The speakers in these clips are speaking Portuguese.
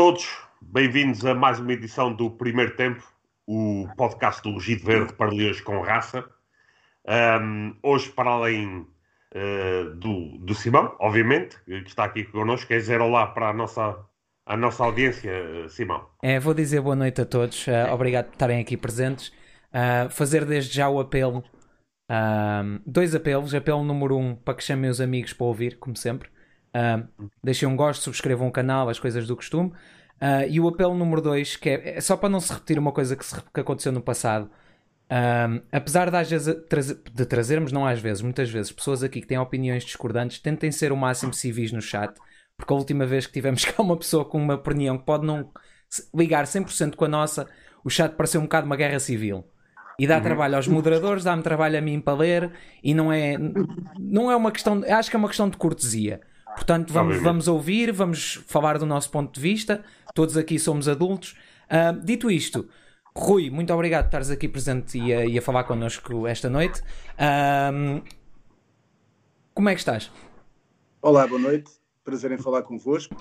todos, bem-vindos a mais uma edição do Primeiro Tempo, o podcast do Rugido Verde para Leões com Raça. Um, hoje, para além uh, do, do Simão, obviamente, que está aqui connosco, quer dizer olá para a nossa, a nossa audiência, Simão. É, vou dizer boa noite a todos, uh, obrigado por estarem aqui presentes. Uh, fazer desde já o apelo, dois apelos. Apelo número um, para que chamem os amigos para ouvir, como sempre. Uh, deixem um gosto, subscrevam o canal, as coisas do costume. Uh, e o apelo número 2, que é, é, só para não se repetir uma coisa que, se, que aconteceu no passado. Uh, apesar de, às vezes, de trazermos, não às vezes, muitas vezes, pessoas aqui que têm opiniões discordantes, tentem ser o máximo civis no chat, porque a última vez que tivemos cá uma pessoa com uma opinião que pode não ligar 100% com a nossa, o chat pareceu um bocado uma guerra civil. E dá uhum. trabalho aos moderadores, dá-me trabalho a mim para ler, e não é, não é uma questão, acho que é uma questão de cortesia. Portanto, vamos, vamos ouvir, vamos falar do nosso ponto de vista. Todos aqui somos adultos. Uh, dito isto, Rui, muito obrigado por estares aqui presente e a, e a falar connosco esta noite. Uh, como é que estás? Olá, boa noite. Prazer em falar convosco.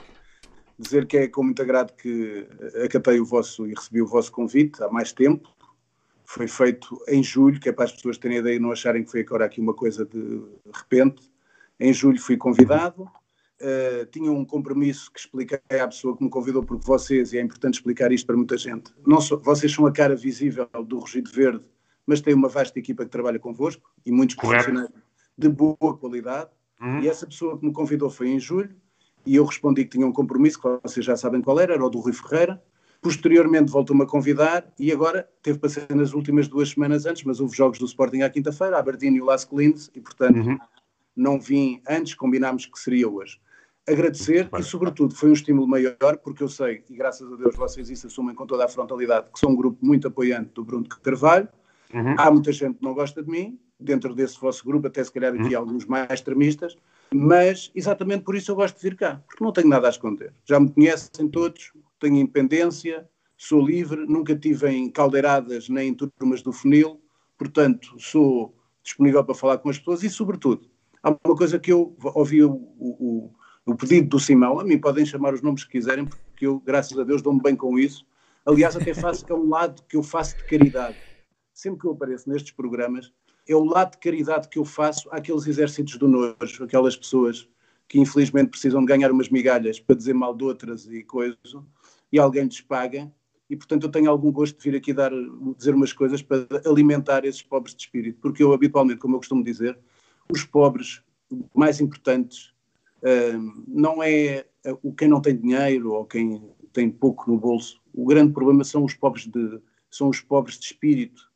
Dizer que é com muito agrado que acatei o vosso e recebi o vosso convite há mais tempo. Foi feito em julho, que é para as pessoas terem ideia e não acharem que foi agora aqui uma coisa de repente. Em julho fui convidado, Uh, tinha um compromisso que expliquei à pessoa que me convidou, porque vocês, e é importante explicar isto para muita gente, não vocês são a cara visível do Rugido Verde, mas têm uma vasta equipa que trabalha convosco e muitos profissionais de boa qualidade. Uhum. E essa pessoa que me convidou foi em julho e eu respondi que tinha um compromisso, que vocês já sabem qual era, era o do Rui Ferreira. Posteriormente voltou-me a convidar e agora teve para ser nas últimas duas semanas antes, mas houve jogos do Sporting à quinta-feira, a Aberdeen e o Las Clins, e portanto uhum. não vim antes, combinámos que seria hoje agradecer e, sobretudo, foi um estímulo maior, porque eu sei, e graças a Deus vocês isso assumem com toda a frontalidade, que sou um grupo muito apoiante do Bruno Carvalho. Uhum. Há muita gente que não gosta de mim, dentro desse vosso grupo, até se calhar aqui uhum. alguns mais extremistas, mas exatamente por isso eu gosto de vir cá, porque não tenho nada a esconder. Já me conhecem todos, tenho independência, sou livre, nunca tive em caldeiradas nem em turmas do funil, portanto, sou disponível para falar com as pessoas e, sobretudo, há uma coisa que eu ouvi o, o, o pedido do Simão, a mim podem chamar os nomes que quiserem, porque eu, graças a Deus, dou-me bem com isso. Aliás, até faço, é um lado que eu faço de caridade. Sempre que eu apareço nestes programas, é o lado de caridade que eu faço àqueles exércitos do nojo, aquelas pessoas que infelizmente precisam de ganhar umas migalhas para dizer mal de outras e coisas, e alguém lhes paga, e portanto eu tenho algum gosto de vir aqui dar, dizer umas coisas para alimentar esses pobres de espírito, porque eu habitualmente, como eu costumo dizer, os pobres mais importantes não é o quem não tem dinheiro ou quem tem pouco no bolso. O grande problema são os pobres de, são os pobres de espírito,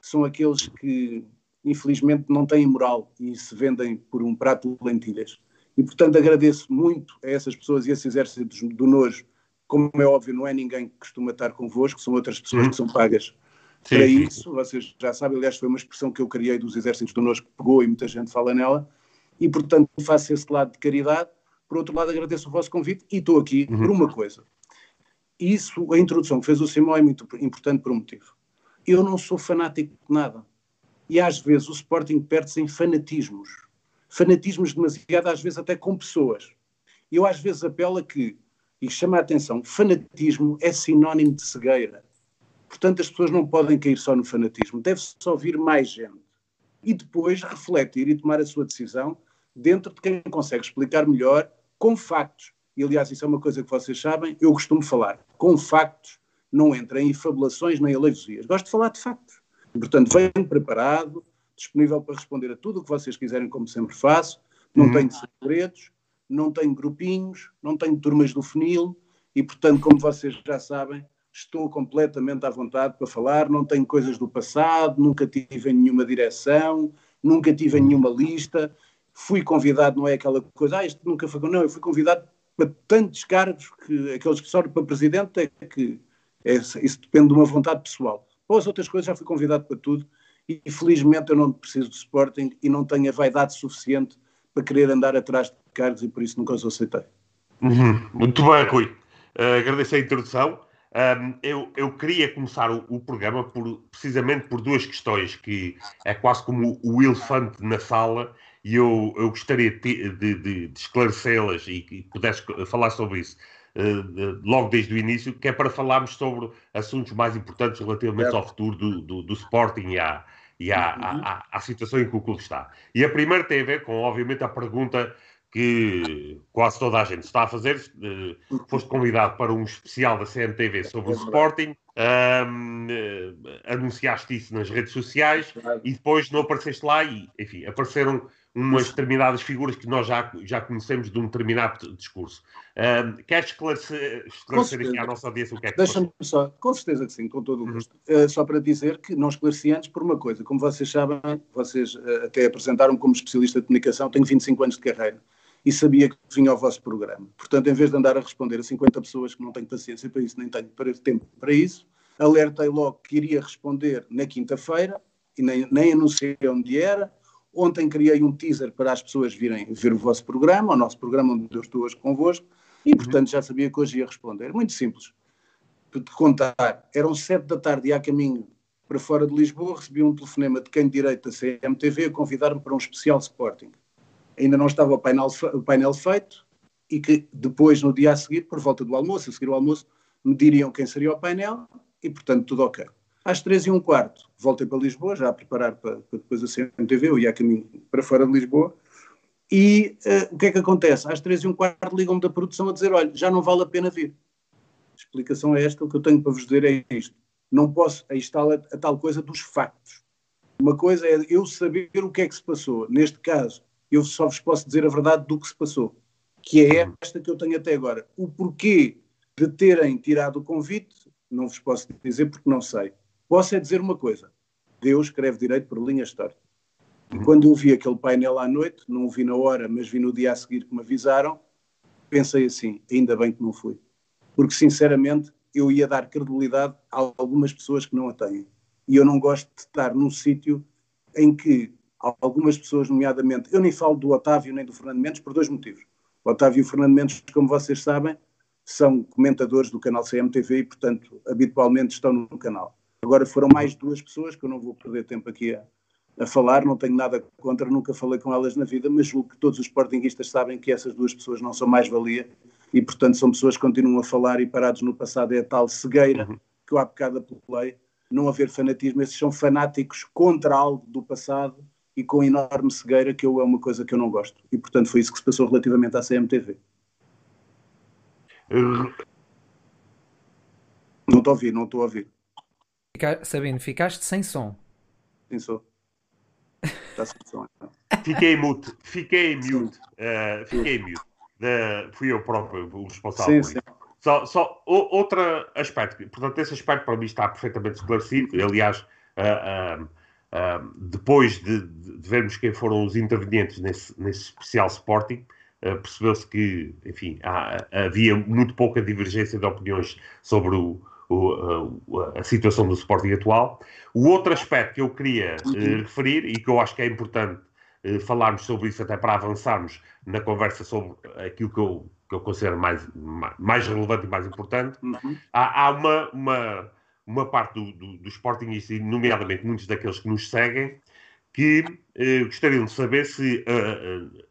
são aqueles que infelizmente não têm moral e se vendem por um prato de lentilhas. E portanto agradeço muito a essas pessoas e a esses exércitos do nojo. Como é óbvio, não é ninguém que costuma estar convosco, são outras pessoas que são pagas sim, para sim. isso. Vocês já sabem, aliás, foi uma expressão que eu criei dos exércitos do nojo que pegou e muita gente fala nela e, portanto, faço esse lado de caridade. Por outro lado, agradeço o vosso convite e estou aqui uhum. por uma coisa. Isso, a introdução que fez o Simão é muito importante por um motivo. Eu não sou fanático de nada. E às vezes o Sporting perde-se em fanatismos. Fanatismos demasiado, às vezes até com pessoas. Eu às vezes apelo a que, e chama a atenção, fanatismo é sinónimo de cegueira. Portanto, as pessoas não podem cair só no fanatismo. Deve-se ouvir mais gente. E depois refletir e tomar a sua decisão dentro de quem consegue explicar melhor com factos. E, aliás, isso é uma coisa que vocês sabem, eu costumo falar. Com factos, não entra em fabulações nem aleivosias. Gosto de falar de factos. Portanto, venho preparado, disponível para responder a tudo o que vocês quiserem, como sempre faço. Não uhum. tenho segredos, não tenho grupinhos, não tenho turmas do funil. E, portanto, como vocês já sabem, estou completamente à vontade para falar. Não tenho coisas do passado, nunca tive em nenhuma direção, nunca tive em nenhuma lista fui convidado, não é aquela coisa, ah, isto nunca foi. Não, eu fui convidado para tantos cargos que aqueles que sobem para presidente é que é, isso depende de uma vontade pessoal. Ou as outras coisas já fui convidado para tudo e, felizmente eu não preciso de Sporting e não tenho a vaidade suficiente para querer andar atrás de cargos e por isso nunca os aceitei. Uhum. Muito bem, Rui. Uh, agradeço a introdução. Um, eu, eu, queria começar o, o, programa por, precisamente por duas questões que é quase como o elefante na sala e eu, eu gostaria de, de, de esclarecê-las e que pudesse falar sobre isso. logo desde o início, que é para falarmos sobre assuntos mais importantes relativamente é. ao futuro do, do, do Sporting e à, e à, uhum. à, à, situação em que o clube está. E a primeira tem a ver com, obviamente, a pergunta que quase toda a gente está a fazer. Foste convidado para um especial da CMTV sobre o Sporting, um, anunciaste isso nas redes sociais e depois não apareceste lá e, enfim, apareceram umas determinadas figuras que nós já, já conhecemos de um determinado discurso. Queres esclarecer, esclarecer aqui à nossa audiência o que é que Deixa-me só, com certeza que sim, com todo o uhum. gosto. Uhum. Uh, só para dizer que não esclareci antes por uma coisa. Como vocês sabem, vocês uh, até apresentaram como especialista de comunicação, tenho 25 anos de carreira e sabia que vinha ao vosso programa. Portanto, em vez de andar a responder a 50 pessoas que não tenho paciência para isso, nem tenho tempo para isso, alertei logo que iria responder na quinta-feira e nem, nem anunciei onde era. Ontem criei um teaser para as pessoas virem ver o vosso programa, o nosso programa onde eu estou hoje convosco, e portanto já sabia que hoje ia responder. Muito simples. Para te contar, eram sete da tarde e a caminho para fora de Lisboa, recebi um telefonema de quem de direito da CMTV a convidar-me para um especial Sporting ainda não estava o painel, o painel feito e que depois, no dia a seguir, por volta do almoço, a seguir o almoço, me diriam quem seria o painel e, portanto, tudo ok. Às três e um quarto, voltei para Lisboa, já a preparar para, para depois a CMTV, eu ia a caminho para fora de Lisboa, e uh, o que é que acontece? Às três e um quarto ligam-me da produção a dizer, olha, já não vale a pena vir. A explicação é esta, o que eu tenho para vos dizer é isto. Não posso, aí está a, a tal coisa dos factos. Uma coisa é eu saber o que é que se passou. Neste caso, eu só vos posso dizer a verdade do que se passou, que é esta que eu tenho até agora. O porquê de terem tirado o convite, não vos posso dizer porque não sei. Posso é dizer uma coisa: Deus escreve direito por linha histórica. E quando eu vi aquele painel à noite, não o vi na hora, mas vi no dia a seguir que me avisaram, pensei assim: ainda bem que não fui. Porque, sinceramente, eu ia dar credibilidade a algumas pessoas que não a têm. E eu não gosto de estar num sítio em que algumas pessoas, nomeadamente, eu nem falo do Otávio nem do Fernando Mendes por dois motivos. O Otávio e o Fernando Mendes, como vocês sabem, são comentadores do canal CMTV e, portanto, habitualmente estão no canal. Agora foram mais duas pessoas que eu não vou perder tempo aqui a, a falar, não tenho nada contra, nunca falei com elas na vida, mas julgo que todos os sportinguistas sabem que essas duas pessoas não são mais-valia e, portanto, são pessoas que continuam a falar e parados no passado. É a tal cegueira uhum. que eu há bocado apelei, não haver fanatismo. Esses são fanáticos contra algo do passado e com enorme cegueira, que eu, é uma coisa que eu não gosto. E, portanto, foi isso que se passou relativamente à CMTV. Não estou a ouvir, não estou a ouvir. Fica... Sabino, ficaste sem som. Sim, sou. Está sem som. Então. Fiquei mute, fiquei mute, uh, fiquei mute. Uh, fui eu próprio o responsável sim, sim. Só, só o, outro aspecto, portanto, esse aspecto para mim está perfeitamente esclarecido. Aliás, uh, Uh, depois de, de, vermos quem foram os intervenientes nesse, nesse especial Sporting, uh, percebeu-se que, enfim, há, havia muito pouca divergência de opiniões sobre o, o, a, a, situação do Sporting atual. O outro aspecto que eu queria uh, referir e que eu acho que é importante falarmos sobre isso até para avançarmos na conversa sobre aquilo que eu, que eu considero mais, mais relevante e mais importante, uhum. há, há uma, uma uma parte do, do, do Sporting, nomeadamente muitos daqueles que nos seguem, que eh, gostariam de saber se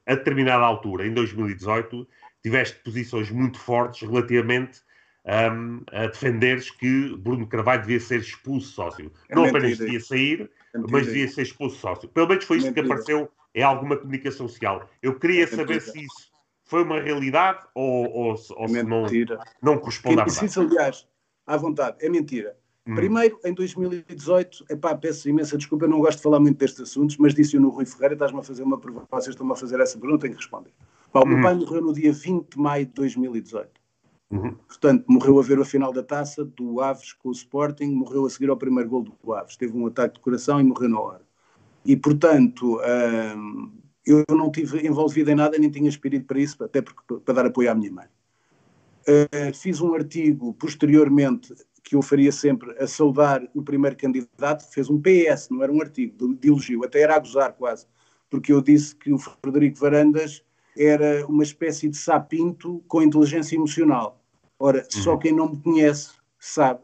a, a, determinada altura, em 2018, tiveste posições muito fortes relativamente um, a defenderes que Bruno Carvalho devia ser expulso sócio. É Não apenas devia sair, é mas devia ser expulso sócio. Pelo menos foi isso que apareceu em alguma comunicação social. Eu queria é saber se isso foi uma realidade ou, ou, ou é se não, não corresponde à verdade. Isso, aliás, à vontade, é mentira. Hum. Primeiro, em 2018, epá, peço imensa desculpa, eu não gosto de falar muito destes assuntos, mas disse-o no Rui Ferreira, estás-me a fazer uma pergunta, vocês estão-me a fazer essa pergunta, tenho que responder. Pá, o meu hum. pai morreu no dia 20 de maio de 2018. Uhum. Portanto, morreu a ver a final da taça do Aves com o Sporting, morreu a seguir ao primeiro gol do Aves. Teve um ataque de coração e morreu na hora. E, portanto, hum, eu não estive envolvido em nada, nem tinha espírito para isso, até porque, para dar apoio à minha mãe. Uh, fiz um artigo posteriormente que eu faria sempre a saudar o primeiro candidato, fez um PS, não era um artigo de, elogio, até era a gozar quase, porque eu disse que o Frederico Varandas era uma espécie de sapinto com inteligência emocional. Ora, uhum. só quem não me conhece sabe,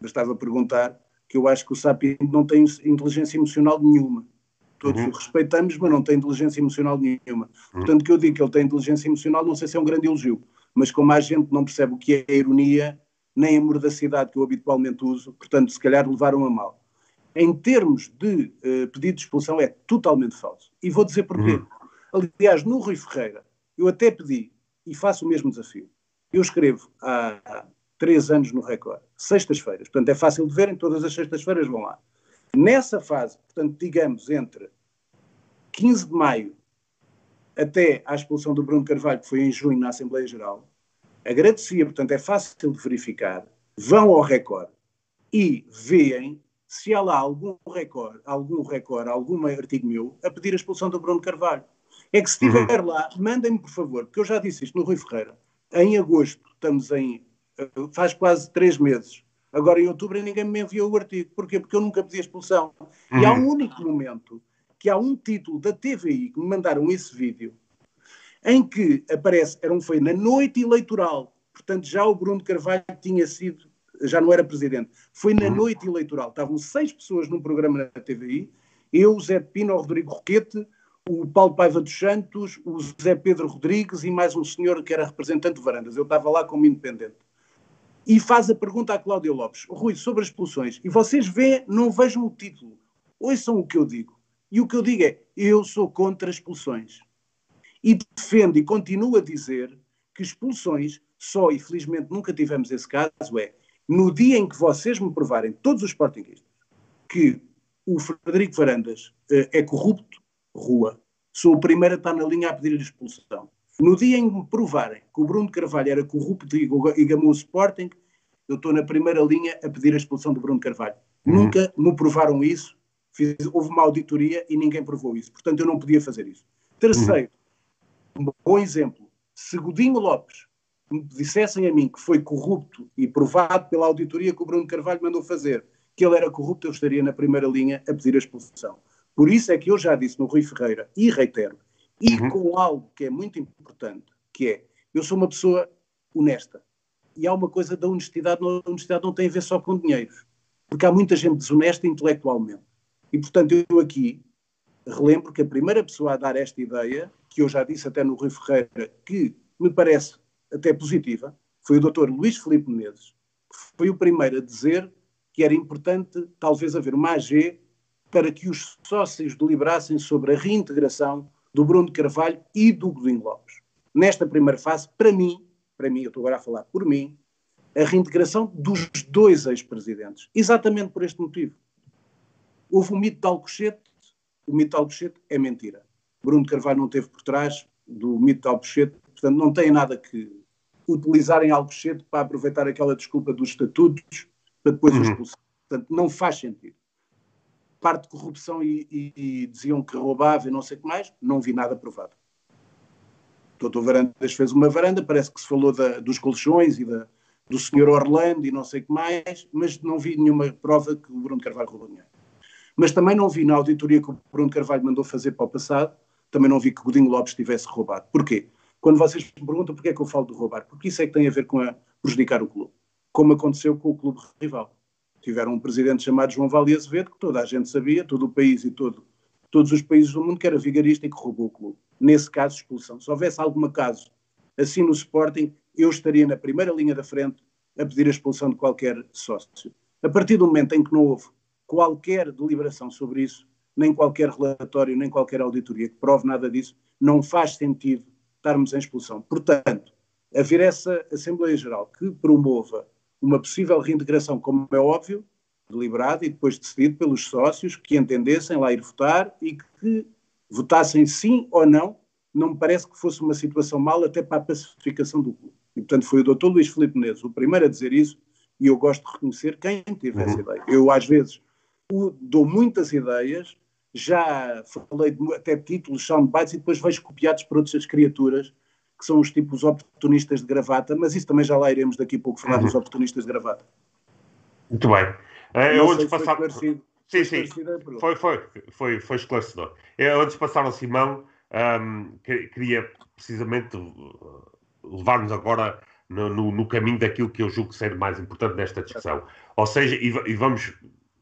bastava perguntar, que eu acho que o sapinto não tem inteligência emocional nenhuma. Todos uhum. o respeitamos, mas não tem inteligência emocional nenhuma. Uhum. Portanto, que eu digo que ele tem inteligência emocional, não sei se é um grande elogio mas como a gente não percebe o que é a ironia, nem a mordacidade que eu habitualmente uso, portanto, se calhar levaram a mal. Em termos de uh, pedido de expulsão, é totalmente falso. E vou dizer porquê. Uhum. Aliás, no Rui Ferreira, eu até pedi, e faço o mesmo desafio. Eu escrevo há três anos no Record, sextas-feiras, portanto é fácil de verem, todas as sextas-feiras vão lá. Nessa fase, portanto, digamos, entre 15 de maio até à expulsão do Bruno Carvalho, que foi em junho na Assembleia Geral, agradecia, portanto é fácil de verificar, vão ao Record e veem se há lá algum recorde, algum recorde, algum artigo meu a pedir a expulsão do Bruno Carvalho. É que se estiver uhum. lá, mandem-me, por favor, porque eu já disse isto no Rui Ferreira. Em agosto, estamos em. faz quase três meses. Agora em outubro ninguém me enviou o artigo. Porquê? Porque eu nunca pedi a expulsão. Uhum. E há um único momento que há um título da TVI que me mandaram esse vídeo em que aparece, era um, foi na noite eleitoral, portanto já o Bruno Carvalho tinha sido, já não era presidente, foi na uhum. noite eleitoral, estavam seis pessoas num programa na TVI, eu, o Zé Pino, o Rodrigo Roquete, o Paulo Paiva dos Santos, o Zé Pedro Rodrigues e mais um senhor que era representante de Varandas. Eu estava lá como independente. E faz a pergunta à Cláudia Lopes, Rui, sobre as expulsões. E vocês vêem, não vejam o título. Ouçam o que eu digo. E o que eu digo é, eu sou contra expulsões. E defendo e continuo a dizer que expulsões, só e felizmente nunca tivemos esse caso, é no dia em que vocês me provarem, todos os sportinguistas, que o Frederico Varandas uh, é corrupto, rua. Sou o primeiro a estar na linha a pedir-lhe expulsão. No dia em que me provarem que o Bruno Carvalho era corrupto e gamou o Sporting, eu estou na primeira linha a pedir a expulsão do Bruno Carvalho. Uhum. Nunca me provaram isso. Fiz, houve uma auditoria e ninguém provou isso. Portanto, eu não podia fazer isso. Terceiro, uhum. um bom exemplo. Se Godinho Lopes me dissessem a mim que foi corrupto e provado pela auditoria que o Bruno Carvalho mandou fazer que ele era corrupto, eu estaria na primeira linha a pedir a expulsão. Por isso é que eu já disse no Rui Ferreira, e reitero, e uhum. com algo que é muito importante, que é, eu sou uma pessoa honesta. E há uma coisa da honestidade, a honestidade não tem a ver só com dinheiros. Porque há muita gente desonesta intelectualmente. E, portanto, eu aqui relembro que a primeira pessoa a dar esta ideia, que eu já disse até no Rui Ferreira, que me parece até positiva, foi o doutor Luís Filipe Menezes, que foi o primeiro a dizer que era importante talvez haver uma AG para que os sócios deliberassem sobre a reintegração do Bruno Carvalho e do Godinho Lopes. Nesta primeira fase, para mim, para mim, eu estou agora a falar por mim, a reintegração dos dois ex-presidentes. Exatamente por este motivo. Houve um mito de Alcochete, o mito de Alcochete é mentira. Bruno Carvalho não esteve por trás do mito de Alcochete, portanto não tem nada que utilizarem Alcochete para aproveitar aquela desculpa dos estatutos para depois uhum. expulsar. Portanto, não faz sentido parte de corrupção e, e, e, diziam que roubava e não sei o que mais, não vi nada provado. Doutor Varandas fez uma varanda, parece que se falou da, dos colchões e da, do senhor Orlando e não sei o que mais, mas não vi nenhuma prova que o Bruno Carvalho roubou dinheiro. Mas também não vi na auditoria que o Bruno Carvalho mandou fazer para o passado, também não vi que Godinho Lopes tivesse roubado. Porquê? Quando vocês me perguntam porquê é que eu falo de roubar, porque isso é que tem a ver com a prejudicar o clube, como aconteceu com o clube rival tiveram um presidente chamado João Vale Azevedo, que toda a gente sabia, todo o país e todo, todos os países do mundo, que era vigarista e que roubou o clube. Nesse caso, expulsão. Se houvesse algum caso assim no Sporting, eu estaria na primeira linha da frente a pedir a expulsão de qualquer sócio. A partir do momento em que não houve qualquer deliberação sobre isso, nem qualquer relatório, nem qualquer auditoria que prove nada disso, não faz sentido estarmos em expulsão. Portanto, haver essa Assembleia Geral que promova uma possível reintegração, como é óbvio, deliberado e depois decidido pelos sócios que entendessem lá ir votar e que votassem sim ou não, não me parece que fosse uma situação mal até para a pacificação do clube. E, portanto, foi o doutor Luís Filipe Menezes o primeiro a dizer isso e eu gosto de reconhecer quem teve essa uhum. ideia. Eu, às vezes, dou muitas ideias, já falei de, até títulos, soundbites e depois vejo copiados por outras criaturas que são os tipos oportunistas de gravata, mas isso também já lá iremos daqui a pouco falar dos uhum. oportunistas de gravata. Muito bem. É, antes de passar... Sim, sim, foi, foi, foi, foi esclarecedor. Eu, antes de passar ao Simão, um, queria precisamente uh, levar-nos agora no, no, no, caminho daquilo que eu julgo ser mais importante nesta discussão. Ou seja, e, e vamos,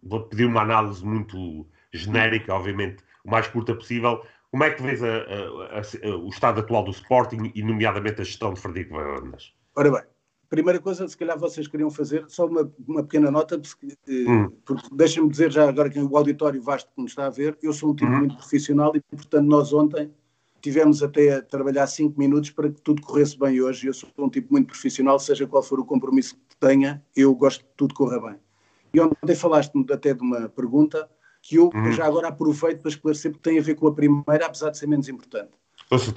vou pedir uma análise muito genérica, obviamente, o mais curta possível, Como é que vês a, a, a, o estado atual do Sporting e, nomeadamente, a gestão de Frederico Varandas? Ora bem, primeira coisa, se calhar vocês queriam fazer, só uma, uma pequena nota, porque, eh, hum. porque deixem-me dizer já agora que o auditório vasto que nos está a ver, eu sou um tipo hum. muito profissional e, portanto, nós ontem tivemos até a trabalhar cinco minutos para que tudo corresse bem hoje. Eu sou um tipo muito profissional, seja qual for o compromisso que tenha, eu gosto que tudo corra bem. E ontem falaste-me até de uma pergunta que eu uhum. já agora aproveito para esclarecer, porque tem a ver com a primeira, apesar de ser menos importante.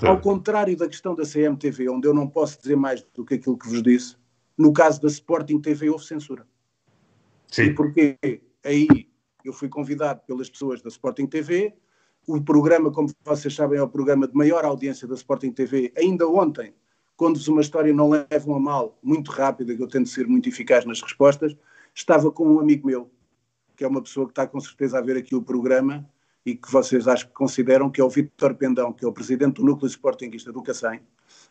Ao contrário da questão da CMTV, onde eu não posso dizer mais do que aquilo que vos disse, no caso da Sporting TV houve censura. Sim. E porquê? Aí eu fui convidado pelas pessoas da Sporting TV, o programa, como vocês sabem, é o programa de maior audiência da Sporting TV. Ainda ontem, quando-vos uma história não levam a mal, muito rápida, que eu tento ser muito eficaz nas respostas, estava com um amigo meu, que é uma pessoa que está com certeza a ver aqui o programa e que vocês acho que consideram que é o Vítor Pendão, que é o presidente do Núcleo Sportingista do Cacém.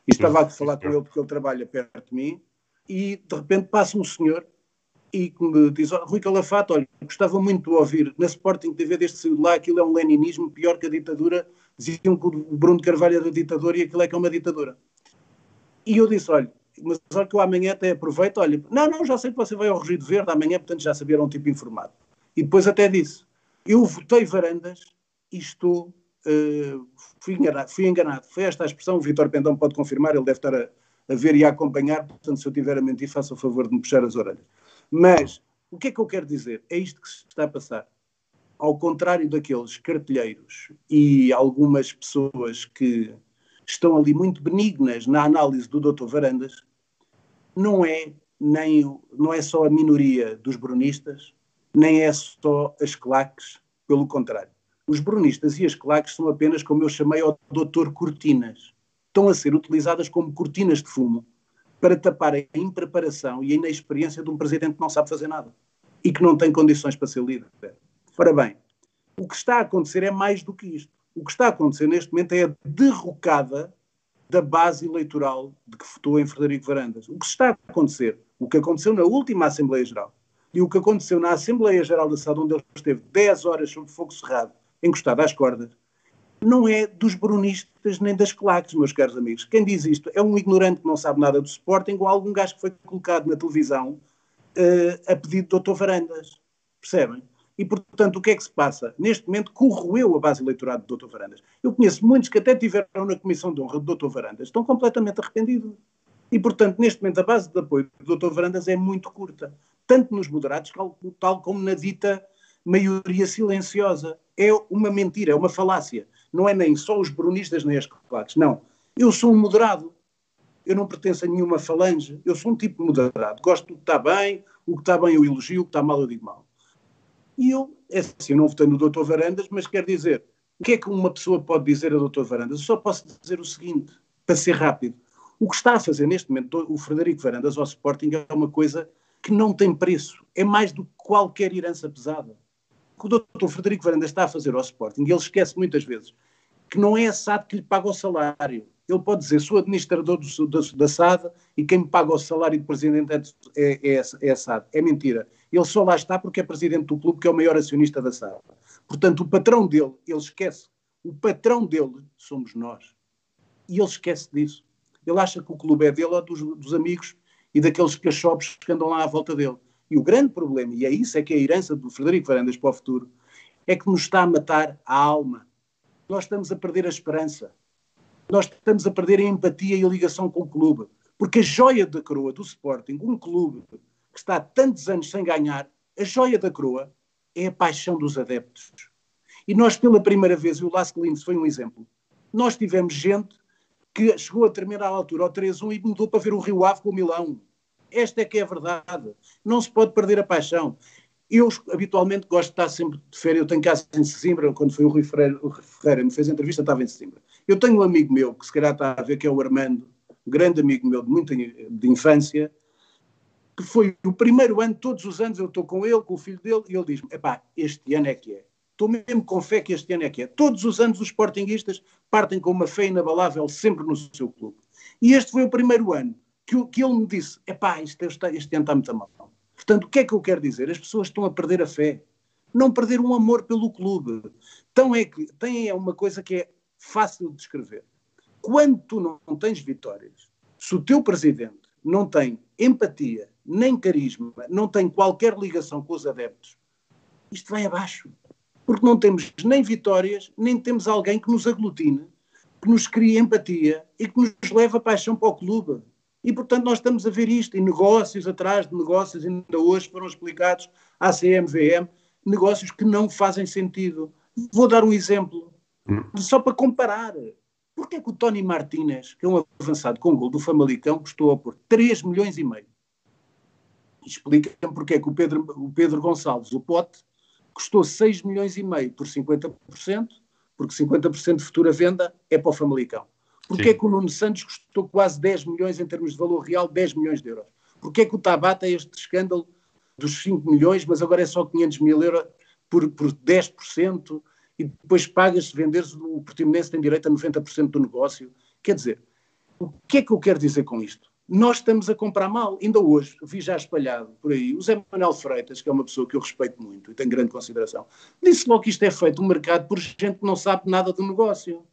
E estava a falar com ele porque ele trabalha perto de mim e de repente passa um senhor e me diz, oh, Rui Calafato, olha, gostava muito de ouvir na Sporting TV deste saiu de lá, aquilo é um leninismo pior que a ditadura, diziam que o Bruno Carvalho era ditador e aquilo é que é uma ditadura. E eu disse, olha, mas olha que eu amanhã até aproveito, olha, não, não, já sei que você vai ao Rugido Verde amanhã, portanto já sabia, era um tipo informado. E depois até disse, eu votei Varandas e estou, uh, fui, enganado, fui enganado. Foi esta a expressão, o Vitor Pendão pode confirmar, ele deve estar a, a ver e a acompanhar, portanto se eu tiver a mentir, faça o favor de me puxar as orelhas. Mas o que é que eu quero dizer? É isto que se está a passar. Ao contrário daqueles cartelheiros e algumas pessoas que estão ali muito benignas na análise do Dr. Varandas, não é nem não é só a minoria dos brunistas, nem é só as claques, pelo contrário. Os brunistas e as claques são apenas, como eu chamei, ao doutor cortinas. Estão a ser utilizadas como cortinas de fumo para tapar a impreparação e a inexperiência de um presidente que não sabe fazer nada e que não tem condições para ser líder. Ora bem, o que está a acontecer é mais do que isto. O que está a acontecer neste momento é a derrocada da base eleitoral de que votou em Frederico Varandas. O que está a acontecer, o que aconteceu na última Assembleia Geral e o que aconteceu na Assembleia Geral da SAD, onde ele esteve 10 horas sob fogo cerrado, encostado às cordas, não é dos brunistas nem das claques, meus caros amigos. Quem diz isto é um ignorante que não sabe nada do Sporting ou algum gajo que foi colocado na televisão uh, a pedido do Dr. Varandas. Percebem? E, portanto, o que é que se passa? Neste momento, corroeu a base eleitoral do Dr. Varandas. Eu conheço muitos que até tiveram na Comissão de Honra do Dr. Varandas, estão completamente arrependidos. E, portanto, neste momento, a base de apoio do Dr. Varandas é muito curta, tanto nos moderados, tal como na dita maioria silenciosa. É uma mentira, é uma falácia não é nem só os brunistas nem as claques, não. Eu sou um moderado. Eu não pertenço a nenhuma falange. Eu sou um tipo moderado. Gosto do que está bem, o que está bem eu elogio, o que está mal eu digo mal. E eu, é assim, eu não votei no Dr. Varandas, mas quer dizer, o que é que uma pessoa pode dizer a Dr. Varandas? Eu só posso dizer o seguinte, para ser rápido. O que está a fazer neste momento o Frederico Varandas ao Sporting é uma coisa que não tem preço. É mais do que qualquer herança pesada que o doutor Frederico Varandas está a fazer ao Sporting, ele esquece muitas vezes que não é a SAD que lhe paga o salário. Ele pode dizer, sou administrador do, do, da SAD e quem me paga o salário de presidente é, é, é, a SAD. É mentira. Ele só lá está porque é presidente do clube, que é o maior acionista da SAD. Portanto, o patrão dele, ele esquece. O patrão dele somos nós. E ele esquece disso. Ele acha que o clube é dele ou dos, dos amigos e daqueles cachorros que andam lá à volta dele. E o grande problema, e é isso é que é a herança do Frederico Varandas para o futuro, é que nos está a matar a alma. Nós estamos a perder a esperança. Nós estamos a perder a empatia e a ligação com o clube. Porque a joia da coroa do Sporting, um clube que está há tantos anos sem ganhar, a joia da coroa é a paixão dos adeptos. E nós, pela primeira vez, e o Las Lins foi um exemplo, nós tivemos gente que chegou a terminar a altura ao 3-1 e mudou para ver o Rio Ave com o Milão. Esta é que é a verdade. Não se pode perder a paixão. Eu habitualmente gosto de estar sempre de férias. Eu tenho casa em Sesimbra, quando foi o Rui Ferreira, o Ferreira me fez a entrevista, estava em Sesimbra. Eu tenho um amigo meu, que se calhar está a ver, que é o Armando, um grande amigo meu de muita de infância, que foi o primeiro ano, todos os anos eu estou com ele, com o filho dele, e ele diz-me: epá, este ano é que é. Estou mesmo com fé que este ano é que é. Todos os anos os sportinguistas partem com uma fé inabalável sempre no seu clube. E este foi o primeiro ano que, que ele me disse: epá, este, este, este ano está muito mal. Portanto, o que é que eu quero dizer? As pessoas estão a perder a fé. Não perder um amor pelo clube. Então é que tem uma coisa que é fácil de descrever. Quando tu não tens vitórias, se o teu presidente não tem empatia, nem carisma, não tem qualquer ligação com os adeptos, isto vai abaixo. Porque não temos nem vitórias, nem temos alguém que nos aglutine, que nos crie empatia e que nos leve a paixão para o clube. E, portanto, nós estamos a ver isto, e negócios atrás de negócios, ainda hoje foram explicados à CMVM, negócios que não fazem sentido. Vou dar um exemplo, hum. só para comparar. Porquê que o Tony Martínez, que é um avançado com gol do Famalicão, custou por 3 milhões e meio? Explica-me porquê é que o Pedro, o Pedro Gonçalves, o Pote, custou 6 milhões e meio por 50%, porque 50% de futura venda é para o Famalicão. Porquê é que o Nuno Santos custou quase 10 milhões em termos de valor real, 10 milhões de euros? Porquê é que o Tabata é este escândalo dos 5 milhões, mas agora é só 500 mil euros por, por 10%, e depois pagas se venderes, o Portimonense tem direito a 90% do negócio. Quer dizer, o que é que eu quero dizer com isto? Nós estamos a comprar mal. Ainda hoje, vi já espalhado por aí, o Zé Manuel Freitas, que é uma pessoa que eu respeito muito e tenho grande consideração, disse logo que isto é feito um mercado por gente que não sabe nada do negócio.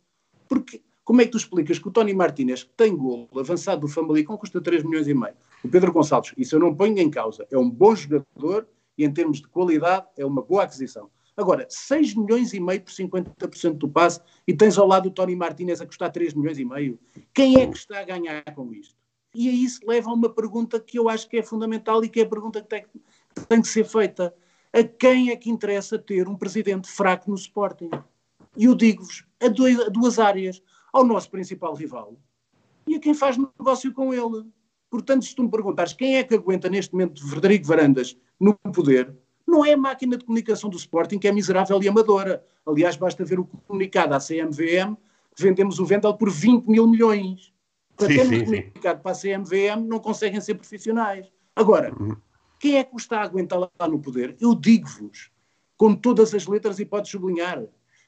Porque como é que tu explicas que o Tony Martínez, que tem golo avançado do Famalicão, custa 3 milhões e meio? O Pedro Gonçalves, isso eu não ponho em causa, é um bom jogador e em termos de qualidade é uma boa aquisição. Agora, 6 milhões e meio por 50% do passe e tens ao lado o Tony Martínez a custar 3 milhões e meio. Quem é que está a ganhar com isto? E aí isso leva a uma pergunta que eu acho que é fundamental e que é a pergunta que tem, que tem que ser feita. A quem é que interessa ter um presidente fraco no Sporting? E eu digo-vos, a, a duas áreas ao nosso principal rival e a quem faz negócio com ele. Portanto, se tu me perguntares quem é que aguenta neste momento Frederico Varandas no poder, não é a máquina de comunicação do Sporting que é miserável e amadora. Aliás, basta ver o comunicado à CMVM, vendemos o Vendel por 20 mil milhões. Para sim, ter um comunicado para a CMVM não conseguem ser profissionais. Agora, uhum. quem é que o está a aguentar lá no poder? Eu digo-vos, com todas as letras e pode sublinhar,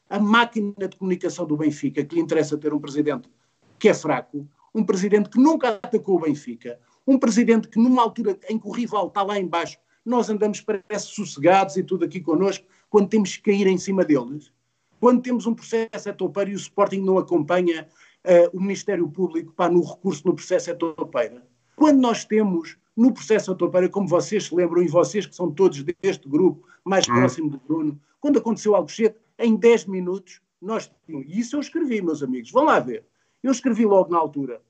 a máquina de comunicação do Benfica, que lhe interessa ter um presidente que é fraco, um presidente que nunca atacou o Benfica, um presidente que numa altura em que o rival está lá embaixo, nós andamos parece sossegados e tudo aqui connosco, quando temos que cair em cima deles, quando temos um processo etopeiro e o Sporting não acompanha uh, o Ministério Público para no recurso no processo etopeiro, quando nós temos no processo etopeiro, como vocês se lembram, e vocês que são todos deste grupo, mais hum. próximo do Bruno, quando aconteceu algo cedo, em 10 minutos, nós tínhamos. E isso eu escrevi, meus amigos. Vão lá ver. Eu escrevi logo na altura.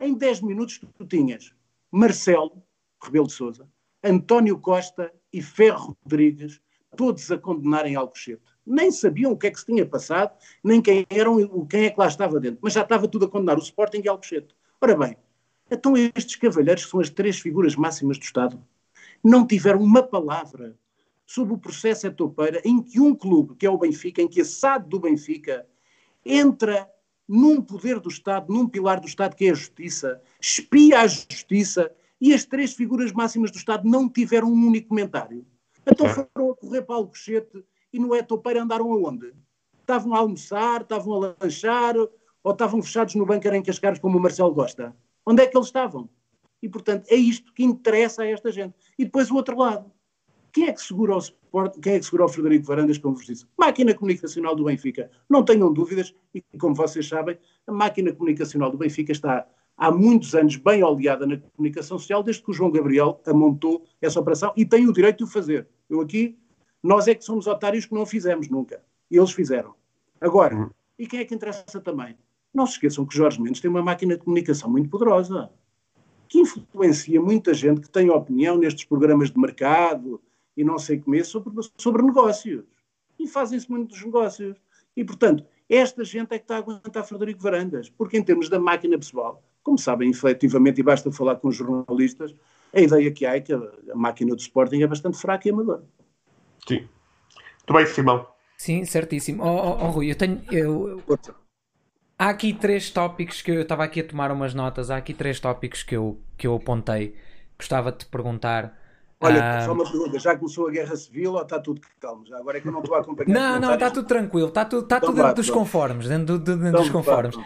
Em 10 minutos tu tinhas Marcelo, Rebelo de Souza, António Costa e Ferro Rodrigues, todos a condenarem Alcochete. Nem sabiam o que é que se tinha passado, nem quem eram, quem é que lá estava dentro, mas já estava tudo a condenar o Sporting e Alcochete. Ora bem, então estes cavalheiros, que são as três figuras máximas do Estado, não tiveram uma palavra sobre o processo etopeira em que um clube, que é o Benfica, em que a SAD do Benfica entra num poder do Estado, num pilar do Estado que é a justiça, espia a justiça e as três figuras máximas do Estado não tiveram um único comentário. Então foram a correr para Alcochete e no Etopeira andaram aonde? Estavam a almoçar, estavam a lanchar ou estavam fechados no bunker em Cascares como o Marcelo gosta? Onde é que eles estavam? E, portanto, é isto que interessa a esta gente. E depois o outro lado. Quem é que segura o Sport, quem é que segura o Frederico Varandas como justiça? Máquina comunicacional do Benfica. Não tenham dúvidas, e como vocês sabem, a máquina comunicacional do Benfica está há muitos anos bem oleada na comunicação social, desde que o João Gabriel amontou essa operação e tem o direito de o fazer. Eu aqui, nós é que somos otários que não fizemos nunca. Eles fizeram. Agora, uhum. e quem é que interessa também? Não se esqueçam que Jorge Mendes tem uma máquina de comunicação muito poderosa, que influencia muita gente que tem opinião nestes programas de mercado, e não sei comer sobre, sobre negócios. E fazem-se muitos negócios. E, portanto, esta gente é que está a aguentar Frederico Varandas, porque em termos da máquina pessoal, como sabem efetivamente, e basta falar com os jornalistas, a ideia que há é que a, máquina do Sporting é bastante fraca e amadora. Sim. Muito bem, Simão. Sim, certíssimo. Oh, oh, oh Rui, eu tenho. Eu... Há aqui três tópicos que eu estava aqui a tomar umas notas, há aqui três tópicos que eu, que eu apontei. Gostava de te perguntar Olha, ah, só uma pergunta, já começou a guerra civil ou está tudo calmo? Já agora é que eu não estou a acompanhar. Não, não, está tudo tranquilo, está tudo, está então tudo dentro dos conformes, dentro, do, dentro então, dos conformes.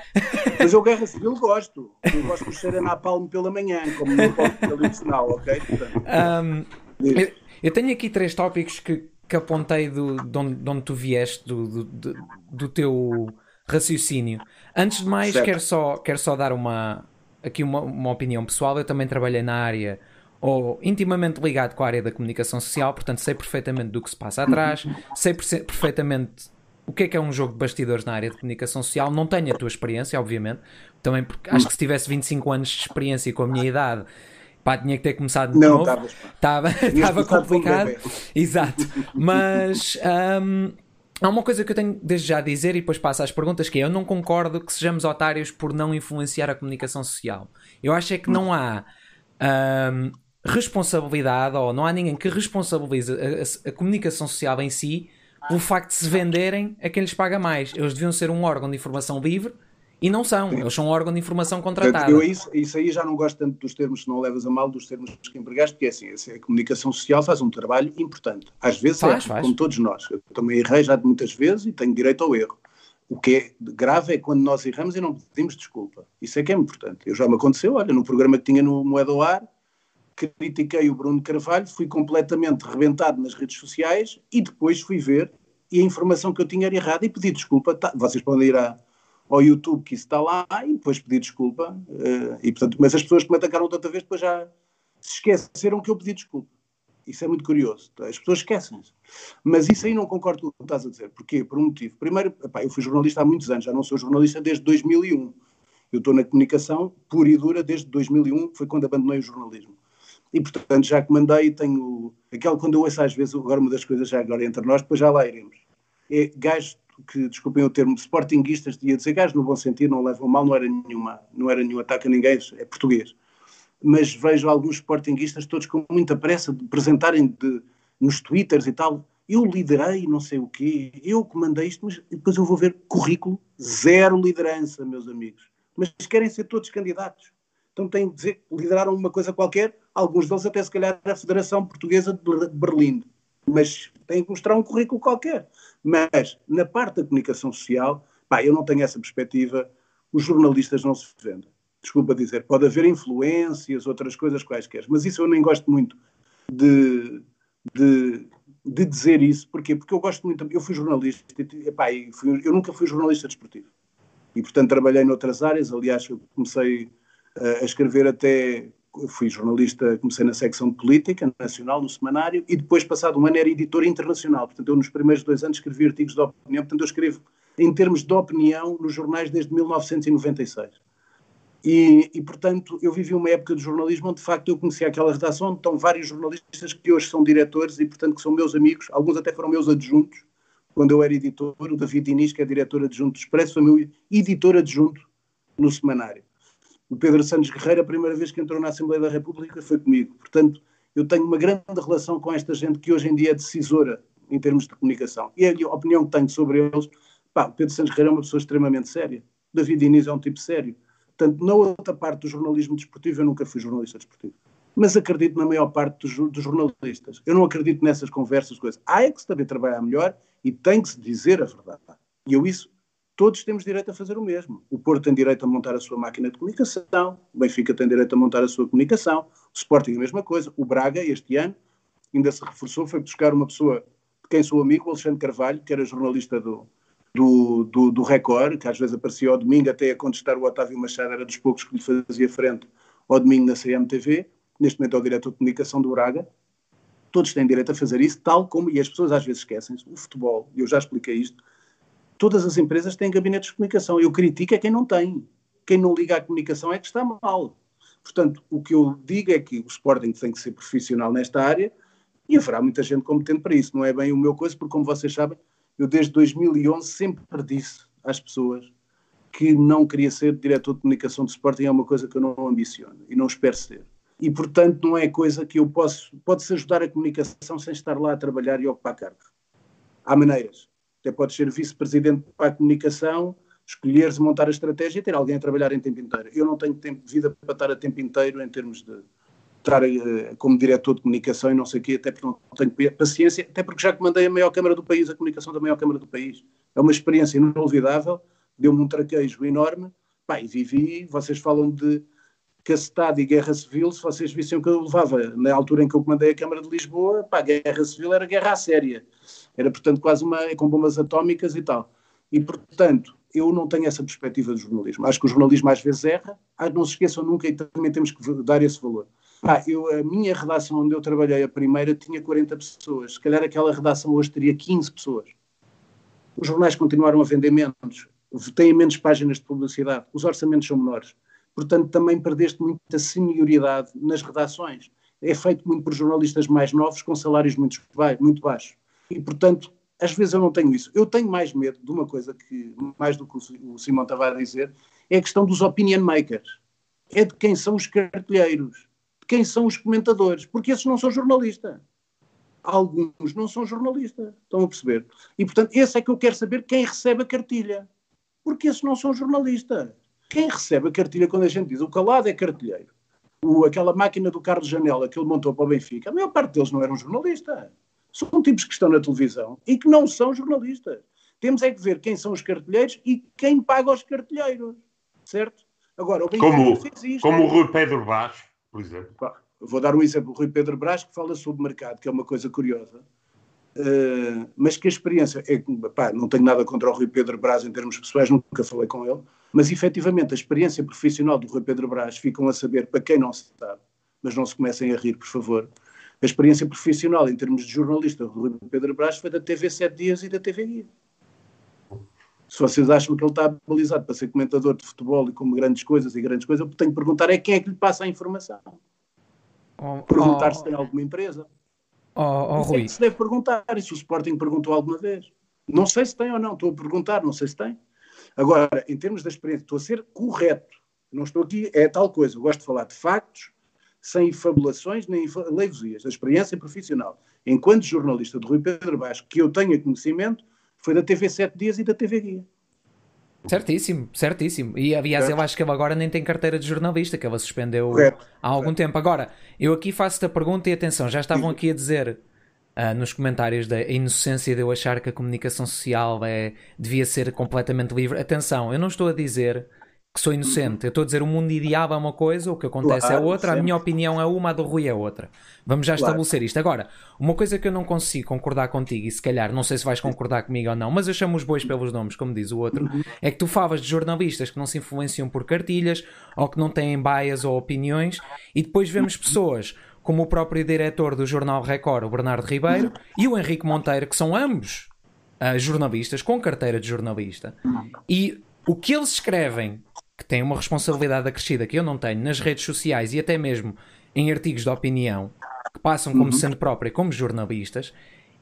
Mas eu guerra civil gosto, eu gosto de cheiro a napalm pela manhã, como no tradicional, ok? Portanto, um, eu, tenho aqui três tópicos que, que apontei do, de, onde, de onde tu vieste, do, do, do, teu, raciocínio. Antes de mais, quero só, quero só dar uma, aqui uma, uma opinião pessoal. Eu também trabalhei na área ou intimamente ligado com a área da comunicação social, portanto sei perfeitamente do que se passa atrás, sei perfeitamente o que é que é um jogo de bastidores na área de comunicação social. Não tenho a tua experiência, obviamente, também porque acho que se tivesse 25 anos de experiência com a minha idade, pá, tinha que ter começado de não, novo. Estava, estava complicado. Exato. Mas. Um, Há uma coisa que eu tenho desde já a dizer e depois passo às perguntas que é, eu não concordo que sejamos otários por não influenciar a comunicação social. Eu acho é que não há um, responsabilidade ou não há ninguém que responsabilize a, a, a, comunicação social em si pelo facto de se venderem a quem lhes paga mais. Eles deviam ser um órgão de informação livre e não são, eles são um órgão de informação contratado. Eu isso, isso aí já não gosto tanto dos termos, se não levas a mal, dos termos que empregaste, porque é assim, a comunicação social faz um trabalho importante. Às vezes faz, é, faz. como todos nós. Eu também errei já muitas vezes e tenho direito ao erro. O que é grave é quando nós erramos e não pedimos desculpa. Isso é que é importante. Eu já me aconteceu, olha, no programa que tinha no Moeda ao Ar, critiquei o Bruno Carvalho, fui completamente rebentado nas redes sociais e depois fui ver e a informação que eu tinha era errada e pedi desculpa. Tá, vocês podem ir à, ao YouTube que isso está lá e depois pedir desculpa. Uh, e, portanto, mas as pessoas que me atacaram tanta vez depois já se esqueceram que eu pedi desculpa. Isso é muito curioso. As pessoas esquecem-se. Mas isso aí não concordo com o que estás a dizer. Porquê? Por um motivo. Primeiro, epá, eu fui jornalista há muitos anos, já não sou jornalista desde 2001. Eu estou na comunicação pura e dura desde 2001, que foi quando abandonei o jornalismo. E, portanto, já comandei, tenho... Aquela, quando eu ouço às vezes, agora uma das coisas já agora entre nós, depois já lá iremos. É gajos que, desculpem o termo, sportinguistas, ia dizer gajos no bom sentido, não levam mal, não era, nenhuma, não era nenhum ataque a ninguém, é português. Mas vejo alguns sportinguistas todos com muita pressa de apresentarem de, nos twitters e tal, eu liderei não sei o quê, eu comandei isto, mas depois eu vou ver currículo, zero liderança, meus amigos. Mas querem ser todos candidatos. Então têm de dizer que lideraram uma coisa qualquer, alguns deles até se calhar a Federação Portuguesa de Berlim. Mas têm que mostrar um currículo qualquer. Mas, na parte da comunicação social, pá, eu não tenho essa perspectiva, os jornalistas não se vendem. Desculpa dizer, pode haver influências, outras coisas quaisquer, mas isso eu nem gosto muito de, de, de dizer isso. Porquê? Porque eu gosto muito, eu fui jornalista, e, pá, fui, eu nunca fui jornalista desportivo. E, portanto, trabalhei noutras áreas, aliás, eu comecei uh, a escrever até fui jornalista, comecei na secção de política nacional, no semanário, e depois, passado um ano, era editor internacional. Portanto, eu nos primeiros dois anos escrevi artigos de opinião, portanto, eu escrevo em termos de opinião nos jornais desde 1996. E, e, portanto, eu vivi uma época de jornalismo onde, de facto, eu conhecia aquela redação onde estão vários jornalistas que hoje são diretores e, portanto, que são meus amigos, alguns até foram meus adjuntos, quando eu era editor, o David Inês, que é diretor adjunto do Expresso, foi meu editor adjunto no semanário o Pedro Santos Guerreiro, a primeira vez que entrou na Assembleia da República foi comigo. Portanto, eu tenho uma grande relação com esta gente que hoje em dia é decisora em termos de comunicação. E a opinião que tenho sobre eles, pá, o Pedro Santos Guerreiro é uma pessoa extremamente séria. David Inês é um tipo sério. Portanto, na outra parte do jornalismo desportivo, eu nunca fui jornalista desportivo. Mas acredito na maior parte dos, dos jornalistas. Eu não acredito nessas conversas, coisas. Há é que se saber trabalhar melhor e tem que se dizer a verdade. E eu isso todos temos direito a fazer o mesmo. O Porto tem direito a montar a sua máquina de comunicação, o Benfica tem direito a montar a sua comunicação, o Sporting a mesma coisa. O Braga, este ano, ainda se reforçou, foi buscar uma pessoa de quem sou amigo, o Alexandre Carvalho, que era jornalista do, do, do, do Record, que às vezes aparecia ao domingo até a contestar o Otávio Machado, era dos poucos que lhe fazia frente ao domingo na CMTV, neste momento é o diretor de comunicação do Braga. Todos têm direito a fazer isso, tal como, e as pessoas às vezes esquecem-se, o futebol, eu já expliquei isto, todas as empresas têm gabinetes de comunicação. Eu critico é quem não tem. Quem não liga à comunicação é que está mal. Portanto, o que eu digo é que o Sporting tem que ser profissional nesta área e haverá muita gente competente para isso. Não é bem o meu coisa, porque, como vocês sabem, eu desde 2011 sempre disse às pessoas que não queria ser diretor de comunicação do Sporting, é uma coisa que eu não ambiciono e não espero ser. E, portanto, não é coisa que eu posso... Pode-se ajudar a comunicação sem estar lá a trabalhar e ocupar cargos. Há maneiras até podes ser vice-presidente para a comunicação, escolheres montar a estratégia e ter alguém a trabalhar em tempo inteiro. Eu não tenho tempo de vida para estar a tempo inteiro em termos de estar uh, como diretor de comunicação e não sei o quê, até porque não tenho paciência, até porque já comandei a maior Câmara do país, a comunicação da maior Câmara do país. É uma experiência inolvidável, deu-me um traquejo enorme, pá, e vivi, vocês falam de cacetado e guerra civil, se vocês vissem o que eu levava na altura em que eu comandei a Câmara de Lisboa, pá, guerra civil era guerra séria. Era, portanto, quase uma com bombas atómicas e tal. E, portanto, eu não tenho essa perspectiva do jornalismo. Acho que o jornalismo às vezes erra, ah, não se esqueçam nunca e também temos que dar esse valor. Ah, eu, a minha redação onde eu trabalhei, a primeira, tinha 40 pessoas. Se calhar aquela redação hoje teria 15 pessoas. Os jornais continuaram a vender menos, têm menos páginas de publicidade, os orçamentos são menores. Portanto, também perdeste muita senioridade nas redações. É feito muito por jornalistas mais novos, com salários muito, muito baixos. E, portanto, às vezes eu não tenho isso. Eu tenho mais medo de uma coisa que, mais do que o Simão estava a dizer, é a questão dos opinion makers. É de quem são os cartilheiros, de quem são os comentadores, porque esses não são jornalistas. Alguns não são jornalistas, estão a perceber? E, portanto, esse é que eu quero saber quem recebe a cartilha. Porque esses não são jornalistas. Quem recebe a cartilha quando a gente diz o calado é cartilheiro, o, aquela máquina do Carlos Janela que ele montou para o Benfica, a maior parte deles não eram jornalistas. São tipos que estão na televisão e que não são jornalistas. Temos é que ver quem são os cartilheiros e quem paga os cartilheiros. Certo? Agora, o como, fez isto. Como o Rui Pedro Brás, por exemplo. Vou dar um exemplo. O Rui Pedro Brás que fala sobre mercado, que é uma coisa curiosa. Uh, mas que a experiência é, pá, não tenho nada contra o Rui Pedro Brás em termos pessoais, nunca falei com ele, mas efetivamente a experiência profissional do Rui Pedro Brás ficam a saber para quem não se sabe, mas não se comecem a rir, por favor. A experiência profissional em termos de jornalista do Rui Pedro Brás foi da TV Sete Dias e da TV Guia. Se vocês acham que ele está habilitado para ser comentador de futebol e como grandes coisas e grandes coisas, eu tenho que perguntar é quem é que lhe passa a informação. Oh, perguntar oh, se tem alguma empresa. Oh, oh, Rui. É se deve perguntar. E se o Sporting perguntou alguma vez? Não sei se tem ou não, estou a perguntar, não sei se tem. Agora, em termos da experiência, estou a ser correto. Não estou aqui, é tal coisa. Eu gosto de falar de factos, sem fabulações nem leivosias. A experiência profissional, enquanto jornalista do Rui Pedro Basco, que eu tenha conhecimento, foi da TV 7 Dias e da TV Guia. Certíssimo, certíssimo. E aliás, eu acho que ele agora nem tem carteira de jornalista, que ela suspendeu Correto. há algum Correto. tempo. Agora, eu aqui faço-te a pergunta e atenção, já estavam aqui a dizer uh, nos comentários da inocência de eu achar que a comunicação social é, devia ser completamente livre. Atenção, eu não estou a dizer que sou inocente. Eu estou a dizer o mundo ideal é uma coisa, o que acontece é claro, é outra, sempre. a minha opinião é uma, a do Rui é outra. Vamos já claro. estabelecer isto. Agora, uma coisa que eu não consigo concordar contigo, e se calhar não sei se vais concordar comigo ou não, mas eu chamo os bois pelos nomes, como diz o outro, uhum. é que tu falas de jornalistas que não se influenciam por cartilhas ou que não têm baias ou opiniões, e depois vemos pessoas como o próprio diretor do jornal Record, o Bernardo Ribeiro, e o Henrique Monteiro, que são ambos uh, jornalistas com carteira de jornalista, e o que eles escrevem que têm uma responsabilidade acrescida que eu não tenho nas redes sociais e até mesmo em artigos de opinião que passam como uhum. sendo própria como jornalistas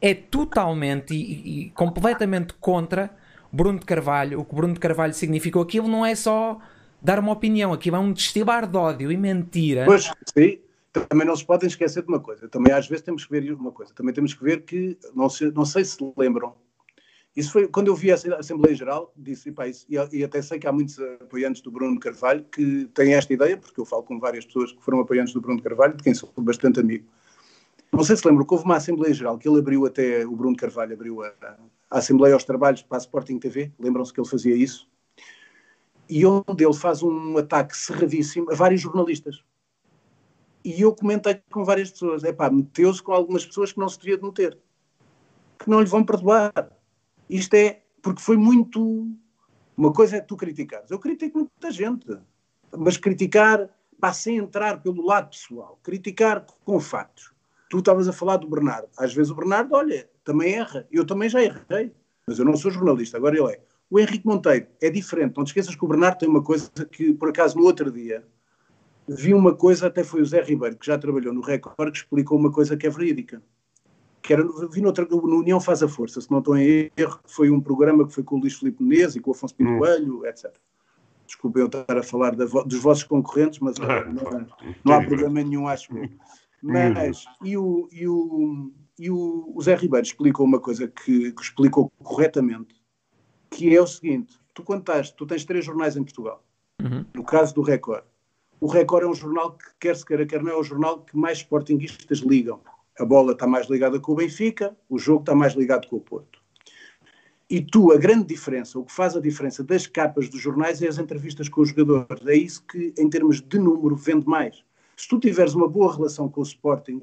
é totalmente e, e, completamente contra Bruno de Carvalho. O que Bruno de Carvalho significou aquilo não é só dar uma opinião, aquilo é um destilar de ódio e mentira. Pois, sim. Também não se podem esquecer de uma coisa. Também às vezes temos que ver uma coisa. Também temos que ver que, não sei, não sei se lembram, isso foi quando eu vi a Assembleia Geral, disse, isso, e, e, até sei que há muitos apoiantes do Bruno Carvalho que têm esta ideia, porque eu falo com várias pessoas que foram apoiantes do Bruno Carvalho, de quem sou bastante amigo. Não sei se lembram que houve uma Assembleia Geral que ele abriu até, o Bruno Carvalho abriu a, a Assembleia aos Trabalhos para a Sporting TV, lembram-se que ele fazia isso? E onde ele faz um ataque cerradíssimo a vários jornalistas. E eu comentei com várias pessoas, é pá, meteu-se com algumas pessoas que não se devia de meter, que não lhe vão perdoar isto é porque foi muito. Uma coisa é tu criticares. Eu critico muita gente, mas criticar pá, sem entrar pelo lado pessoal, criticar com fatos. Tu estavas a falar do Bernardo. Às vezes o Bernardo, olha, também erra. Eu também já errei, mas eu não sou jornalista, agora ele é. O Henrique Monteiro é diferente. Não te esqueças que o Bernardo tem uma coisa que, por acaso, no outro dia, vi uma coisa, até foi o Zé Ribeiro, que já trabalhou no Record, que explicou uma coisa que é verídica que era, vi noutra, no União Faz a Força, se não estou em erro, foi um programa que foi com o Luís Filipe Menezes e com o Afonso Pinto hum. Coelho, etc. Desculpem eu estar a falar da, dos vossos concorrentes, mas ah, não, não, há problema nenhum, acho eu. Mas, e o, e o, e o, o Zé Ribeiro explicou uma coisa que, que, explicou corretamente, que é o seguinte, tu quando estás, tu tens três jornais em Portugal, uhum. no caso do Record, o Record é um jornal que, quer se queira, quer não, é o jornal que mais sportinguistas ligam a bola está mais ligada com o Benfica, o jogo está mais ligado com o Porto. E tu, a grande diferença, o que faz a diferença das capas dos jornais é as entrevistas com os jogadores. É isso que, em termos de número, vende mais. Se tu tiveres uma boa relação com o Sporting,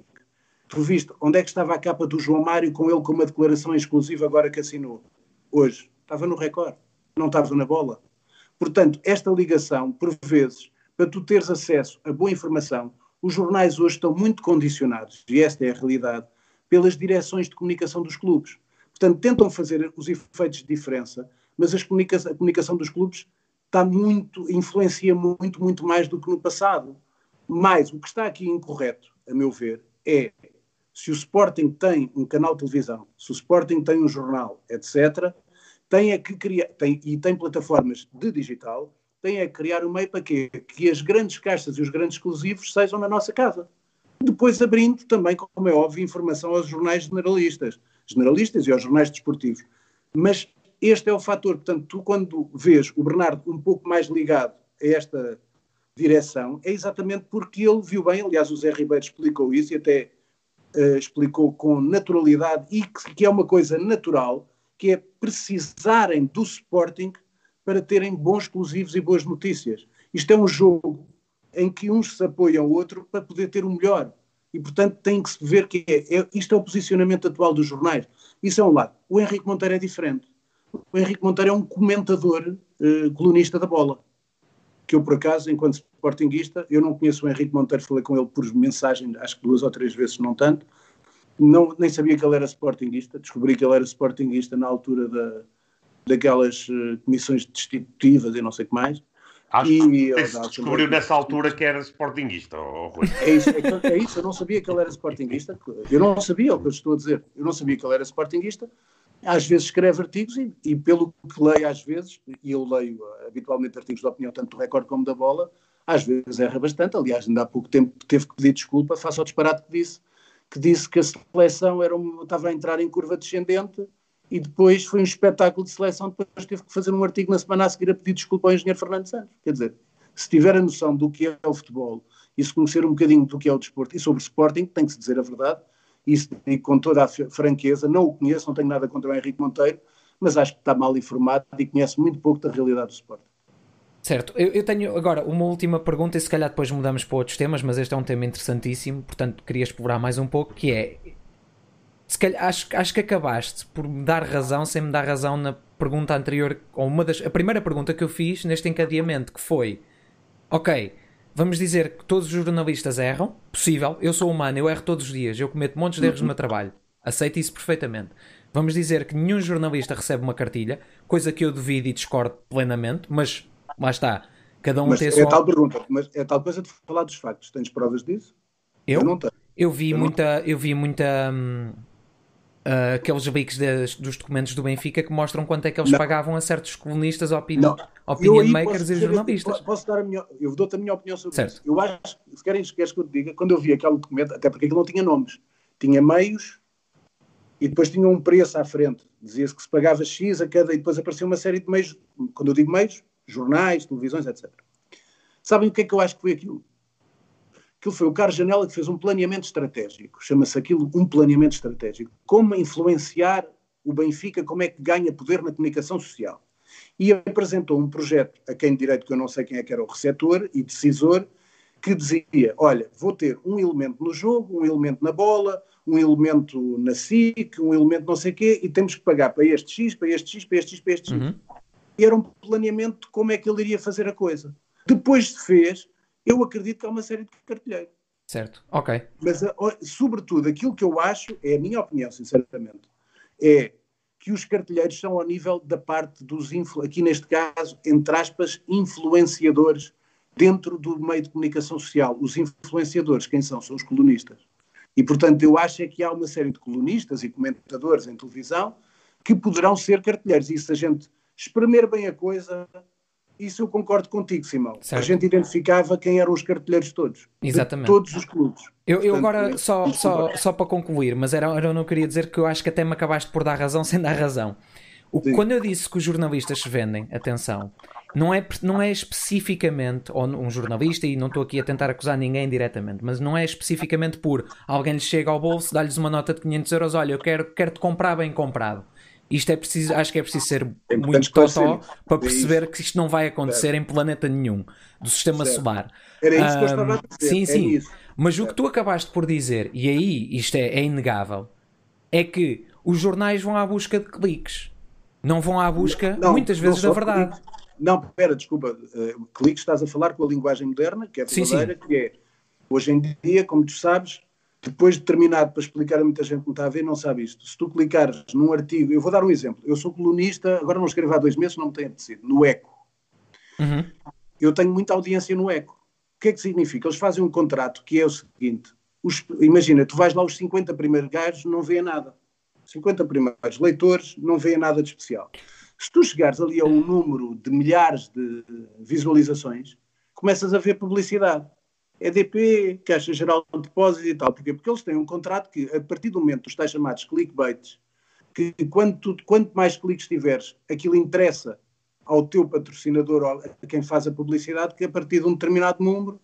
tu viste onde é que estava a capa do João Mário com ele com uma declaração exclusiva agora que assinou, hoje. estava no recorde, não estava na bola. Portanto, esta ligação, por vezes, para tu teres acesso a boa informação, os jornais hoje estão muito condicionados, e esta é a realidade, pelas direções de comunicação dos clubes. Portanto, tentam fazer os efeitos de diferença, mas comunica a comunicação dos clubes está muito, influencia muito, muito mais do que no passado. Mas o que está aqui incorreto, a meu ver, é se o Sporting tem um canal de televisão, se o Sporting tem um jornal, etc., tem que criar, tem, e tem plataformas de digital, tem a criar um meio para quê? Que as grandes caixas e os grandes exclusivos sejam na nossa casa. Depois abrindo também, como é óbvio, informação aos jornais generalistas, generalistas e aos jornais desportivos. Mas este é o fator. Portanto, tu quando vês o Bernardo um pouco mais ligado a esta direção, é exatamente porque ele viu bem, aliás, o Zé Ribeiro explicou isso e até uh, explicou com naturalidade, e que, que, é uma coisa natural, que é precisarem do Sporting para terem bons exclusivos e boas notícias. Isto é um jogo em que uns se apoiam ao outro para poder ter o melhor. E, portanto, tem que se ver que é, é, isto é o posicionamento atual dos jornais. Isso é um lado. O Henrique Monteiro é diferente. O Henrique Monteiro é um comentador uh, colunista da bola. Que eu, por acaso, enquanto sportinguista, eu não conheço o Henrique Monteiro, falei com ele por mensagem, acho que duas ou três vezes, não tanto. Não, nem sabia que ele era sportinguista. Descobri que ele era sportinguista na altura da, daquelas uh, comissões destitutivas e não sei o que mais. Acho e, que se descobriu nessa altura que era sportinguista, oh, Rui. É isso, é, é, isso, eu não sabia que ele era sportinguista. Eu não sabia o que eu estou a dizer. Eu não sabia que ele era sportinguista às vezes escreve artigos e, e, pelo que leio às vezes, e eu leio uh, habitualmente artigos de opinião tanto do recorde como da bola, às vezes erra bastante. Aliás, ainda há pouco tempo teve que pedir desculpa face ao disparate que disse, que disse que a seleção era um, estava a entrar em curva descendente e depois foi um espetáculo de seleção, depois teve que fazer um artigo na semana a seguir a pedir desculpa ao engenheiro Fernando Santos. Quer dizer, se tiver a noção do que é o futebol e se conhecer um bocadinho do que é o desporto e sobre o Sporting, tem que se dizer a verdade, isso digo com toda a franqueza, não o conheço, não tenho nada contra o Henrique Monteiro, mas acho que está mal informado e conhece muito pouco da realidade do esporte. Certo, eu, eu, tenho agora uma última pergunta e se calhar depois mudamos para outros temas, mas este é um tema interessantíssimo, portanto queria explorar mais um pouco, que é se calhar, acho, acho que acabaste por me dar razão sem me dar razão na pergunta anterior, ou uma das. A primeira pergunta que eu fiz neste encadeamento, que foi ok, Vamos dizer que todos os jornalistas erram, possível, eu sou humano, eu erro todos os dias, eu cometo montes de erros no meu trabalho, aceito isso perfeitamente. Vamos dizer que nenhum jornalista recebe uma cartilha, coisa que eu duvido e discordo plenamente, mas lá está, cada um mas tem a é sua... tal pergunta, mas é tal coisa de falar dos factos, tens provas disso? Eu? Eu não tenho. Eu vi eu muita, não... eu vi muita hum, uh, aqueles leaks dos documentos do Benfica que mostram quanto é que eles não. pagavam a certos colunistas, opinion, opinion makers e jornalistas. Posso dar a minha, eu dou-te a minha opinião sobre certo. isso. Eu acho, se querem, queres que eu te diga, quando eu vi aquele documento, até porque aquilo não tinha nomes, tinha meios e depois tinha um preço à frente. Dizia-se que se pagava X a cada, e depois aparecia uma série de meios, quando eu digo meios, jornais, televisões, etc. Sabem o que é que eu acho que foi aquilo? Aquilo foi o Carlos Janela que fez um planeamento estratégico. Chama-se aquilo um planeamento estratégico. Como influenciar o Benfica, como é que ganha poder na comunicação social. E apresentou um projeto a quem direito, que eu não sei quem é que era o receptor e decisor, que dizia: olha, vou ter um elemento no jogo, um elemento na bola, um elemento na SIC, um elemento não sei o quê, e temos que pagar para este X, para este X, para este X, para este X. Uhum. E era um planeamento de como é que ele iria fazer a coisa. Depois se fez, eu acredito que há uma série de cartilheiros. Certo, ok. Mas, sobretudo, aquilo que eu acho, é a minha opinião, sinceramente, é que os cartilheiros são ao nível da parte dos, aqui neste caso, entre aspas, influenciadores dentro do meio de comunicação social. Os influenciadores, quem são? São os colunistas. E, portanto, eu acho é que há uma série de colunistas e comentadores em televisão que poderão ser cartilheiros. E se a gente espremer bem a coisa, isso eu concordo contigo, Simão. Certo. A gente identificava quem eram os cartilheiros todos. Exatamente. todos os clubes. Eu, eu agora, só, só, só para concluir, mas era, eu não queria dizer que eu acho que até me acabaste por dar razão sem dar razão. O, quando eu disse que os jornalistas se vendem, atenção, não é, não é especificamente, ou um jornalista, e não estou aqui a tentar acusar ninguém diretamente, mas não é especificamente por alguém lhe chega ao bolso, dá-lhes uma nota de 500 euros, olha, eu quero, quero-te comprar bem comprado. Isto é preciso, acho que é preciso ser é muito totó para perceber que isto não vai acontecer certo. em planeta nenhum do sistema certo. solar. Era isso que eu estava a dizer. Sim, sim. Isso. Mas certo. o que tu acabaste por dizer, e aí isto é, é inegável, é que os jornais vão à busca de cliques. Não vão à busca, não, muitas vezes, da verdade. Clique. Não, espera, desculpa. Uh, clique, estás a falar com a linguagem moderna, que é verdadeira, sim, sim. que é, hoje em dia, como tu sabes, depois de terminado para explicar a muita gente que não está a ver, não sabe isto. Se tu clicares num artigo, eu vou dar um exemplo. Eu sou colunista, agora não escrevo há dois meses, não me tem apetecido, no ECO. Uhum. Eu tenho muita audiência no ECO. O que é que significa? Eles fazem um contrato que é o seguinte: os, imagina, tu vais lá os 50 primeiros gajos, não vêem nada. 50 primeiros leitores, não vêem nada de especial. Se tu chegares ali a um número de milhares de visualizações, começas a ver publicidade. EDP, Caixa Geral de Depósitos e tal. Porquê? Porque eles têm um contrato que, a partir do momento dos tais chamados clickbaits, que quando tu, quanto mais cliques tiveres, aquilo interessa ao teu patrocinador, a quem faz a publicidade, que a partir de um determinado número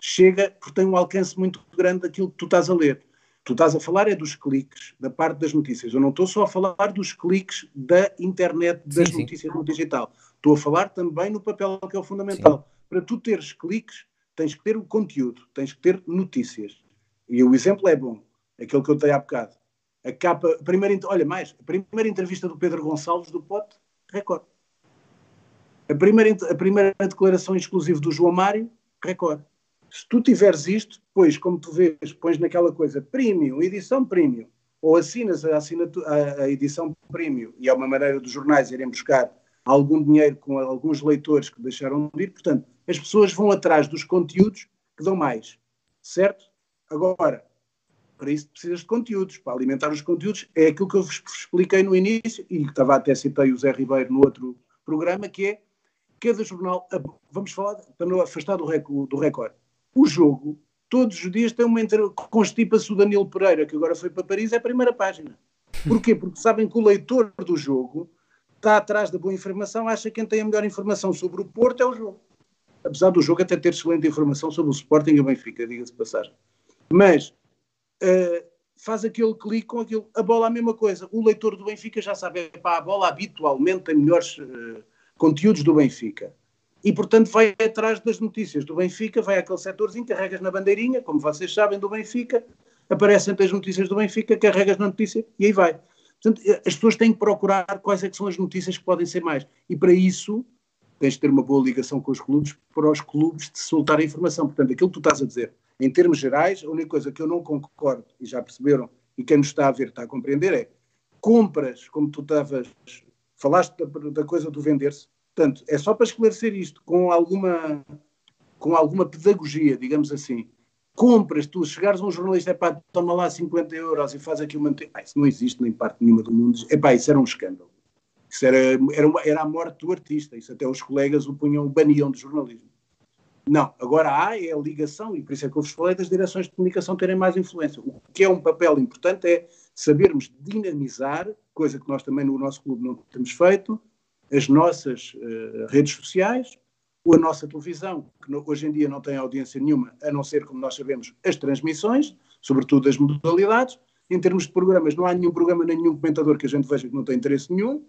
chega, porque tem um alcance muito grande daquilo que tu estás a ler. Tu estás a falar é dos cliques, da parte das notícias. Eu não estou só a falar dos cliques da internet, das sim, notícias sim. no digital. Estou a falar também no papel que é o fundamental. Sim. Para tu teres cliques, tens que ter o conteúdo, tens que ter notícias. E o exemplo é bom, aquele que eu dei há bocado. A capa, a primeira, olha mais, a primeira entrevista do Pedro Gonçalves do Pote, Record. A primeira, a primeira declaração exclusiva do João Mário, Record. Se tu tiveres isto, depois, como tu vês, pões naquela coisa premium, edição premium, ou assinas a, a, a edição premium, e é uma maneira dos jornais irem buscar algum dinheiro com alguns leitores que deixaram de ir, portanto, as pessoas vão atrás dos conteúdos que dão mais, certo? Agora, para isso precisas de conteúdos, para alimentar os conteúdos, é aquilo que eu vos expliquei no início, e estava até citei o Zé Ribeiro no outro programa, que é cada jornal, vamos falar, para não afastar do, do recorde, o jogo, todos os dias tem uma constipa-se o Danilo Pereira, que agora foi para Paris, é a primeira página. Porquê? Porque sabem que o leitor do jogo está atrás da boa informação, acha que quem tem a melhor informação sobre o Porto é o jogo. Apesar do jogo até ter excelente informação sobre o Sporting e o Benfica, diga-se passagem. Mas uh, faz aquele clique com aquilo. A bola a mesma coisa. O leitor do Benfica já sabe, pá, a bola habitualmente tem melhores uh, conteúdos do Benfica. E, portanto, vai atrás das notícias do Benfica, vai àquele setorzinho, carregas na bandeirinha, como vocês sabem, do Benfica, aparecem as notícias do Benfica, carregas na notícia e aí vai. Portanto, as pessoas têm que procurar quais é são as notícias que podem ser mais. E para isso tens de ter uma boa ligação com os clubes para os clubes te soltar a informação. Portanto, aquilo que tu estás a dizer, em termos gerais, a única coisa que eu não concordo, e já perceberam, e quem nos está a ver está a compreender, é compras, como tu estavas, falaste da, da coisa do vender-se. Portanto, é só para esclarecer isto, com alguma, com alguma pedagogia, digamos assim compras, tu chegares a um jornalista, é pá, toma lá 50 euros e faz aqui uma. Ah, isso não existe nem parte nenhuma do mundo. É pá, isso era um escândalo. Isso era, era, uma, era a morte do artista. Isso até os colegas o punham, baniam de jornalismo. Não, agora há é a ligação, e por isso é que eu vos falei das direções de comunicação terem mais influência. O que é um papel importante é sabermos dinamizar, coisa que nós também no nosso clube não temos feito, as nossas uh, redes sociais, a nossa televisão, que hoje em dia não tem audiência nenhuma, a não ser, como nós sabemos, as transmissões, sobretudo as modalidades. Em termos de programas, não há nenhum programa, nem nenhum comentador que a gente veja que não tem interesse nenhum.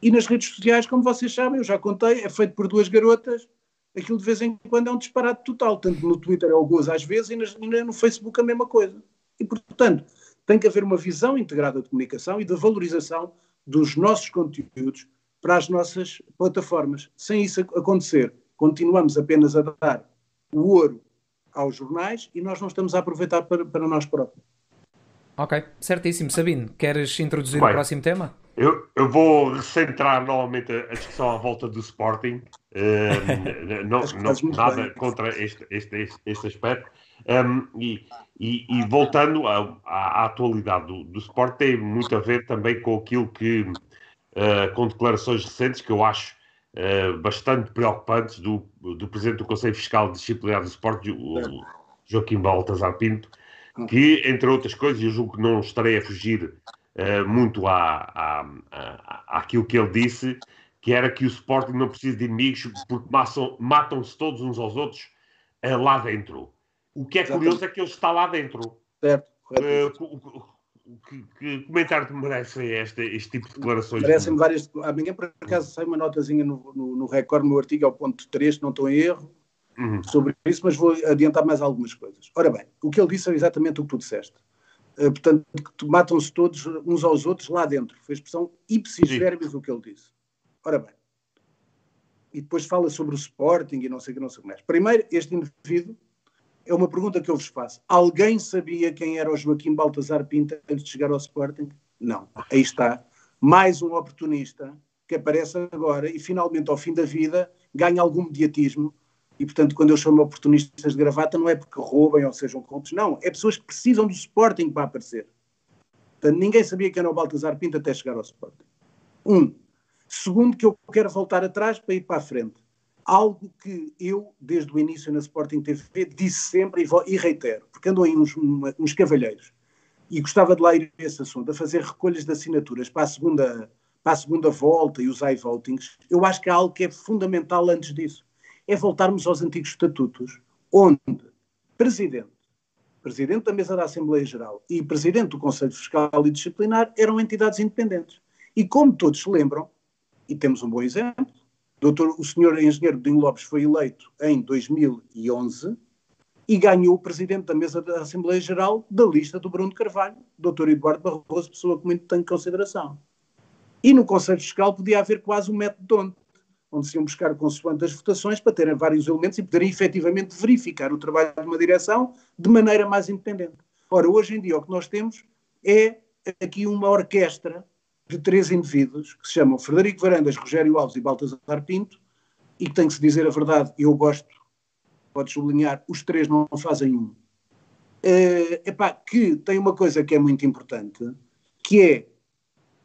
E nas redes sociais, como vocês sabem, eu já contei, é feito por duas garotas. Aquilo de vez em quando é um disparate total. Tanto no Twitter é o gozo às vezes e no Facebook a mesma coisa. E, portanto, tem que haver uma visão integrada de comunicação e de valorização dos nossos conteúdos para as nossas plataformas. Sem isso acontecer, continuamos apenas a dar o ouro aos jornais e nós não estamos a aproveitar para, para nós próprios. Ok, certíssimo. Sabino, queres introduzir Bem, o próximo tema? Eu, eu vou recentrar novamente a, discussão à volta do Sporting. Uh, não, não nada bem. contra este, este, este, este aspecto. Um, e, e, e, voltando à, à, atualidade do, do Sport, tem muito a ver também com aquilo que uh, com declarações recentes que eu acho uh, bastante preocupantes do, do Presidente do Conselho Fiscal Disciplinar do Esporte, o Joaquim Baltazar Pinto, que, entre outras coisas, eu julgo que não estarei a fugir uh, muito à, à, à, àquilo que ele disse, que era que o Sporting não precisa de inimigos porque matam-se todos uns aos outros lá dentro. O que é curioso é que ele está lá dentro. Certo. Uh, que, que comentário te merece este, este tipo de declarações? Merecem-me várias. Amanhã, por acaso, sai uma notazinha no, no, no Record, no artigo, ao ponto 3, não estou em erro, uhum. sobre isso, mas vou adiantar mais algumas coisas. Ora bem, o que ele disse é exatamente o que tu disseste. Uh, portanto, matam-se todos uns aos outros lá dentro. Foi a expressão ipsis verbis o que ele disse. Ora bem, e depois fala sobre o Sporting e não sei o que, não sei o que mais. Primeiro, este indivíduo, é uma pergunta que eu vos faço. Alguém sabia quem era o Joaquim Baltazar Pinta antes de chegar ao Sporting? Não. Aí está. Mais um oportunista que aparece agora e finalmente, ao fim da vida, ganha algum mediatismo. E, portanto, quando eu chamo oportunistas de gravata, não é porque roubem ou sejam corruptos, não. É pessoas que precisam do Sporting para aparecer. Portanto, ninguém sabia quem era o Baltazar Pinta até chegar ao Sporting. Um. Segundo, que eu quero voltar atrás para ir para a frente. Algo que eu, desde o início na Sporting TV, disse sempre e, reitero, porque andam aí uns, uns cavalheiros e gostava de lá ir a esse assunto, a fazer recolhas de assinaturas para a segunda, para a segunda volta e os i-votings, eu acho que há algo que é fundamental antes disso. É voltarmos aos antigos estatutos, onde presidente, presidente da mesa da Assembleia Geral e presidente do Conselho Fiscal e Disciplinar eram entidades independentes. E como todos se lembram, e temos um bom exemplo. Doutor, o senhor engenheiro Dinho Lopes foi eleito em 2011 e ganhou o presidente da mesa da Assembleia Geral da lista do Bruno Carvalho, doutor Eduardo Barroso, pessoa que muito tenho consideração. E no Conselho Fiscal podia haver quase um método de onde, onde se iam buscar consoante as votações para terem vários elementos e poderem efetivamente verificar o trabalho de uma direção de maneira mais independente. Ora, hoje em dia o que nós temos é aqui uma orquestra de três indivíduos que se chamam Frederico Varandas, Rogério Alves e Baltasar Pinto, e tem que se dizer a verdade, eu gosto, pode sublinhar, os três não fazem um. Uh, epá, que tem uma coisa que é muito importante, que é,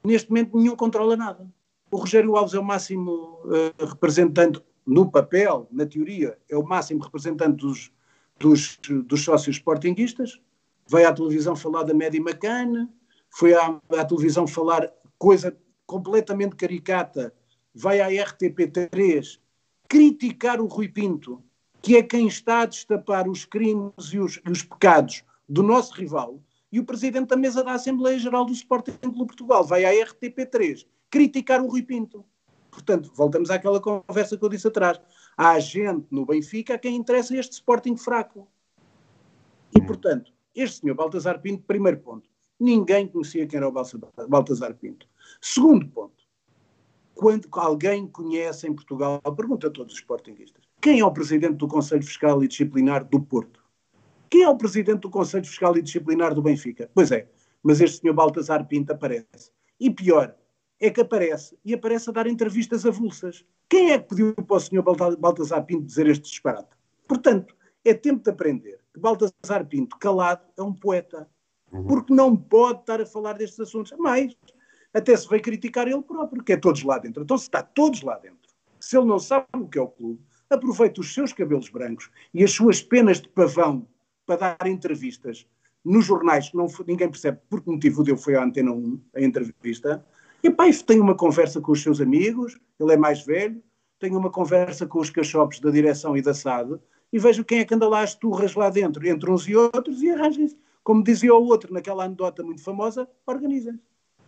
neste momento nenhum controla nada. O Rogério Alves é o máximo uh, representante, no papel, na teoria, é o máximo representante dos, dos, dos sócios sportinguistas, veio à televisão falar da Média Macana, foi à, à televisão falar coisa completamente caricata, vai à RTP3 criticar o Rui Pinto, que é quem está a destapar os crimes e os, e os pecados do nosso rival, e o presidente da mesa da Assembleia Geral do Sporting Clube Portugal vai à RTP3 criticar o Rui Pinto. Portanto, voltamos àquela conversa que eu disse atrás. Há gente no Benfica a quem interessa este Sporting fraco. E, portanto, este senhor Baltasar Pinto, primeiro ponto, ninguém conhecia quem era o Baltasar Pinto. Segundo ponto, quando alguém conhece em Portugal, pergunta a todos os sportinguistas, quem é o presidente do Conselho Fiscal e Disciplinar do Porto? Quem é o presidente do Conselho Fiscal e Disciplinar do Benfica? Pois é, mas este senhor Baltasar Pinto aparece. E pior, é que aparece, e aparece a dar entrevistas avulsas. Quem é que pediu para o senhor Baltasar Pinto dizer este disparate? Portanto, é tempo de aprender que Baltasar Pinto, calado, é um poeta. Uhum. Porque não pode estar a falar destes assuntos. Mais, até se veio criticar ele próprio, que é todos lá dentro. Então, se está todos lá dentro, se ele não sabe o que é o clube, aproveita os seus cabelos brancos e as suas penas de pavão para dar entrevistas nos jornais não, ninguém percebe por que motivo deu foi à Antena 1, a entrevista. E pá, tem uma conversa com os seus amigos, ele é mais velho, tem uma conversa com os cachopos da direção e da SAD e vejo quem é que anda lá as turras lá dentro, entre uns e outros, e arranjem-se. Como dizia o outro naquela anedota muito famosa, organizem-se.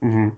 Uhum.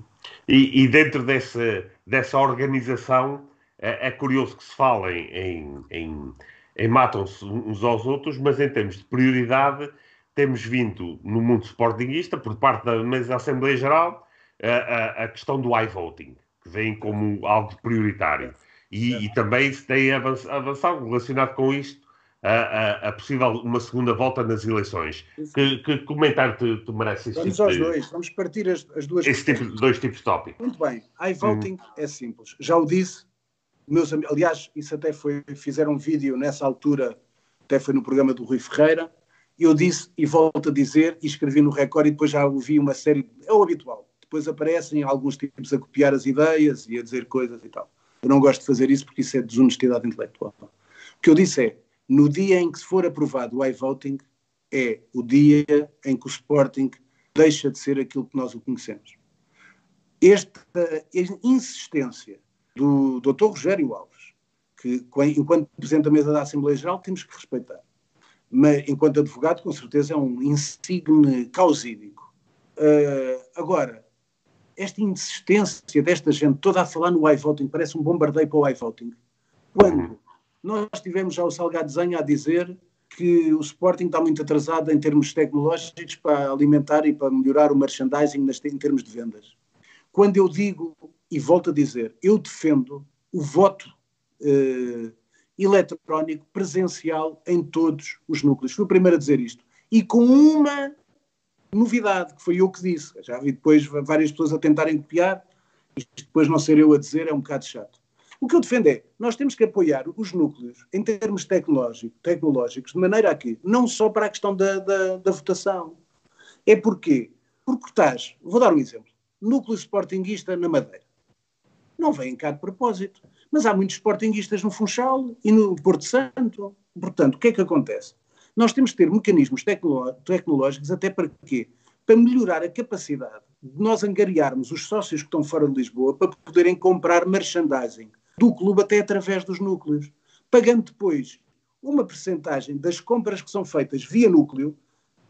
E, e, dentro desse, dessa organização é, é, curioso que se falem em, em, em matam-se uns aos outros, mas em termos de prioridade temos vindo no mundo sportinguista, por parte da da Assembleia Geral, a, a, a questão do iVoting, que vem como algo prioritário. E, e também se tem avançado relacionado com isto a, a, a, possível uma segunda volta nas eleições. Que, que, comentário te, te merece Vamos tipo aos de, dois, vamos partir as, as duas esse tipo, dois tipos de tópico. Muito bem, iVoting hum. é simples. Já o disse, meus amigos, aliás, isso até foi, fizeram um vídeo nessa altura, até foi no programa do Rui Ferreira, eu disse e volto a dizer, e escrevi no recorde e depois já ouvi uma série, é o habitual, depois aparecem alguns tipos a copiar as ideias e a dizer coisas e tal. Eu não gosto de fazer isso porque isso é desonestidade intelectual. O que eu disse é, no dia em que se for aprovado o iVoting, é o dia em que o Sporting deixa de ser aquilo que nós o conhecemos. Esta, insistência do Dr. Rogério Alves, que enquanto Presidente da Mesa da Assembleia Geral temos que respeitar, mas enquanto advogado com certeza é um insigne causídico. Uh, agora, esta insistência desta gente toda a falar no iVoting parece um bombardeio para o iVoting, quando nós tivemos já o Salgado Zenha a dizer que o Sporting está muito atrasado em termos tecnológicos para alimentar e para melhorar o merchandising em termos de vendas. Quando eu digo, e volto a dizer, eu defendo o voto eh, eletrónico presencial em todos os núcleos. Fui o primeiro a dizer isto. E com uma novidade, que foi eu que disse. Já vi depois várias pessoas a tentarem copiar, isto depois não ser eu a dizer é um bocado chato. O que eu defendo é, nós temos que apoiar os núcleos em termos tecnológico, tecnológicos, de maneira a que, não só para a questão da, da, da votação, é porque, porque estás, vou dar um exemplo, núcleo sportinguista na Madeira. Não vem cá de propósito, mas há muitos sportinguistas no Funchal e no Porto Santo. Portanto, o que é que acontece? Nós temos que ter mecanismos tecnológicos até para quê? Para melhorar a capacidade de nós angariarmos os sócios que estão fora de Lisboa para poderem comprar merchandising do clube até através dos núcleos, pagando depois uma percentagem das compras que são feitas via núcleo,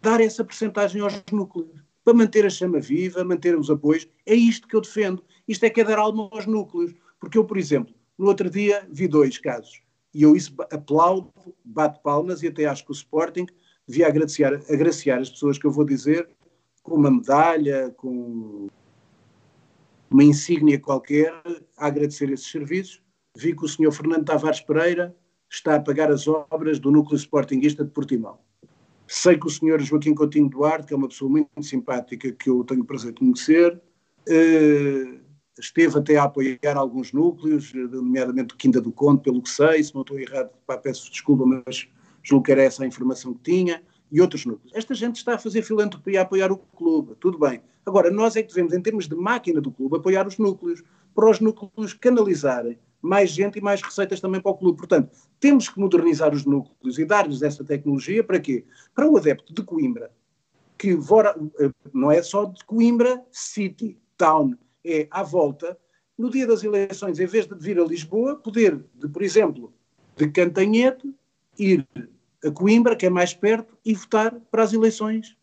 dar essa percentagem aos núcleos, para manter a chama viva, manter os apoios. É isto que eu defendo. Isto é que é dar alma aos núcleos. Porque eu, por exemplo, no outro dia vi dois casos. E eu isso aplaudo, bato palmas e até acho que o Sporting devia agraciar, agraciar as pessoas que eu vou dizer com uma medalha, com uma insígnia qualquer, a agradecer esses serviços. Vi que o senhor Fernando Tavares Pereira está a pagar as obras do núcleo sportinguista de Portimão. Sei que o senhor Joaquim Coutinho Duarte, que é uma pessoa muito simpática, que eu tenho o prazer de conhecer, eh, esteve até a apoiar alguns núcleos, nomeadamente Quinta do Conde, pelo que sei, se não estou errado, pá, peço desculpa, mas julgo que era essa a informação que tinha, e outros núcleos. Esta gente está a fazer filantropia, a apoiar o clube, tudo bem. Agora, nós é que devemos, em termos de máquina do clube, apoiar os núcleos, para os núcleos canalizarem mais gente e mais receitas também para o clube. Portanto, temos que modernizar os núcleos e dar-lhes essa tecnologia para quê? Para o adepto de Coimbra, que eh, não é só de Coimbra City, Town, é à volta, no dia das eleições, em vez de vir a Lisboa, poder, de, por exemplo, de Cantanhete, ir a Coimbra, que é mais perto, e votar para as eleições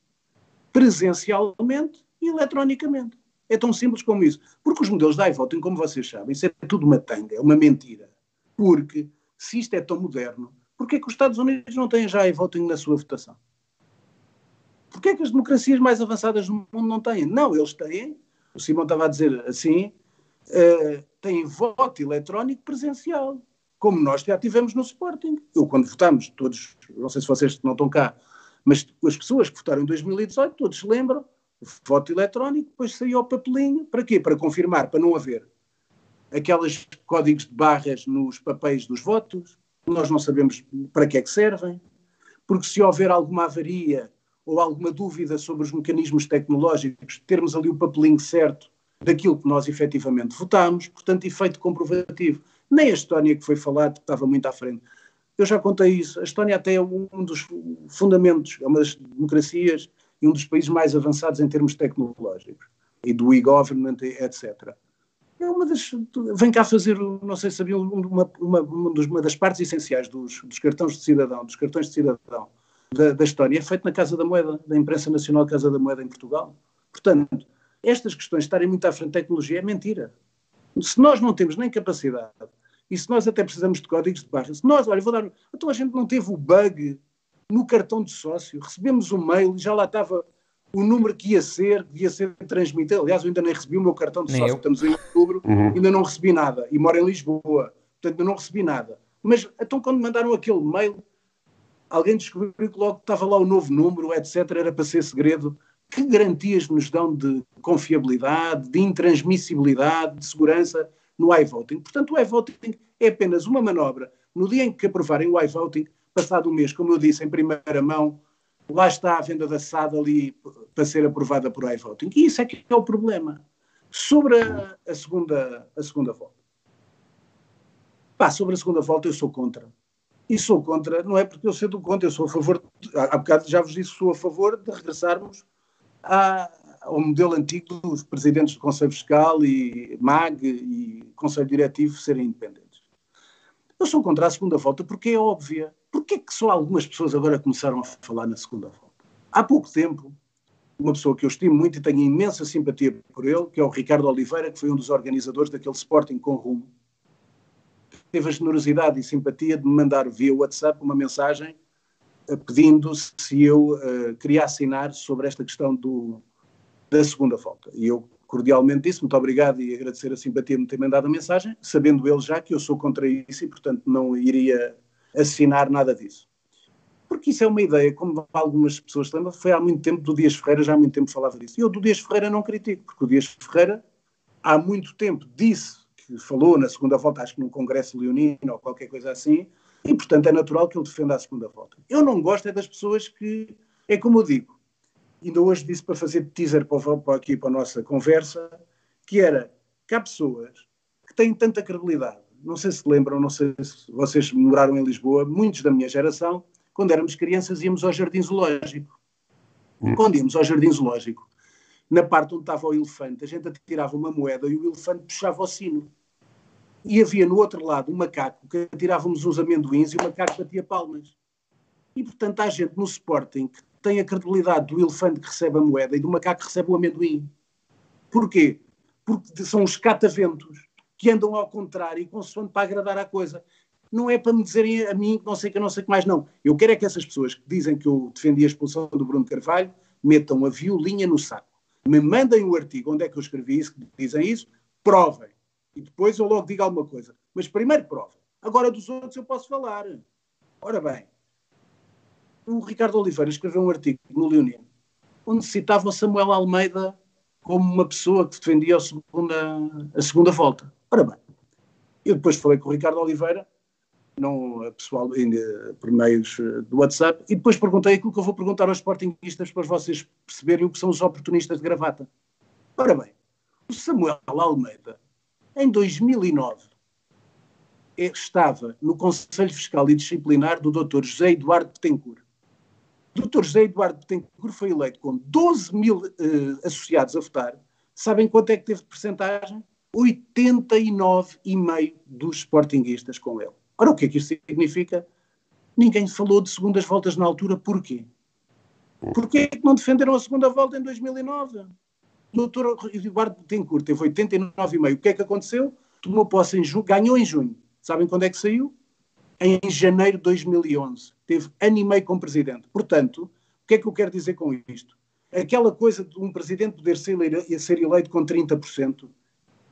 presencialmente eletronicamente. É tão simples como isso. Porque os modelos de iVoting, como vocês sabem, isso é tudo uma tanga, é uma mentira. Porque, se isto é tão moderno, porquê é que os Estados Unidos não têm já iVoting na sua votação? Porquê é que as democracias mais avançadas do mundo não têm? Não, eles têm, o Simão estava a dizer assim, uh, têm voto eletrónico presencial, como nós já tivemos no Sporting. Eu, quando votamos, todos, não sei se vocês não estão cá, mas as pessoas que votaram em 2018, todos lembram, voto eletrónico, depois saiu o papelinho, para quê? Para confirmar, para não haver aqueles códigos de barras nos papéis dos votos, nós não sabemos para que é que servem, porque se houver alguma avaria ou alguma dúvida sobre os mecanismos tecnológicos, termos ali o papelinho certo daquilo que nós efetivamente votámos, portanto, efeito comprovativo. Nem a Estónia, que foi falado, estava muito à frente. Eu já contei isso. A Estónia até é um dos fundamentos, é uma das democracias e um dos países mais avançados em termos tecnológicos e do e-government, etc. É uma das. Vem cá fazer, não sei se sabia, uma, uma, uma, das partes essenciais dos, dos cartões de cidadão, dos cartões de cidadão da, da história, é feito na Casa da Moeda, da Imprensa Nacional Casa da Moeda em Portugal. Portanto, estas questões estarem muito à frente da tecnologia é mentira. Se nós não temos nem capacidade, e se nós até precisamos de códigos de barra, se nós, olha, vou dar. Então a gente não teve o bug no cartão de sócio, recebemos um mail e já lá estava o número que ia ser, que ia ser transmitido. Aliás, eu ainda nem recebi o meu cartão de nem sócio, eu. estamos em outubro, uhum. ainda não recebi nada, e moro em Lisboa, portanto ainda não recebi nada. Mas então quando mandaram aquele mail, alguém descobriu que logo estava lá o novo número, etc., era para ser segredo. Que garantias nos dão de confiabilidade, de intransmissibilidade, de segurança no iVoting? Portanto, o iVoting é apenas uma manobra. No dia em que aprovarem o iVoting, passado um mês, como eu disse, em primeira mão, lá está a venda da SAD ali para ser aprovada por iVoting. E isso é que é o problema. Sobre a, a segunda, a segunda volta. Pá, sobre a segunda volta eu sou contra. E sou contra, não é porque eu sou contra, eu sou a favor, há bocado já vos disse, sou a favor de regressarmos à, ao modelo antigo dos presidentes do Conselho Fiscal e MAG e Conselho Diretivo serem independentes. Eu sou contra a segunda volta porque é óbvia. Porquê que só algumas pessoas agora começaram a falar na segunda volta? Há pouco tempo, uma pessoa que eu estimo muito e tenho imensa simpatia por ele, que é o Ricardo Oliveira, que foi um dos organizadores daquele Sporting com rumo, teve a generosidade e simpatia de me mandar via WhatsApp uma mensagem pedindo se eu uh, queria assinar sobre esta questão do, da segunda volta. E eu cordialmente disse muito obrigado e agradecer a simpatia de me ter mandado a mensagem, sabendo ele já que eu sou contra isso e, portanto, não iria assinar nada disso. Porque isso é uma ideia, como algumas pessoas se lembram, foi há muito tempo, do Dias Ferreira já há muito tempo falava disso. E eu do Dias Ferreira não critico, porque o Dias Ferreira há muito tempo disse, que falou na segunda volta, acho que num congresso leonino ou qualquer coisa assim, e portanto é natural que ele defenda a segunda volta. Eu não gosto é das pessoas que, é como eu digo, ainda hoje disse para fazer teaser para, para aqui para a nossa conversa, que era que há pessoas que têm tanta credibilidade. Não sei se lembram, não sei se vocês moraram em Lisboa, muitos da minha geração, quando éramos crianças íamos ao Jardim Zoológico. Hum. Quando íamos ao Jardim Zoológico, na parte onde estava o elefante, a gente atirava uma moeda e o elefante puxava o sino. E havia no outro lado um macaco que atirávamos uns amendoins e o macaco batia palmas. E portanto há gente no Sporting que tem a credibilidade do elefante que recebe a moeda e do macaco que recebe o amendoim. Porquê? Porque são os cataventos que andam ao contrário e consoante para agradar à coisa. Não é para me dizerem a mim que não sei que não sei que mais, não. Eu quero é que essas pessoas que dizem que eu defendi a expulsão do Bruno Carvalho metam a violinha no saco. Me mandem o artigo onde é que eu escrevi isso, que dizem isso, provem. E depois eu logo digo alguma coisa. Mas primeiro provem. Agora dos outros eu posso falar. Ora bem, o Ricardo Oliveira escreveu um artigo no Leonino onde citava Samuel Almeida como uma pessoa que defendia a segunda, a segunda volta. Ora bem, eu depois falei com o Ricardo Oliveira, não pessoal, ainda por meios eh, do WhatsApp, e depois perguntei aquilo que eu vou perguntar aos sportinguistas para vocês perceberem o que são os oportunistas de gravata. Ora bem, o Samuel Almeida, em 2009, estava no Conselho Fiscal e Disciplinar do Dr. José Eduardo Betancourt. Dr. José Eduardo Betancourt foi eleito com 12 mil uh, associados a votar. Sabem quanto é que teve de percentagem? 89,5% dos sportinguistas com ele. Ora, o que é que isto significa? Ninguém falou de segundas voltas na altura. Porquê? Porquê é que não defenderam a segunda volta em 2009? O doutor Eduardo Betancourt teve 89,5%. O que é que aconteceu? Tomou posse em junho, ganhou em junho. Sabem quando é que saiu? Em janeiro de 2011 teve ano e meio como presidente. Portanto, o que é que eu quero dizer com isto? Aquela coisa de um presidente poder ser eleito, ser eleito com 30%,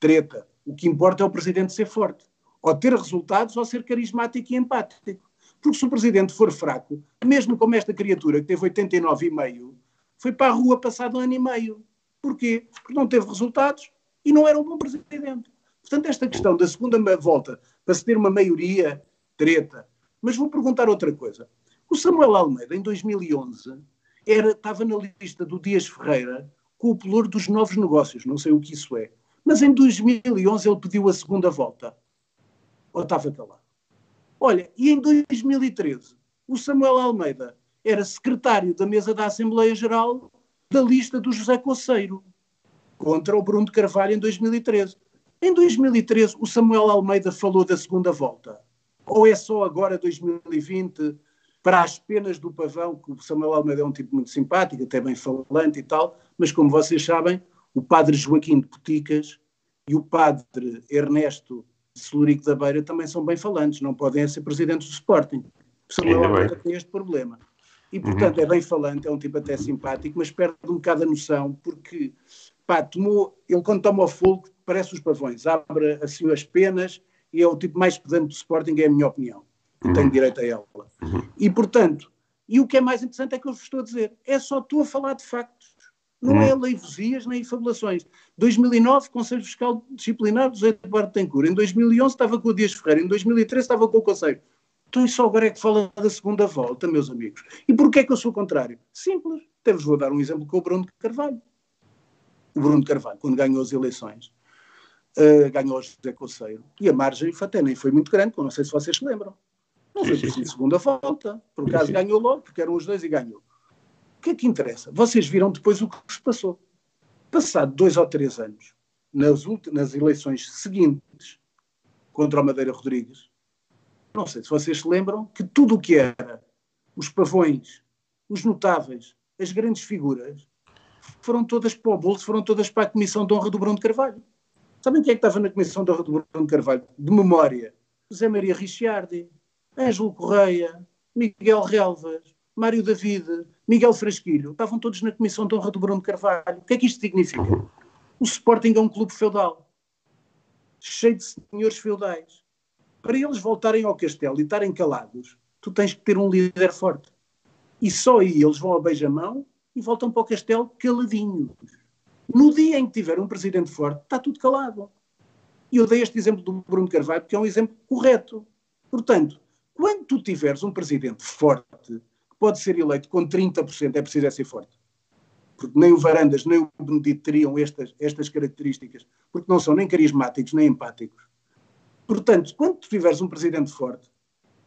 treta. O que importa é o presidente ser forte. Ou ter resultados ou ser carismático e empático. Porque se o presidente for fraco, mesmo como esta criatura que teve 89,5, foi para a rua passado um ano e meio. Porquê? Porque não teve resultados e não era um bom presidente. Portanto, esta questão da segunda volta, para se ter uma maioria, treta, mas vou perguntar outra coisa. O Samuel Almeida, em 2011, era, estava na lista do Dias Ferreira com o pelouro dos novos negócios, não sei o que isso é. Mas em 2011 ele pediu a segunda volta. Ou estava calado? Olha, e em 2013 o Samuel Almeida era secretário da mesa da Assembleia Geral da lista do José Coceiro contra o Bruno de Carvalho em 2013. Em 2013 o Samuel Almeida falou da segunda volta. Ou é só agora 2020 para as penas do pavão, que o Samuel Almeida é um tipo muito simpático, até bem falante e tal, mas como vocês sabem, o padre Joaquim de Puticas e o padre Ernesto de Celurico da Beira também são bem falantes, não podem ser presidentes do Sporting. O Samuel Almeida tem este problema. E, portanto, uhum. é bem falante, é um tipo até simpático, mas perde um bocado a noção, porque, pá, tomou, ele quando toma o fogo, parece os pavões, abre assim as penas e é o tipo mais pedante do Sporting, é a minha opinião. Uhum. Tenho direito a ela. Uhum. E, portanto, e o que é mais interessante é que eu vos estou a dizer, é só tu a falar de factos. Não uhum. é leivosias nem fabulações. 2009, Conselho Fiscal Disciplinar do José Eduardo Tencourt. Em 2011 estava com o Dias Ferreira. Em 2013 estava com o Conselho. Então isso agora é que fala da segunda volta, meus amigos. E porquê é que eu sou o contrário? Simples. Até vos vou dar um exemplo com o Bruno Carvalho. O Bruno Carvalho, quando ganhou as eleições, uh, ganhou José Conceiro. E a margem até nem foi muito grande, não sei se vocês se lembram. Não foi preciso segunda volta. Por acaso ganhou logo, porque eram os dois e ganhou. O que é que interessa? Vocês viram depois o que se passou. Passado dois ou três anos, nas, nas eleições seguintes contra o Madeira Rodrigues, não sei se vocês se lembram que tudo o que era os pavões, os notáveis, as grandes figuras, foram todas para o bolso, foram todas para a Comissão de Honra do Bruno de Carvalho. Sabem quem é que estava na Comissão de Bruno Carvalho? De memória. José Maria Ricciardi, Ângelo Correia, Miguel Relvas, Mário David, Miguel Frasquilho, estavam todos na Comissão de Honra do Bruno Carvalho. O que é que isto significa? O Sporting é um clube feudal, cheio de senhores feudais. Para eles voltarem ao castelo e estarem calados, tu tens que ter um líder forte. E só aí eles vão ao beijamão e voltam para o castelo caladinhos. No dia em que tiver um presidente forte, está tudo calado. E eu dei este exemplo do Bruno Carvalho porque é um exemplo correto. Portanto, quando tu tiveres um presidente forte, que pode ser eleito com 30%, é preciso é ser forte. Porque nem o Varandas nem o Benedito teriam estas, estas características, porque não são nem carismáticos nem empáticos. Portanto, quando tu tiveres um presidente forte,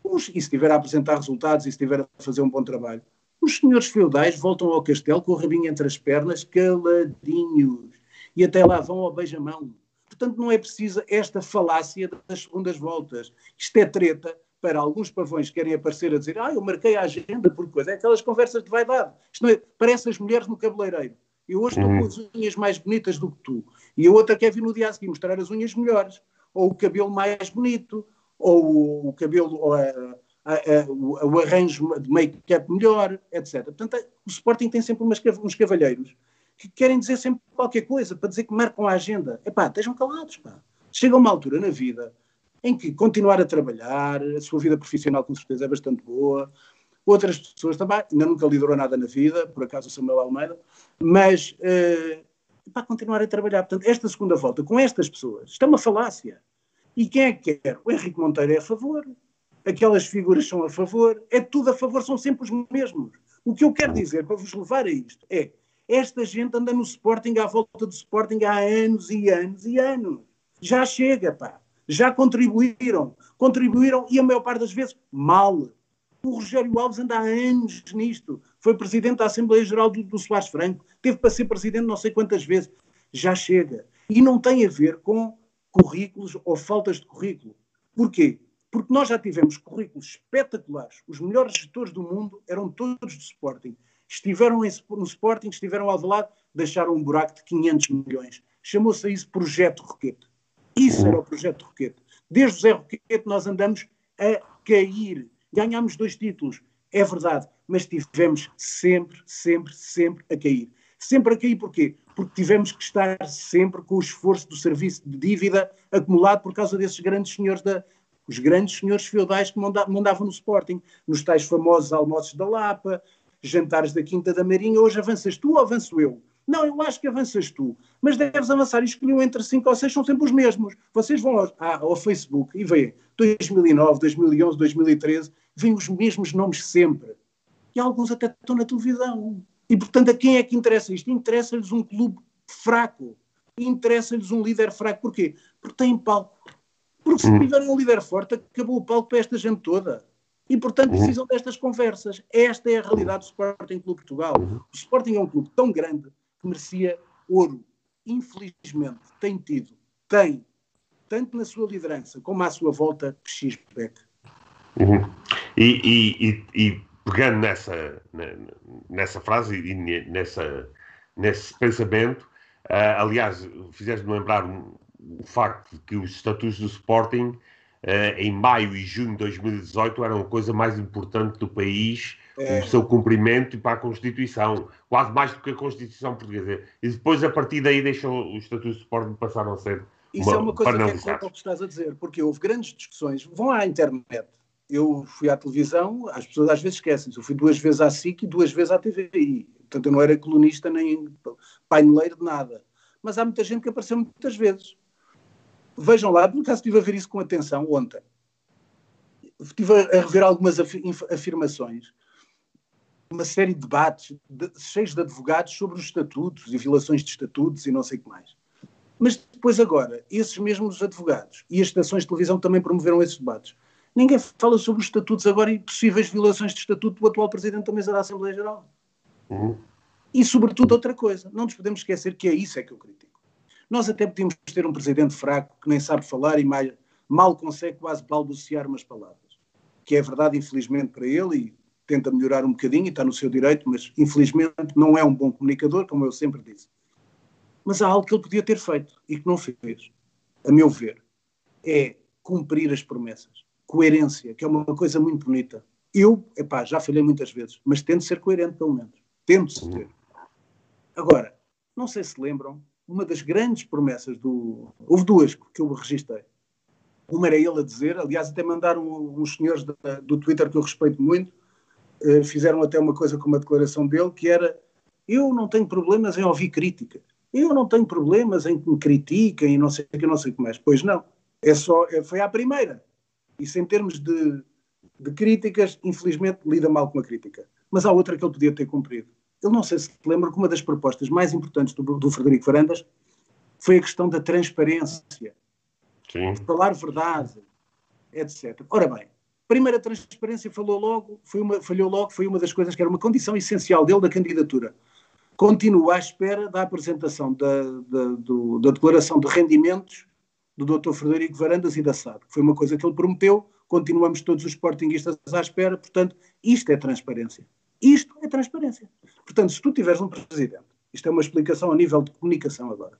e se estiver a apresentar resultados e se estiver a fazer um bom trabalho, os senhores feudais voltam ao castelo com o rabinho entre as pernas, caladinhos, e até lá vão ao beijamão. Portanto, não é precisa esta falácia das segundas voltas. Isto é treta para alguns pavões que querem aparecer a dizer ah, eu marquei a agenda por coisa. É aquelas conversas de vaidade. Isto é, parece as mulheres no cabeleireiro. Eu hoje estou com uhum. as unhas mais bonitas do que tu. E a outra quer vir no dia a seguir mostrar as unhas melhores. Ou o cabelo mais bonito. Ou o cabelo... Ou a, o, arranjo de make-up melhor, etc. Portanto, o Sporting tem sempre uns cavalheiros que querem dizer sempre qualquer coisa, para dizer que marcam a agenda. Epá, estejam calados, pá. Chega uma altura na vida em que continuar a trabalhar, a sua vida profissional com certeza é bastante boa, outras pessoas também, ainda nunca liderou nada na vida, por acaso o Samuel Almeida, mas uh, para continuar a trabalhar. Portanto, esta segunda volta com estas pessoas, isto é uma falácia. E quem é que quer? O Henrique Monteiro é a favor, aquelas figuras são a favor, é tudo a favor, são sempre os mesmos. O que eu quero dizer para vos levar a isto é esta gente anda no Sporting à volta do Sporting há anos e anos e anos. Já chega, pá. Já contribuíram. Contribuíram e a maior parte das vezes mal. O Rogério Alves anda há anos nisto. Foi presidente da Assembleia Geral do, do Soares Franco. Teve para ser presidente não sei quantas vezes. Já chega. E não tem a ver com currículos ou faltas de currículo. Porquê? Porque nós já tivemos currículos espetaculares. Os melhores gestores do mundo eram todos do Sporting estiveram no Sporting, estiveram ao lado, deixaram um buraco de 500 milhões. Chamou-se a isso Projeto Roquete. Isso era o Projeto Roquete. Desde o Zé Roquete nós andamos a cair. Ganhámos dois títulos, é verdade, mas tivemos sempre, sempre, sempre a cair. Sempre a cair porquê? Porque tivemos que estar sempre com o esforço do serviço de dívida acumulado por causa desses grandes senhores da, os grandes senhores feudais que mandavam no Sporting, nos tais famosos almoços da Lapa, jantares da Quinta da Marinha, hoje avanças tu ou avanço eu? Não, eu acho que avanças tu, mas deves avançar e escolhiam entre 5 ou 6, são sempre os mesmos. Vocês vão ao, ah, ao Facebook e veem 2009, 2011, 2013, vêm os mesmos nomes sempre. E alguns até estão na televisão. E, portanto, a quem é que interessa isto? Interessa-lhes um clube fraco. Interessa-lhes um líder fraco. Porquê? Porque têm palco. Porque se hum. tiverem um líder forte, acabou o palco para esta gente toda. E, portanto, uhum. precisam destas conversas. Esta é a realidade do Sporting Clube Portugal. Uhum. O Sporting é um clube tão grande que merecia ouro. Infelizmente, tem tido, tem, tanto na sua liderança como à sua volta, pechisbeck. Uhum. E, e, e, e, pegando nessa, nessa frase e nessa, nesse pensamento, uh, aliás, fizeste-me lembrar um, o facto de que os estatutos do Sporting uh, em maio e junho de 2018 era uma coisa mais importante do país, é. o seu cumprimento e para a Constituição, quase mais do que a Constituição portuguesa. E depois, a partir daí, deixou o Estatuto de Suporte passaram a ser. Isso uma, é uma coisa que é o que estás a dizer, porque houve grandes discussões. Vão à internet. Eu fui à televisão, as pessoas às vezes esquecem-se. Eu fui duas vezes à SIC e duas vezes à TVI. Portanto, eu não era colunista nem paineleiro de nada. Mas há muita gente que apareceu muitas vezes. Vejam lá, por acaso estive a ver isso com atenção ontem. Estive a rever algumas afirmações, uma série de debates de, cheios de advogados sobre os estatutos e violações de estatutos e não sei o que mais. Mas depois agora, esses mesmos advogados e as estações de televisão também promoveram esses debates. Ninguém fala sobre os estatutos agora e possíveis violações de estatuto do atual Presidente da Mesa da Assembleia Geral. Uhum. E, sobretudo, outra coisa. Não nos podemos esquecer que é isso é que eu critico. Nós até podíamos ter um presidente fraco que nem sabe falar e mal, consegue quase balbuciar umas palavras. Que é verdade, infelizmente, para ele e tenta melhorar um bocadinho e está no seu direito, mas infelizmente não é um bom comunicador, como eu sempre disse. Mas há algo que ele podia ter feito e que não fez, a meu ver, é cumprir as promessas. Coerência, que é uma coisa muito bonita. Eu, epá, já falhei muitas vezes, mas tento ser coerente, pelo menos. Tento ser. Agora, não sei se lembram, uma das grandes promessas do. Houve duas que eu registrei. Uma era ele a dizer, aliás, até mandaram uns senhores do Twitter que eu respeito muito, eh, fizeram até uma coisa com uma declaração dele, que era: Eu não tenho problemas em ouvir crítica. Eu não tenho problemas em que me critiquem e não sei o que, não sei o que mais. Pois não. É só, é, foi a primeira. Isso em termos de, de críticas, infelizmente lida mal com a crítica. Mas há outra que ele podia ter cumprido. Ele não sei se lembra que uma das propostas mais importantes do, do Frederico Varandas foi a questão da transparência. Sim. Falar verdade, etc. Ora bem, primeira transparência falou logo, foi uma, falhou logo, foi uma das coisas que era uma condição essencial dele da candidatura. Continua à espera da apresentação da, da, do, da declaração de rendimentos do Dr. Frederico Varandas e da SAD. Foi uma coisa que ele prometeu, continuamos todos os sportinguistas à espera, portanto, isto é transparência. Isto é transparência. Portanto, se tu tiveres um presidente, isto é uma explicação a nível de comunicação agora,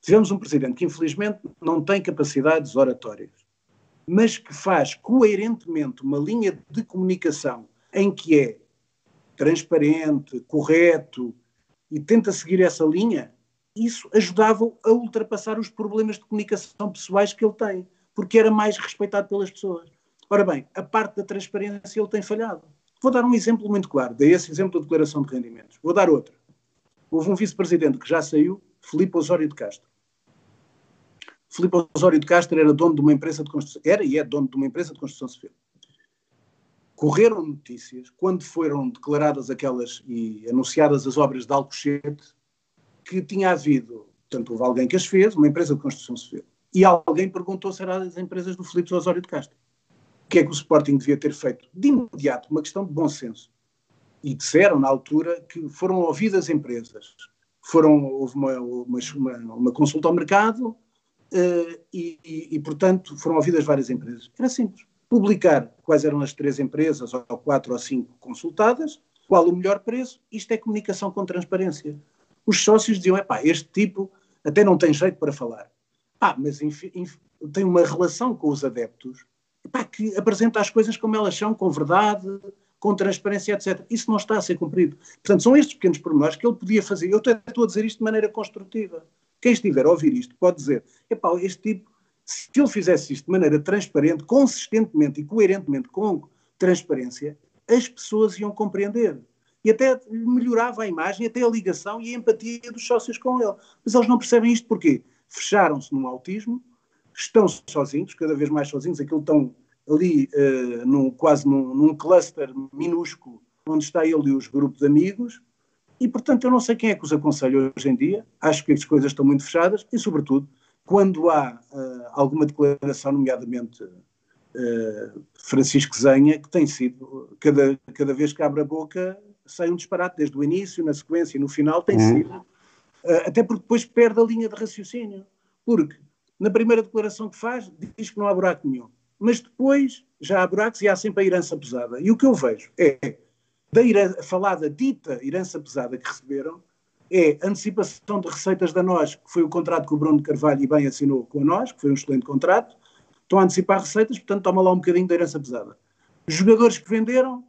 tivemos um presidente que infelizmente não tem capacidades oratórias, mas que faz coerentemente uma linha de comunicação em que é transparente, correto e tenta seguir essa linha, isso ajudava a ultrapassar os problemas de comunicação pessoais que ele tem, porque era mais respeitado pelas pessoas. Ora bem, a parte da transparência ele tem falhado. Vou dar um exemplo muito claro, dei esse exemplo da declaração de rendimentos. Vou dar outro. Houve um vice-presidente que já saiu, Filipe Osório de Castro. Filipe Osório de Castro era dono de uma empresa de construção, era e é dono de uma empresa de construção civil. Correram notícias, quando foram declaradas aquelas e anunciadas as obras de Alcochete, que tinha havido, portanto, houve alguém que as fez, uma empresa de construção civil, e alguém perguntou se eram as empresas do Filipe Osório de Castro. Que é que o Sporting devia ter feito? De imediato, uma questão de bom senso. E disseram, na altura, que foram ouvidas empresas. Foram, houve uma, uma, uma, consulta ao mercado uh, e, e, e, portanto, foram ouvidas várias empresas. Era simples. Publicar quais eram as três empresas, ou quatro ou cinco consultadas, qual o melhor preço, isto é comunicação com transparência os sócios diziam: é pá, este tipo até não tem jeito para falar. Ah, mas tem uma relação com os adeptos que apresenta as coisas como elas são, com verdade, com transparência, etc. Isso não está a ser cumprido. Portanto, são estes pequenos pormenores que ele podia fazer. Eu estou a dizer isto de maneira construtiva. Quem estiver a ouvir isto pode dizer: epá, este tipo, se ele fizesse isto de maneira transparente, consistentemente e coerentemente com transparência, as pessoas iam compreender e até melhorava a imagem, até a ligação e a empatia dos sócios com ele. Mas eles não percebem isto porquê? Fecharam-se num autismo, estão sozinhos, cada vez mais sozinhos, aquilo estão ali uh, num, quase num, num cluster minúsculo, onde está ele e os grupos de amigos, e portanto eu não sei quem é que os aconselha hoje em dia, acho que as coisas estão muito fechadas, e sobretudo, quando há uh, alguma declaração, nomeadamente uh, Francisco Zenha, que tem sido, cada, cada vez que abre a boca, sai um disparate desde o início, na sequência e no final, tem uhum. sido. Uh, até porque depois perde a linha de raciocínio. Porque na primeira declaração que faz, diz que não há buraco nenhum. Mas depois já há buracos e há sempre a herança pesada. E o que eu vejo é, da herança, falada dita herança pesada que receberam, é antecipação de receitas da nós, que foi o contrato que o Bruno Carvalho e bem assinou com a nós, que foi um excelente contrato. Estão a antecipar receitas, portanto, toma lá um bocadinho da herança pesada. Jogadores que venderam,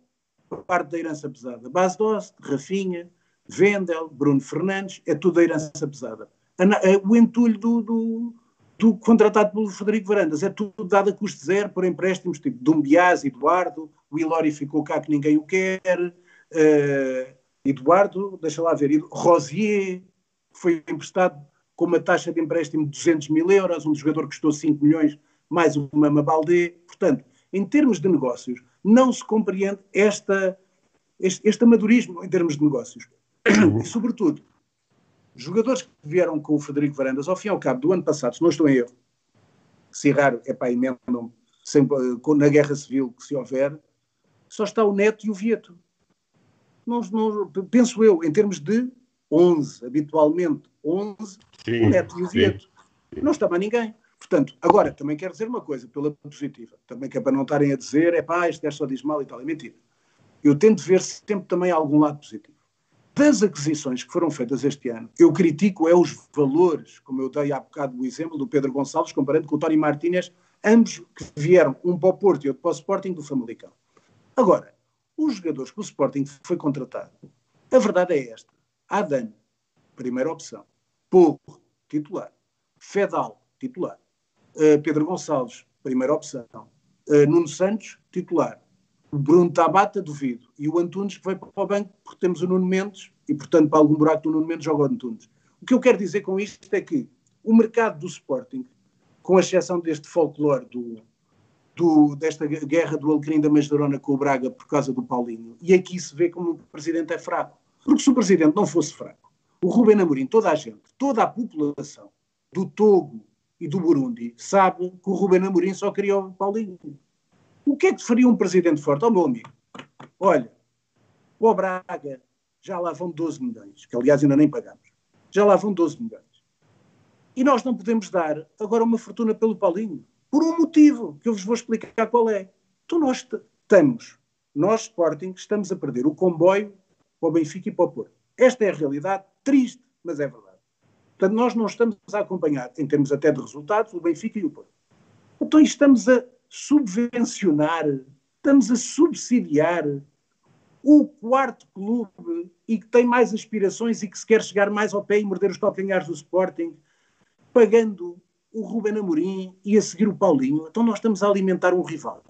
parte da herança pesada. Base Dost, Rafinha, Vendel, Bruno Fernandes, é tudo a herança pesada. O entulho do, do, do, contratado pelo Frederico Varandas é tudo dado a custo zero por empréstimos tipo Dumbiás, Eduardo, o Ilori ficou cá que ninguém o quer, uh, Eduardo, deixa lá ver, Rosier, foi emprestado com uma taxa de empréstimo de 200 mil euros, um jogador que custou 5 milhões, mais uma Mabaldé. Portanto, em termos de negócios, não se compreende esta, este, este amadorismo em termos de negócios. E, sobretudo, jogadores que vieram com o Frederico Varandas, ao fim e ao cabo do ano passado, se não estou em erro, se errar, é para emendam sempre, na guerra civil que se houver, só está o Neto e o Vieto. Não, não, penso eu, em termos de 11, habitualmente 11, sim, o Neto e o Vieto. Sim. Não está mais ninguém. Portanto, agora, também quero dizer uma coisa, pela positiva, também que é para não estarem a dizer, é pá, este só diz mal e tal, é mentira. Eu tento ver sempre também algum lado positivo. Das aquisições que foram feitas este ano, eu critico é os valores, como eu dei há bocado o exemplo do Pedro Gonçalves, comparando com o Tony Martínez, ambos que vieram, um para o Porto e outro para o Sporting do Famalicão. Agora, os jogadores que o Sporting foi contratado, a verdade é esta. Adam, primeira opção. Porro, titular. Fedal, titular. Uh, Pedro Gonçalves, primeira opção. Uh, Nuno Santos, titular. Bruno Tabata, duvido. E o Antunes, que vai para o banco, porque temos o Nuno Mendes, e portanto, para algum buraco do Nuno Mendes, joga o Antunes. O que eu quero dizer com isto é que o mercado do Sporting, com exceção deste folclore do, do, desta guerra do Alecrim da Masdarona com o Braga por causa do Paulinho, e aqui se vê como o presidente é fraco. Porque se o presidente não fosse fraco, o Rubem Amorim, toda a gente, toda a população do Togo e do Burundi sabe que o Rubem Amorim só queria o Paulinho. O que é que faria um presidente forte? Ó oh, meu amigo, olha, o Braga já lá vão 12 milhões, que aliás ainda nem pagamos já lá vão 12 milhões. E nós não podemos dar agora uma fortuna pelo Paulinho, por um motivo que eu vos vou explicar qual é. Então nós estamos, nós Sporting, estamos a perder o comboio para o Benfica e para o Porto. Esta é a realidade, triste, mas é verdade. Portanto, nós não estamos a acompanhar, em termos até de resultados, o Benfica e o Porto. Então estamos a subvencionar, estamos a subsidiar o quarto clube e que tem mais aspirações e que se quer chegar mais ao pé e morder os calcanhares do Sporting, pagando o Ruben Amorim e a seguir o Paulinho. Então nós estamos a alimentar um rival.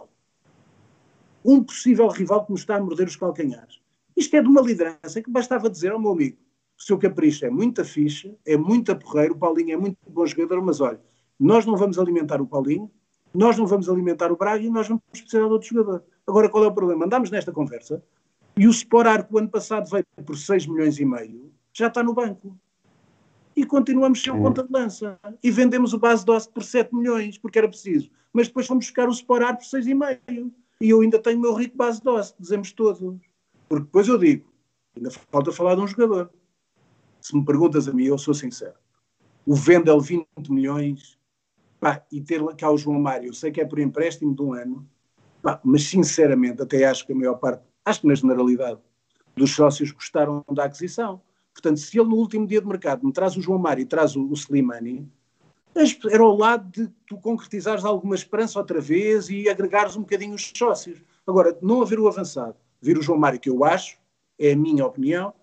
Um possível rival que nos está a morder os calcanhares. Isto é de uma liderança que bastava dizer ao meu amigo, o seu capricho é muita ficha, é muita porreiro, o Paulinho é muito bom jogador, mas olha, nós não vamos alimentar o Paulinho, nós não vamos alimentar o Braga e nós vamos precisar de outro jogador. Agora, qual é o problema? Andamos nesta conversa e o Sporar, que o ano passado veio por 6 milhões e meio, já está no banco. E continuamos sem o ponta de lança. E vendemos o base doce por 7 milhões, porque era preciso. Mas depois fomos buscar o Sporar por 6,5. E eu ainda tenho o meu rico base doce, dizemos todos. Porque depois eu digo, ainda falta falar de um jogador. Se me perguntas a mim, eu sou sincero. O Vendel 20 milhões, pá, e ter cá o João Mário, eu sei que é por empréstimo de um ano, pá, mas sinceramente até acho que a maior parte acho que na generalidade dos sócios gostaram da aquisição. Portanto, se ele no último dia de mercado me traz o João Mário e traz o, o Slimani, era ao lado de tu concretizares alguma esperança outra vez e agregares um bocadinho os sócios. Agora, não haver o avançado, vir o João Mário, que eu acho, é a minha opinião,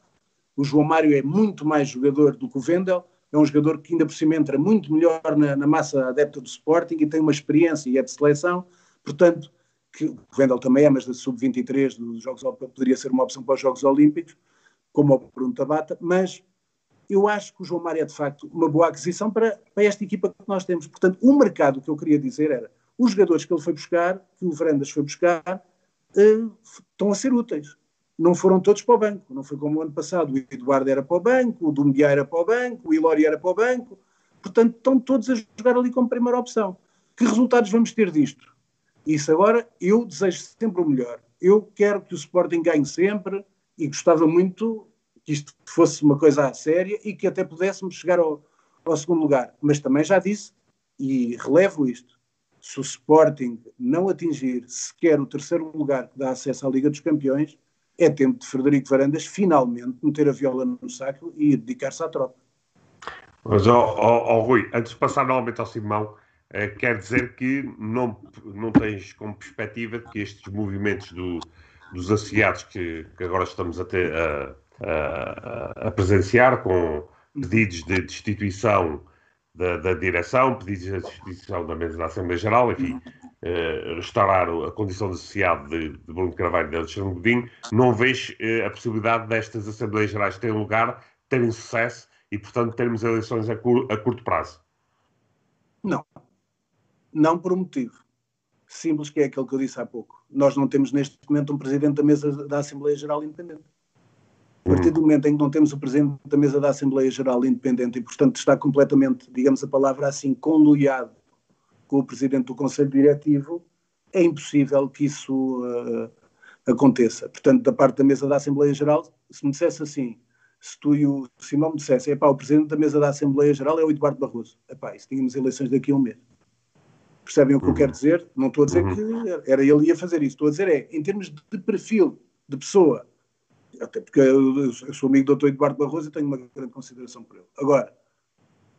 o João Mário é muito mais jogador do que o Vendel, é um jogador que ainda por cima entra muito melhor na, na massa adepta do Sporting e tem uma experiência e é de seleção, portanto, que o Vendel também é, mas da sub-23 dos Jogos poderia ser uma opção para os Jogos Olímpicos, como o Bruno Tabata, mas eu acho que o João Mário é de facto uma boa aquisição para, para esta equipa que nós temos. Portanto, o mercado que eu queria dizer era os jogadores que ele foi buscar, que o Verandas foi buscar, uh, estão a ser úteis. Não foram todos para o banco, não foi como o ano passado. O Eduardo era para o banco, o Dumbiá era para o banco, o Ilori era para o banco. Portanto, estão todos a jogar ali como primeira opção. Que resultados vamos ter disto? Isso agora, eu desejo sempre o melhor. Eu quero que o Sporting ganhe sempre e gostava muito que isto fosse uma coisa séria e que até pudéssemos chegar ao, ao segundo lugar. Mas também já disse, e relevo isto, se o Sporting não atingir sequer o terceiro lugar que dá acesso à Liga dos Campeões, é tempo de Frederico Varandas finalmente meter a viola no saco e dedicar-se à tropa. Mas, ó, ó, ó, Rui, antes de passar novamente ao Simão, Uh, quer dizer que não, não tens como perspectiva que estes movimentos do, dos associados que, que, agora estamos a, ter, a, a, a, presenciar com pedidos de destituição da, da, direção, pedidos de destituição da mesa da Assembleia Geral, enfim, uh, restaurar a condição de associado de, de Bruno Carvalho e de Alexandre Godinho, não vês uh, a possibilidade destas Assembleias Gerais terem lugar, terem sucesso e, portanto, termos eleições a, cur, a curto prazo? Não, não por um motivo simples, que é aquele que eu disse há pouco. Nós não temos neste momento um presidente da mesa da Assembleia Geral Independente. A partir do momento em que não temos o presidente da mesa da Assembleia Geral Independente e, portanto, está completamente, digamos a palavra assim, conluiado com o presidente do Conselho Diretivo, é impossível que isso uh, aconteça. Portanto, da parte da mesa da Assembleia Geral, se me dissesse assim, se tu e o Simão me dissessem, o presidente da mesa da Assembleia Geral é o Eduardo Barroso. Epá, isso tínhamos eleições daqui a um mês. Percebem o que uhum. eu quero dizer? Não estou a dizer uhum. que era ele ia fazer isso. Estou a dizer é, em termos de perfil de pessoa, até porque eu, eu sou amigo do Dr. Eduardo Barroso e tenho uma grande consideração por ele. Agora,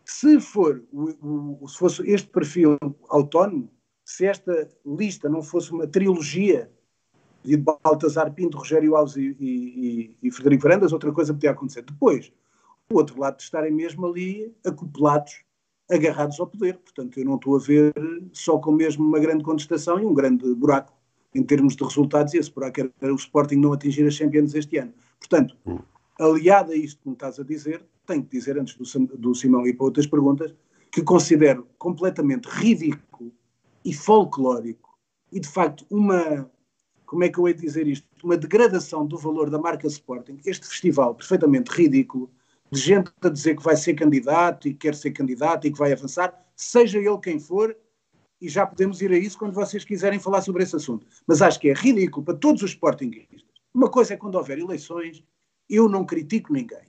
se for o, o, se fosse este perfil autónomo, se esta lista não fosse uma trilogia de Baltazar Pinto, Rogério Alves e, e, e, Frederico Varandas, outra coisa podia acontecer. Depois, o outro lado de estarem mesmo ali acoplados, agarrados ao poder. Portanto, eu não estou a ver só com mesmo uma grande contestação e um grande buraco em termos de resultados, e esse buraco era o Sporting não atingir as Champions este ano. Portanto, hum. Aliado a isto que me estás a dizer, tenho que dizer, antes do, do Simão ir para outras perguntas, que considero completamente ridículo e folclórico e, de facto, uma, como é que eu hei de dizer isto? Uma degradação do valor da marca Sporting, este festival perfeitamente ridículo, de gente a dizer que vai ser candidato e quer ser candidato e que vai avançar, seja ele quem for, e já podemos ir a isso quando vocês quiserem falar sobre esse assunto. Mas acho que é ridículo para todos os Sportingistas. Uma coisa é quando houver eleições, eu não critico ninguém.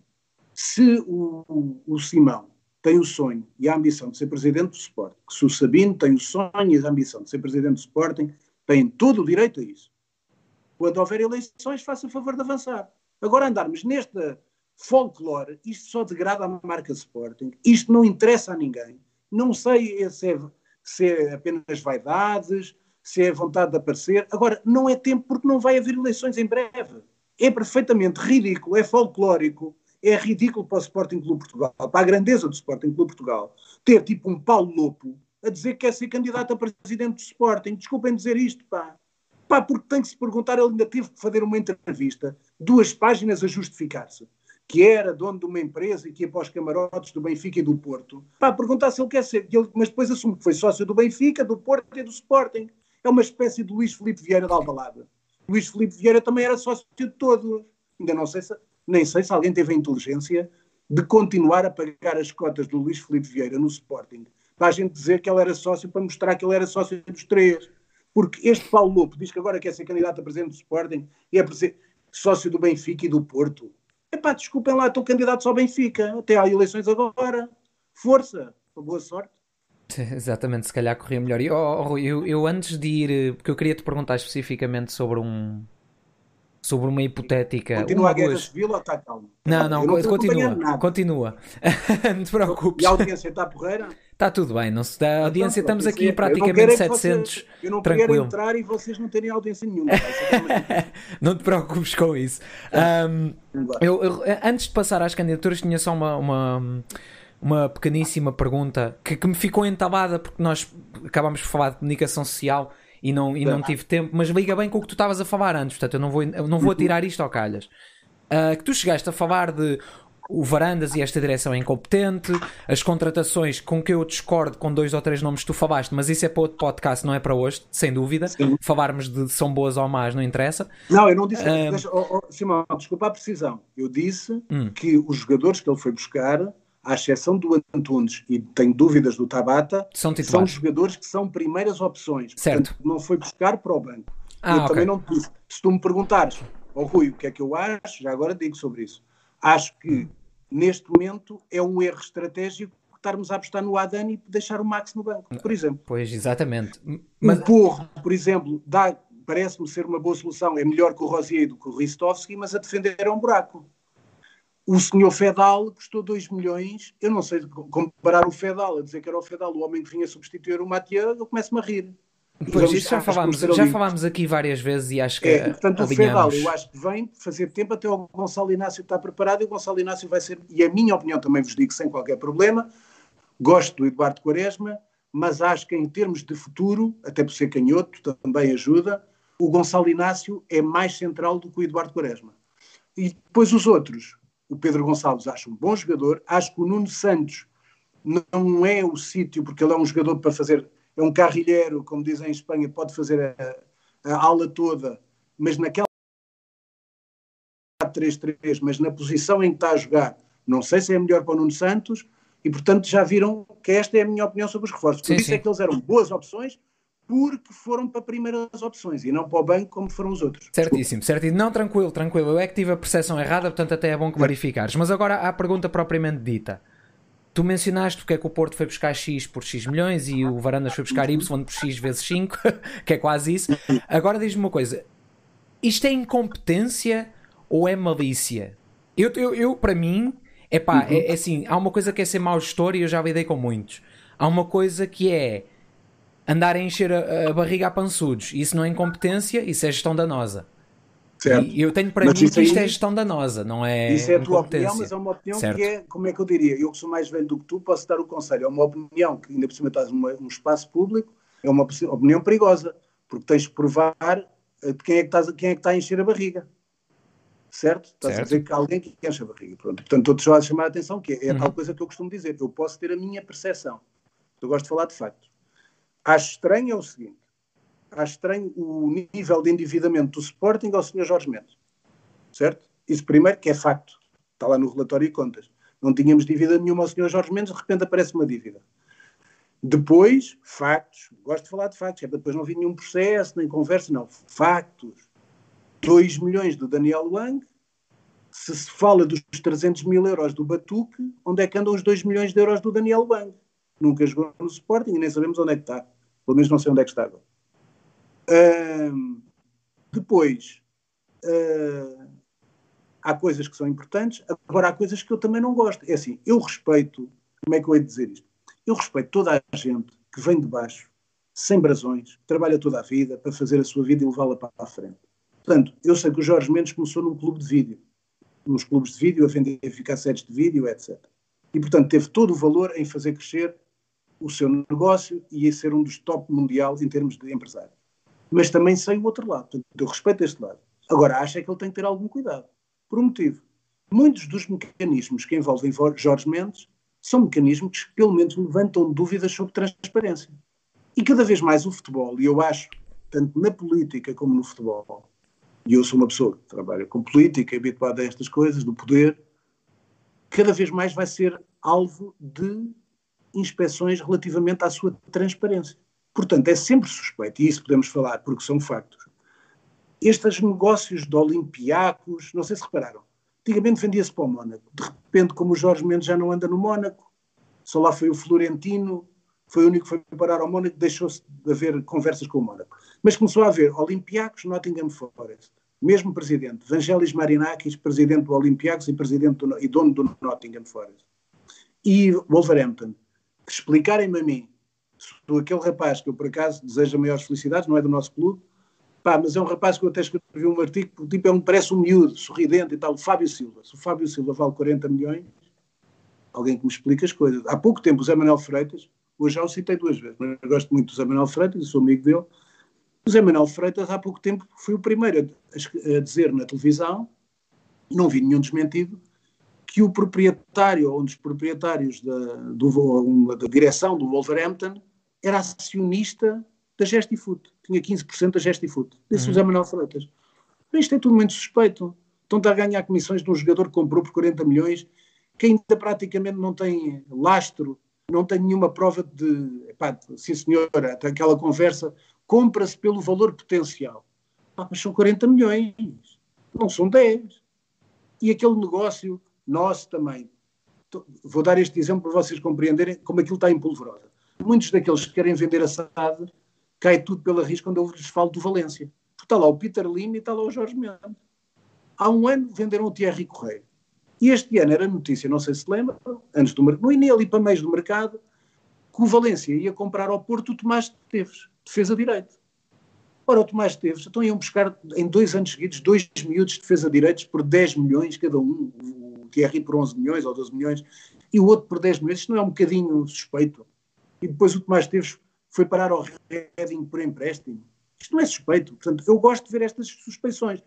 Se o, o, o Simão tem o sonho e a ambição de ser presidente do Sporting, se o Sabino tem o sonho e a ambição de ser presidente do Sporting, tem todo o direito a isso. Quando houver eleições, faça favor de avançar. Agora andarmos nesta folclore, isto só degrada a marca Sporting, isto não interessa a ninguém. Não sei se é, se é apenas vaidades, se é vontade de aparecer. Agora, não é tempo porque não vai haver eleições em breve. É perfeitamente ridículo, é folclórico, é ridículo para o Sporting Clube Portugal, para a grandeza do Sporting Clube Portugal, ter tipo um Paulo Lopo a dizer que quer ser candidato a presidente do Sporting. Desculpem dizer isto, pá. Pá, porque tem que se perguntar, ele ainda teve que fazer uma entrevista, duas páginas a justificar-se que era dono de uma empresa e que ia para os camarotes do Benfica e do Porto, para perguntar se ele quer ser, ele, mas depois assume que foi sócio do Benfica, do Porto e do Sporting. É uma espécie de Luís Felipe Vieira de Alvalade. Luís Felipe Vieira também era sócio de todos. Ainda não sei se, nem sei se alguém teve a inteligência de continuar a pagar as cotas do Luís Felipe Vieira no Sporting, para a gente dizer que ele era sócio, para mostrar que ele era sócio dos três. Porque este Paulo Lopo diz que agora quer ser candidato a presidente do Sporting e é sócio do Benfica e do Porto. Epá, desculpem lá, estou candidato ao Benfica. Até há eleições agora. Força. Boa sorte. Exatamente, se calhar corria melhor. E, oh, eu, eu antes de ir, porque eu queria te perguntar especificamente sobre um sobre uma hipotética. Continua uma a guerra civil ou está calmo? Não, não, não continua. Continua. não te preocupes. E a audiência está porreira? Está tudo bem, não se dá. A então, audiência estamos aqui praticamente 700. Vocês, eu não tranquilo. quero entrar e vocês não terem audiência nenhuma. não te preocupes com isso. Um, eu, eu, antes de passar às candidaturas, tinha só uma, uma, uma pequeníssima pergunta que, que me ficou entabada porque nós acabámos por falar de comunicação social e não, e não tive tempo, mas liga bem com o que tu estavas a falar antes, portanto eu não vou, eu não vou tirar isto ao calhas. Uh, que tu chegaste a falar de o Varandas e esta direção é incompetente, as contratações com que eu discordo com dois ou três nomes que tu falaste, mas isso é para outro podcast, não é para hoje, sem dúvida. Sim. Falarmos de são boas ou más, não interessa. Não, eu não disse. Um... Deixa, oh, oh, Simão, desculpa a precisão. Eu disse hum. que os jogadores que ele foi buscar, à exceção do Antunes e tenho dúvidas do Tabata, são, são jogadores que são primeiras opções. Certo. Portanto, não foi buscar para o banco. Ah, eu okay. também não disse. Se tu me perguntares, oh, Rui, o que é que eu acho, já agora digo sobre isso. Acho que neste momento é um erro estratégico estarmos a apostar no Adani e deixar o Max no banco, por exemplo. Pois, exatamente. Mas... O Porro, por exemplo, dá, parece-me ser uma boa solução. É melhor que o Rosier do que o Ristovski, mas a defender é um buraco. O senhor Fedal custou 2 milhões. Eu não sei comparar o Fedal, a dizer que era o Fedal, o homem que vinha substituir o Mathieu, eu começo-me a rir. Pois, isso já falámos, já falámos aqui várias vezes e acho que. É, portanto, alinhamos. o Fedal, eu acho que vem fazer tempo até o Gonçalo Inácio estar preparado e o Gonçalo Inácio vai ser, e a minha opinião também vos digo sem qualquer problema, gosto do Eduardo Quaresma, mas acho que em termos de futuro, até por ser canhoto, também ajuda, o Gonçalo Inácio é mais central do que o Eduardo Quaresma. E depois os outros, o Pedro Gonçalves acho um bom jogador, acho que o Nuno Santos não é o sítio, porque ele é um jogador para fazer é um carrilheiro, como dizem em Espanha, pode fazer a, a aula toda, mas naquela 3-3, mas na posição em que está a jogar, não sei se é melhor para o Nuno Santos, e portanto já viram que esta é a minha opinião sobre os reforços. Por isso é que eles eram boas opções, porque foram para primeiras opções e não para o banco como foram os outros. Certíssimo, certíssimo. Não, tranquilo, tranquilo. Eu é que tive a percepção errada, portanto até é bom clarificares. Mas agora a pergunta propriamente dita. Tu mencionaste porque é que o Porto foi buscar X por X milhões e o Varandas foi buscar Y por X vezes 5, que é quase isso. Agora diz-me uma coisa: isto é incompetência ou é malícia? Eu, eu, eu para mim, epá, uhum. é, é assim: há uma coisa que é ser mau gestor e eu já lidei com muitos. Há uma coisa que é andar a encher a, a barriga a pançudos. Isso não é incompetência, isso é gestão danosa. Certo. E eu tenho para mas mim que isto é gestão danosa, não é Isso é a tua opinião, mas é uma opinião certo. que é, como é que eu diria, eu que sou mais velho do que tu, posso dar o conselho. É uma opinião que ainda por cima estás num espaço público, é uma opinião perigosa, porque tens de provar de quem é que, estás, quem é que está a encher a barriga. Certo? Estás certo. a dizer que há alguém que enche a barriga. Pronto. Portanto, estou-te só a chamar a atenção, que é, é uhum. tal coisa que eu costumo dizer. Eu posso ter a minha percepção. Eu gosto de falar de factos. Acho estranho é o seguinte. Acho estranho o nível de endividamento do Sporting ao Sr. Jorge Mendes. Certo? Isso primeiro, que é facto. Está lá no relatório de contas. Não tínhamos dívida nenhuma ao Sr. Jorge Mendes, de repente aparece uma dívida. Depois, factos. Gosto de falar de factos. É para depois não vir nenhum processo, nem conversa, não. Factos. 2 milhões do Daniel Wang. Se se fala dos 300 mil euros do Batuque, onde é que andam os 2 milhões de euros do Daniel Wang? Nunca jogou no Sporting e nem sabemos onde é que está. Pelo menos não sei onde é que está. Uh, depois, uh, há coisas que são importantes, agora há coisas que eu também não gosto. É assim, eu respeito, como é que eu hei de dizer isto? Eu respeito toda a gente que vem de baixo, sem brasões, trabalha toda a vida para fazer a sua vida e levá-la para a frente. Portanto, eu sei que o Jorge Mendes começou num clube de vídeo, nos clubes de vídeo, a vender ficar sets de vídeo, etc. E, portanto, teve todo o valor em fazer crescer o seu negócio e em ser um dos top mundial em termos de empresário. Mas também sei o outro lado, portanto, eu respeito este lado. Agora, acho é que ele tem que ter algum cuidado. Por um motivo. Muitos dos mecanismos que envolvem Jorge Mendes são mecanismos que, pelo menos, levantam dúvidas sobre transparência. E cada vez mais o futebol, e eu acho, tanto na política como no futebol, e eu sou uma pessoa que trabalha com política, habituada a estas coisas, do poder, cada vez mais vai ser alvo de inspeções relativamente à sua transparência. Portanto, é sempre suspeito, e isso podemos falar porque são factos. Estes negócios de Olimpiacos, não sei se repararam, Antigamente vendia-se para o Mónaco. De repente, como o Jorge Mendes já não anda no Mónaco, só lá foi o Florentino, foi o único que foi parar ao Mónaco, deixou-se de haver conversas com o Mónaco. Mas começou a haver Olympiacos, Nottingham Forest, mesmo presidente, Vangelis Marinakis, presidente do Olympiacos e, presidente do, e dono do Nottingham Forest. E Wolverhampton, explicarem-me a mim, do aquele rapaz que eu por acaso desejo maiores felicidades, não é do nosso clube, Pá, mas é um rapaz que eu até escrevi um artigo, tipo, é um, parece um miúdo, sorridente e tal, o Fábio Silva. Se o Fábio Silva vale 40 milhões, alguém que me explique as coisas. Há pouco tempo o Zé Manuel Freitas, hoje já o citei duas vezes, mas gosto muito do Zé Manuel Freitas, sou amigo dele. O Zé Manuel Freitas, há pouco tempo, foi o primeiro a dizer na televisão, não vi nenhum desmentido, que o proprietário, ou um dos proprietários da, do, da direção do Wolverhampton, era acionista da Gestifoot. Tinha 15% da Gestifoot. Disse uhum. o Zé Manuel Freitas. Isto é tudo muito suspeito. Estão a ganhar comissões de um jogador que comprou por 40 milhões, que ainda praticamente não tem lastro, não tem nenhuma prova de. Epá, sim, senhora, aquela conversa, compra-se pelo valor potencial. Mas são 40 milhões, não são 10. E aquele negócio nosso também. Vou dar este exemplo para vocês compreenderem como aquilo está em polvorosa. Muitos daqueles que querem vender a SAD cai tudo pela risca quando eu lhes falo do Valência. Está lá o Peter Lim e está lá o Jorge Mendes. Há um ano venderam o Thierry Correia. E este ano era notícia, não sei se lembra, antes do mercado, no início ali para meios do mercado, que o Valência ia comprar ao Porto o Tomás Teves, defesa direito. Ora, o Tomás Teves, então iam buscar em dois anos seguidos dois miúdos de defesa direitos por 10 milhões cada um, o Thierry por 11 milhões ou 12 milhões, e o outro por 10 milhões, isto não é um bocadinho suspeito? E depois o Tomás Teves foi parar ao Reading por empréstimo. Isto não é suspeito. Portanto, eu gosto de ver estas suspeições.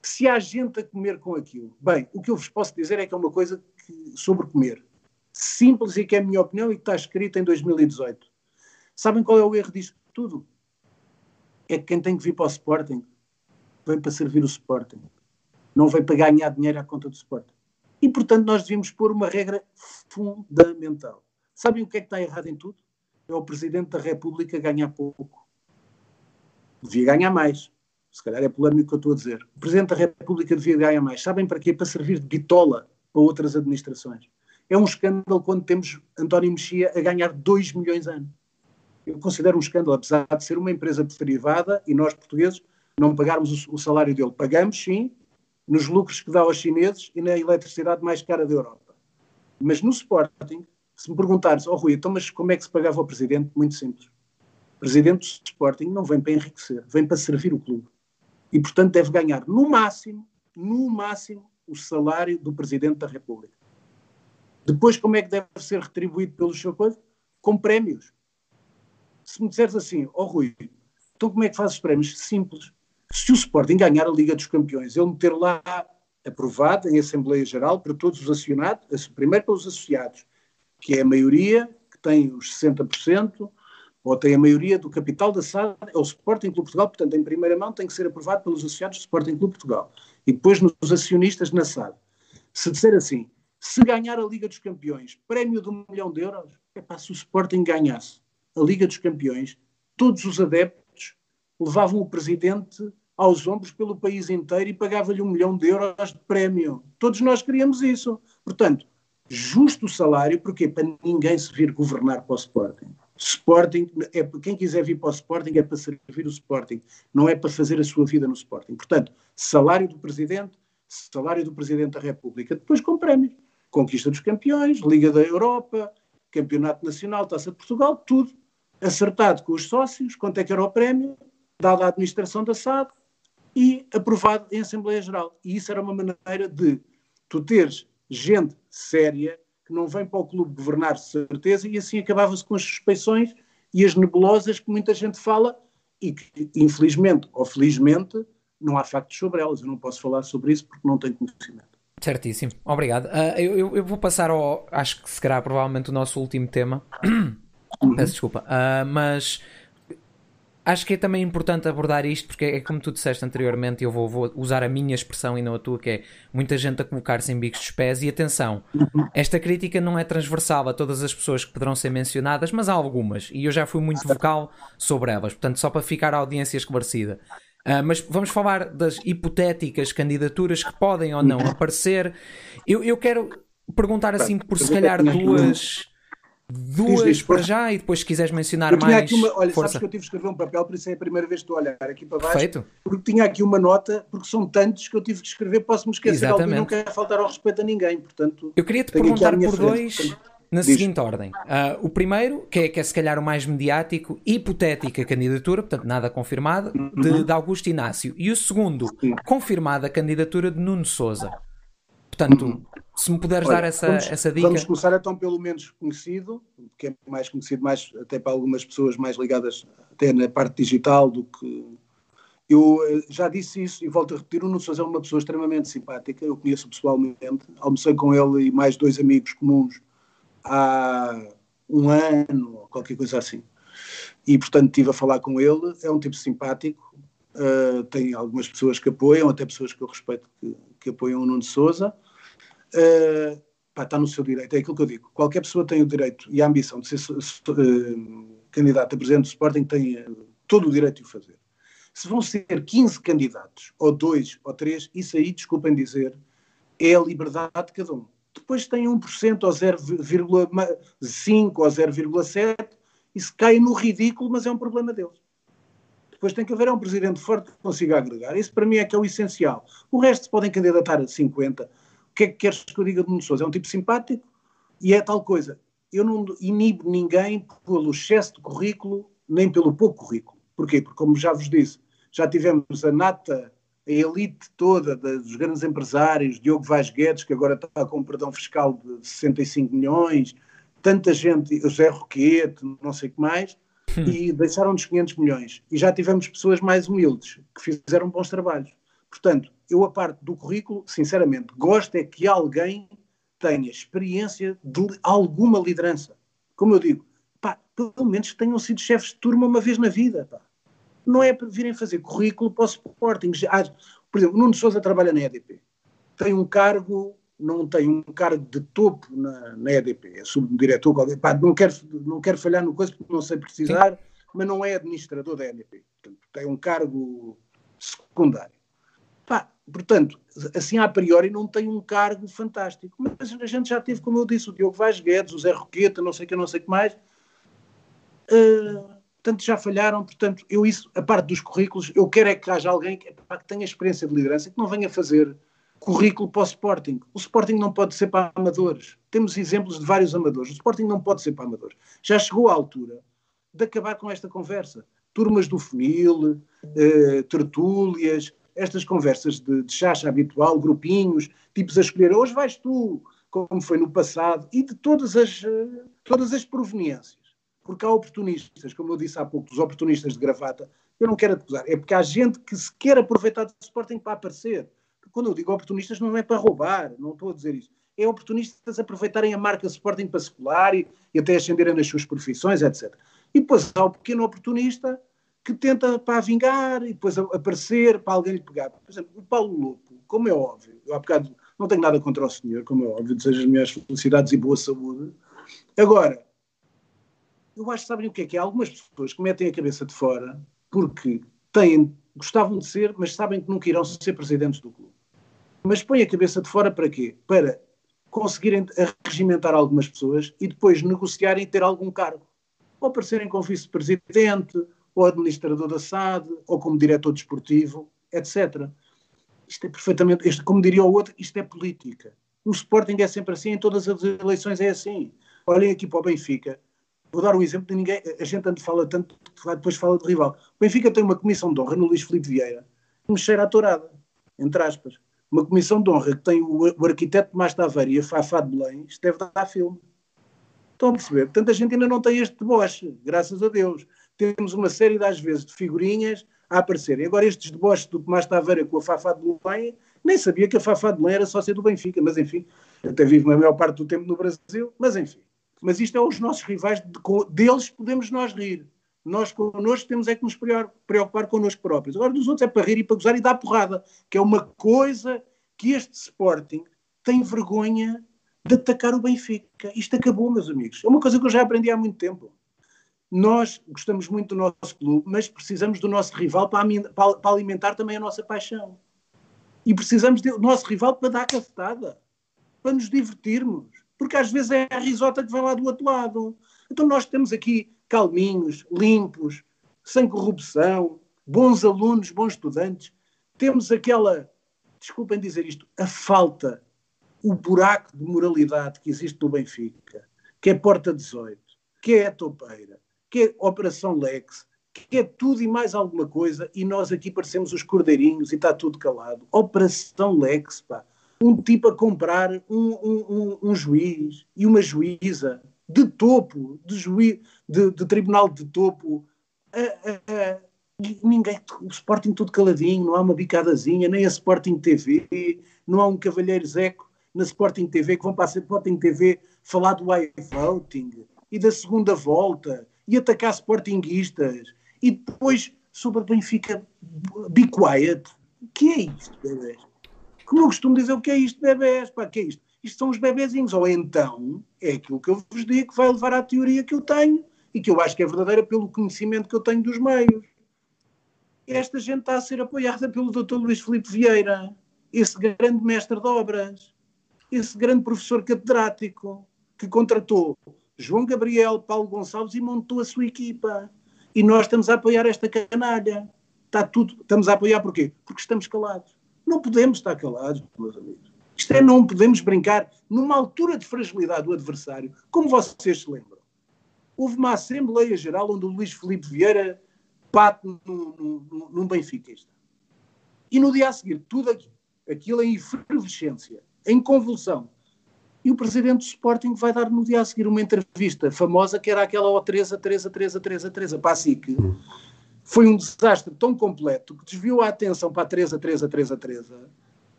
Se há gente a comer com aquilo, bem, o que eu vos posso dizer é que é uma coisa que, sobre comer. Simples e que é a minha opinião e que está escrita em 2018. Sabem qual é o erro disto tudo? É que quem tem que vir para o Sporting vem para servir o Sporting. Não vem para ganhar dinheiro à conta do Sporting. E, portanto, nós devíamos pôr uma regra fundamental. Sabem o que é que está errado em tudo? é o Presidente da República ganhar pouco. Devia ganhar mais. Se calhar é polémico o que eu estou a dizer. O Presidente da República devia ganhar mais. Sabem para quê? Para servir de bitola para outras administrações. É um escândalo quando temos António Mexia a ganhar 2 milhões ano. Eu considero um escândalo, apesar de ser uma empresa privada e nós, portugueses, não pagarmos o, salário dele. Pagamos, sim, nos lucros que dá aos chineses e na eletricidade mais cara da Europa. Mas no Sporting, se me perguntares, oh Rui, então mas como é que se pagava o presidente? Muito simples. presidente do Sporting não vem para enriquecer, vem para servir o clube. E, portanto, deve ganhar no máximo, no máximo, o salário do presidente da República. Depois, como é que deve ser retribuído pelo seu coisa? Com prémios. Se me disseres assim, ó oh, Rui, então como é que fazes os prémios? Simples. Se o Sporting ganhar a Liga dos Campeões, ele meter lá aprovado em Assembleia Geral para todos os acionados, primeiro pelos associados, que é a maioria, que tem os 60%, ou tem a maioria do capital da SAD, é o Sporting Clube Portugal, portanto, em primeira mão tem que ser aprovado pelos associados do Sporting Clube Portugal. E depois nos acionistas na SAD. Se disser assim, se ganhar a Liga dos Campeões, prémio de um milhão de euros, é para se o Sporting ganhasse Liga dos Campeões, todos os adeptos levavam o presidente aos ombros pelo país inteiro e pagava-lhe um milhão de euros de prémio. Todos nós queríamos isso. Portanto, justo salário, porque para ninguém se vir governar para o Sporting. Sporting, é, quem quiser vir para o Sporting é para servir o Sporting, não é para fazer a sua vida no Sporting. Portanto, salário do Presidente, salário do Presidente da República, depois com prémios. Conquista dos Campeões, Liga da Europa, Campeonato Nacional, Taça de Portugal, tudo acertado com os sócios, quanto é que era o prémio, dada a administração da SAD e aprovado em Assembleia Geral. E isso era uma maneira de tu teres gente séria que não vem para o clube governar de certeza e assim acabava-se com as suspeições e as nebulosas que muita gente fala e que, infelizmente ou felizmente, não há factos sobre elas. Eu não posso falar sobre isso porque não tenho conhecimento. Certíssimo, obrigado. Uh, eu, eu, vou passar ao, acho que será provavelmente o nosso último tema. Uhum. Peço desculpa, uh, mas acho que é também importante abordar isto, porque é como tu disseste anteriormente, eu vou, vou, usar a minha expressão e não a tua, que é muita gente a colocar-se em bicos dos pés. E atenção, esta crítica não é transversal a todas as pessoas que poderão ser mencionadas, mas há algumas, e eu já fui muito vocal sobre elas, portanto, só para ficar a audiência esclarecida. Uh, mas vamos falar das hipotéticas candidaturas que podem ou não aparecer. Eu, eu quero perguntar assim por se calhar duas duas para já e depois se quiseres mencionar eu mais. Uma, olha, força. sabes que eu tive que escrever um papel, por isso é a primeira vez que estou a olhar aqui para baixo. Perfeito. Porque tinha aqui uma nota, porque são tantos que eu tive que escrever, posso-me esquecer Exatamente. e não quero faltar ao respeito a ninguém. Portanto, eu queria te perguntar por frente. dois. Na Diz. seguinte ordem, uh, o primeiro, que é, que é se calhar o mais mediático, hipotética candidatura, portanto nada confirmada, uhum. de, de, Augusto Inácio. E o segundo, Sim. confirmada candidatura de Nuno Souza. Portanto, uhum. Se me puderes Olha, dar essa, vamos, essa dica. Vamos começar então pelo menos conhecido, que é mais conhecido mais até para algumas pessoas mais ligadas até na parte digital do que. Eu eh, já disse isso e volto a repetir, o Nuno Sousa é uma pessoa extremamente simpática, eu conheço pessoalmente, almocei com ele e mais dois amigos comuns há um ano, ou qualquer coisa assim. E, portanto, estive a falar com ele, é um tipo simpático, uh, tem algumas pessoas que apoiam, até pessoas que eu respeito que, que apoiam o Nuno Sousa, uh, pá, está no seu direito. É aquilo que eu digo. Qualquer pessoa tem o direito e a ambição de ser uh, candidato a presidente do Sporting, tem uh, todo o direito de o fazer. Se vão ser 15 candidatos, ou dois, ou três, isso aí, desculpem dizer, é a liberdade de cada um. Depois tem 1% ou 0,5% ou 0,7%, isso cai no ridículo, mas é um problema deles. Depois tem que haver um presidente forte que consiga agregar. Isso para mim é que é o essencial. O resto podem candidatar a 50, que é que queres que eu diga de Nuno Sousa? É um tipo simpático e é tal coisa. Eu não inibo ninguém pelo excesso de currículo, nem pelo pouco currículo. Porquê? Porque, como já vos disse, já tivemos a nata, a elite toda dos grandes empresários, Diogo Vaz Guedes, que agora está com um perdão fiscal de 65 milhões, tanta gente, José Roquete, não sei o que mais, hum. e deixaram-nos 500 milhões. E já tivemos pessoas mais humildes, que fizeram bons trabalhos. Portanto, eu, a parte do currículo, sinceramente, gosto é que alguém tenha experiência de alguma liderança. Como eu digo, pá, pelo menos tenham sido chefes de turma uma vez na vida. Pá. Não é para virem fazer currículo para o Sporting. Por exemplo, Nuno Souza trabalha na EDP. Tem um cargo, não tem um cargo de topo na, na EDP. É subdiretor. Pá, não, quero, não quero falhar no coisa porque não sei precisar, Sim. mas não é administrador da EDP. Portanto, tem um cargo secundário. Portanto, assim a priori não tem um cargo fantástico. Mas a gente já teve, como eu disse, o Diogo Vaz Guedes, o Zé Roqueta, não sei que, não sei que mais. Uh, portanto, já falharam. Portanto, eu isso, a parte dos currículos, eu quero é que haja alguém que, que tenha experiência de liderança, que não venha fazer currículo para o Sporting. O Sporting não pode ser para amadores. Temos exemplos de vários amadores. O Sporting não pode ser para amadores. Já chegou a altura de acabar com esta conversa. Turmas do funil, eh, tertúlias, estas conversas de, de chacha habitual, grupinhos, tipos a escolher, hoje vais tu, como foi no passado, e de todas as, eh, todas as proveniências. Porque há oportunistas, como eu disse há pouco, os oportunistas de gravata, eu não quero acusar, é porque há gente que se quer aproveitar do Sporting para aparecer. Quando eu digo oportunistas, não é para roubar, não estou a dizer isso. É oportunistas aproveitarem a marca Sporting para secular e, e até ascenderem nas suas profissões, etc. E depois há o pequeno oportunista que tenta para vingar e depois aparecer para alguém lhe pegar. Por exemplo, o Paulo Lupo, como é óbvio, eu há bocado não tenho nada contra o senhor, como é óbvio, desejo as minhas felicidades e boa saúde. Agora, eu acho que sabem o que é que é? Algumas pessoas que metem a cabeça de fora porque têm, gostavam de ser, mas sabem que nunca irão ser presidentes do clube. Mas põem a cabeça de fora para quê? Para conseguirem regimentar algumas pessoas e depois negociarem ter algum cargo. Ou para serem com vice-presidente, ou administrador da SAD, ou como diretor desportivo, etc. Isto é perfeitamente, isto, como diria o outro, isto é política. O Sporting é sempre assim, em todas as eleições é assim. Olhem aqui para o Benfica. Vou dar um exemplo de ninguém. A gente antes fala tanto depois fala de rival. O Benfica tem uma comissão de honra no Luís Filipe Vieira que me cheira a tourada, entre aspas. Uma comissão de honra que tem o, o arquiteto Tomás Taveira e a Fafá de Belém, isto deve dar filme. Estão a perceber? Portanto, a gente ainda não tem este deboche, graças a Deus temos uma série, das vezes, de figurinhas a aparecerem. Agora, estes deboches do Tomás Taveira com a Fafá de Belém, nem sabia que a Fafá de Belém era só ser do Benfica, mas enfim, até vivo a maior parte do tempo no Brasil, mas enfim. Mas isto é os nossos rivais, de, deles podemos nós rir. Nós connosco temos é que nos preocupar connosco próprios. Agora dos outros é para rir e para gozar e dar porrada, que é uma coisa que este Sporting tem vergonha de atacar o Benfica. Isto acabou, meus amigos. É uma coisa que eu já aprendi há muito tempo nós gostamos muito do nosso clube, mas precisamos do nosso rival para, alimentar também a nossa paixão. E precisamos do nosso rival para dar cafetada, para nos divertirmos. Porque às vezes é a risota que vai lá do outro lado. Então nós temos aqui calminhos, limpos, sem corrupção, bons alunos, bons estudantes. Temos aquela, desculpem dizer isto, a falta, o buraco de moralidade que existe no Benfica, que é Porta 18, que é a topeira, que é Operação Lex, que é tudo e mais alguma coisa, e nós aqui parecemos os cordeirinhos e está tudo calado. Operação Lex, pá. Um tipo a comprar um, um, um, um juiz e uma juíza de topo, de, juiz, de, de tribunal de topo, ninguém, o Sporting tudo caladinho, não há uma bicadazinha, nem a Sporting TV, não há um cavalheiro Zeco na Sporting TV que vão para a Sporting TV falar do iVoting e da segunda volta e atacar sportinguistas e depois sobre o Benfica be quiet. O que é isto, bebés? Como eu costumo dizer, o que é isto, bebés? Pá, que é isto? Isto são os bebezinhos. Ou então é aquilo que eu vos digo que vai levar à teoria que eu tenho e que eu acho que é verdadeira pelo conhecimento que eu tenho dos meios. Esta gente está a ser apoiada pelo Dr. Luís Filipe Vieira, esse grande mestre de obras, esse grande professor catedrático que contratou João Gabriel, Paulo Gonçalves e montou a sua equipa. E nós estamos a apoiar esta canalha. Está tudo, estamos a apoiar porquê? Porque estamos calados. Não podemos estar calados, meus amigos. Isto é, não podemos brincar numa altura de fragilidade do adversário, como vocês se lembram. Houve uma Assembleia Geral onde o Luís Filipe Vieira bate num benfiquista. E no dia a seguir, tudo aquilo, aquilo em efervescência, em convulsão, e o presidente do Sporting vai dar no dia a seguir uma entrevista famosa que era aquela O Teresa, Teresa, Teresa, Teresa, Teresa, para a SIC. Foi um desastre tão completo que desviou a atenção para a Teresa, Teresa, Teresa, Teresa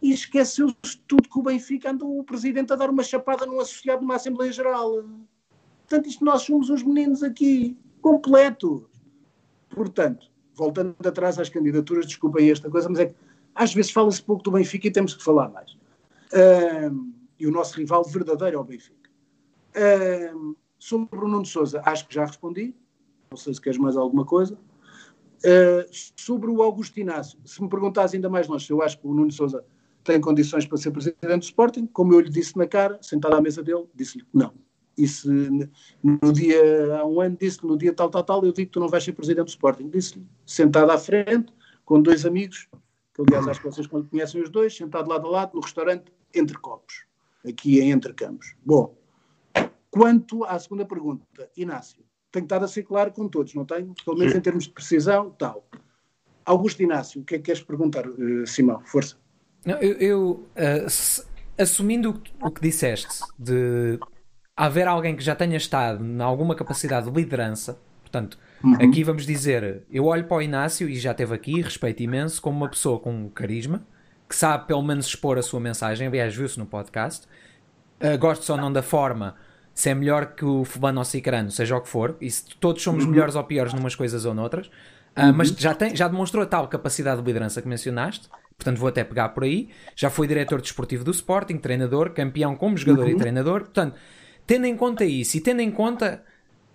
e esqueceu-se tudo que o Benfica andou o presidente a dar uma chapada num associado numa Assembleia Geral. Portanto, isto nós somos os meninos aqui, completos. Portanto, voltando atrás às candidaturas, desculpem esta coisa, mas é que às vezes fala-se pouco do Benfica e temos que falar mais. Um, e o nosso rival verdadeiro é o Benfica. Uh, sobre o Nuno Souza, acho que já respondi. Não sei se queres mais alguma coisa. Uh, sobre o Augusto Inácio, se me perguntares ainda mais longe, eu acho que o Nuno Souza tem condições para ser presidente do Sporting, como eu lhe disse na cara, sentado à mesa dele, disse-lhe que não. E se no dia, há um ano, disse-lhe no dia tal, tal, tal, eu digo que tu não vais ser presidente do Sporting. Disse-lhe, sentado à frente, com dois amigos, que aliás acho que vocês conhecem os dois, sentado lado a lado, no restaurante, entre copos aqui em Entre Campos. Bom, quanto à segunda pergunta, Inácio, tenho estado a ser claro com todos, não tenho? Pelo menos Sim. em termos de precisão, tal. Augusto Inácio, o que é que queres perguntar, uh, Simão? Força. Não, eu, eu uh, assumindo o que disseste, de haver alguém que já tenha estado em alguma capacidade de liderança, portanto, uhum. aqui vamos dizer, eu olho para o Inácio e já esteve aqui, respeito imenso, como uma pessoa com carisma, que sabe pelo menos expor a sua mensagem, aliás, viu-se no podcast. Uh, gosto só não da forma, se é melhor que o fulano ou cicrano, seja o que for, e se todos somos uhum. melhores ou piores numas coisas ou noutras, uh, uhum. mas já, tem, já demonstrou a tal capacidade de liderança que mencionaste, portanto vou até pegar por aí. Já foi diretor desportivo do Sporting, treinador, campeão como jogador uhum. e treinador, portanto, tendo em conta isso e tendo em conta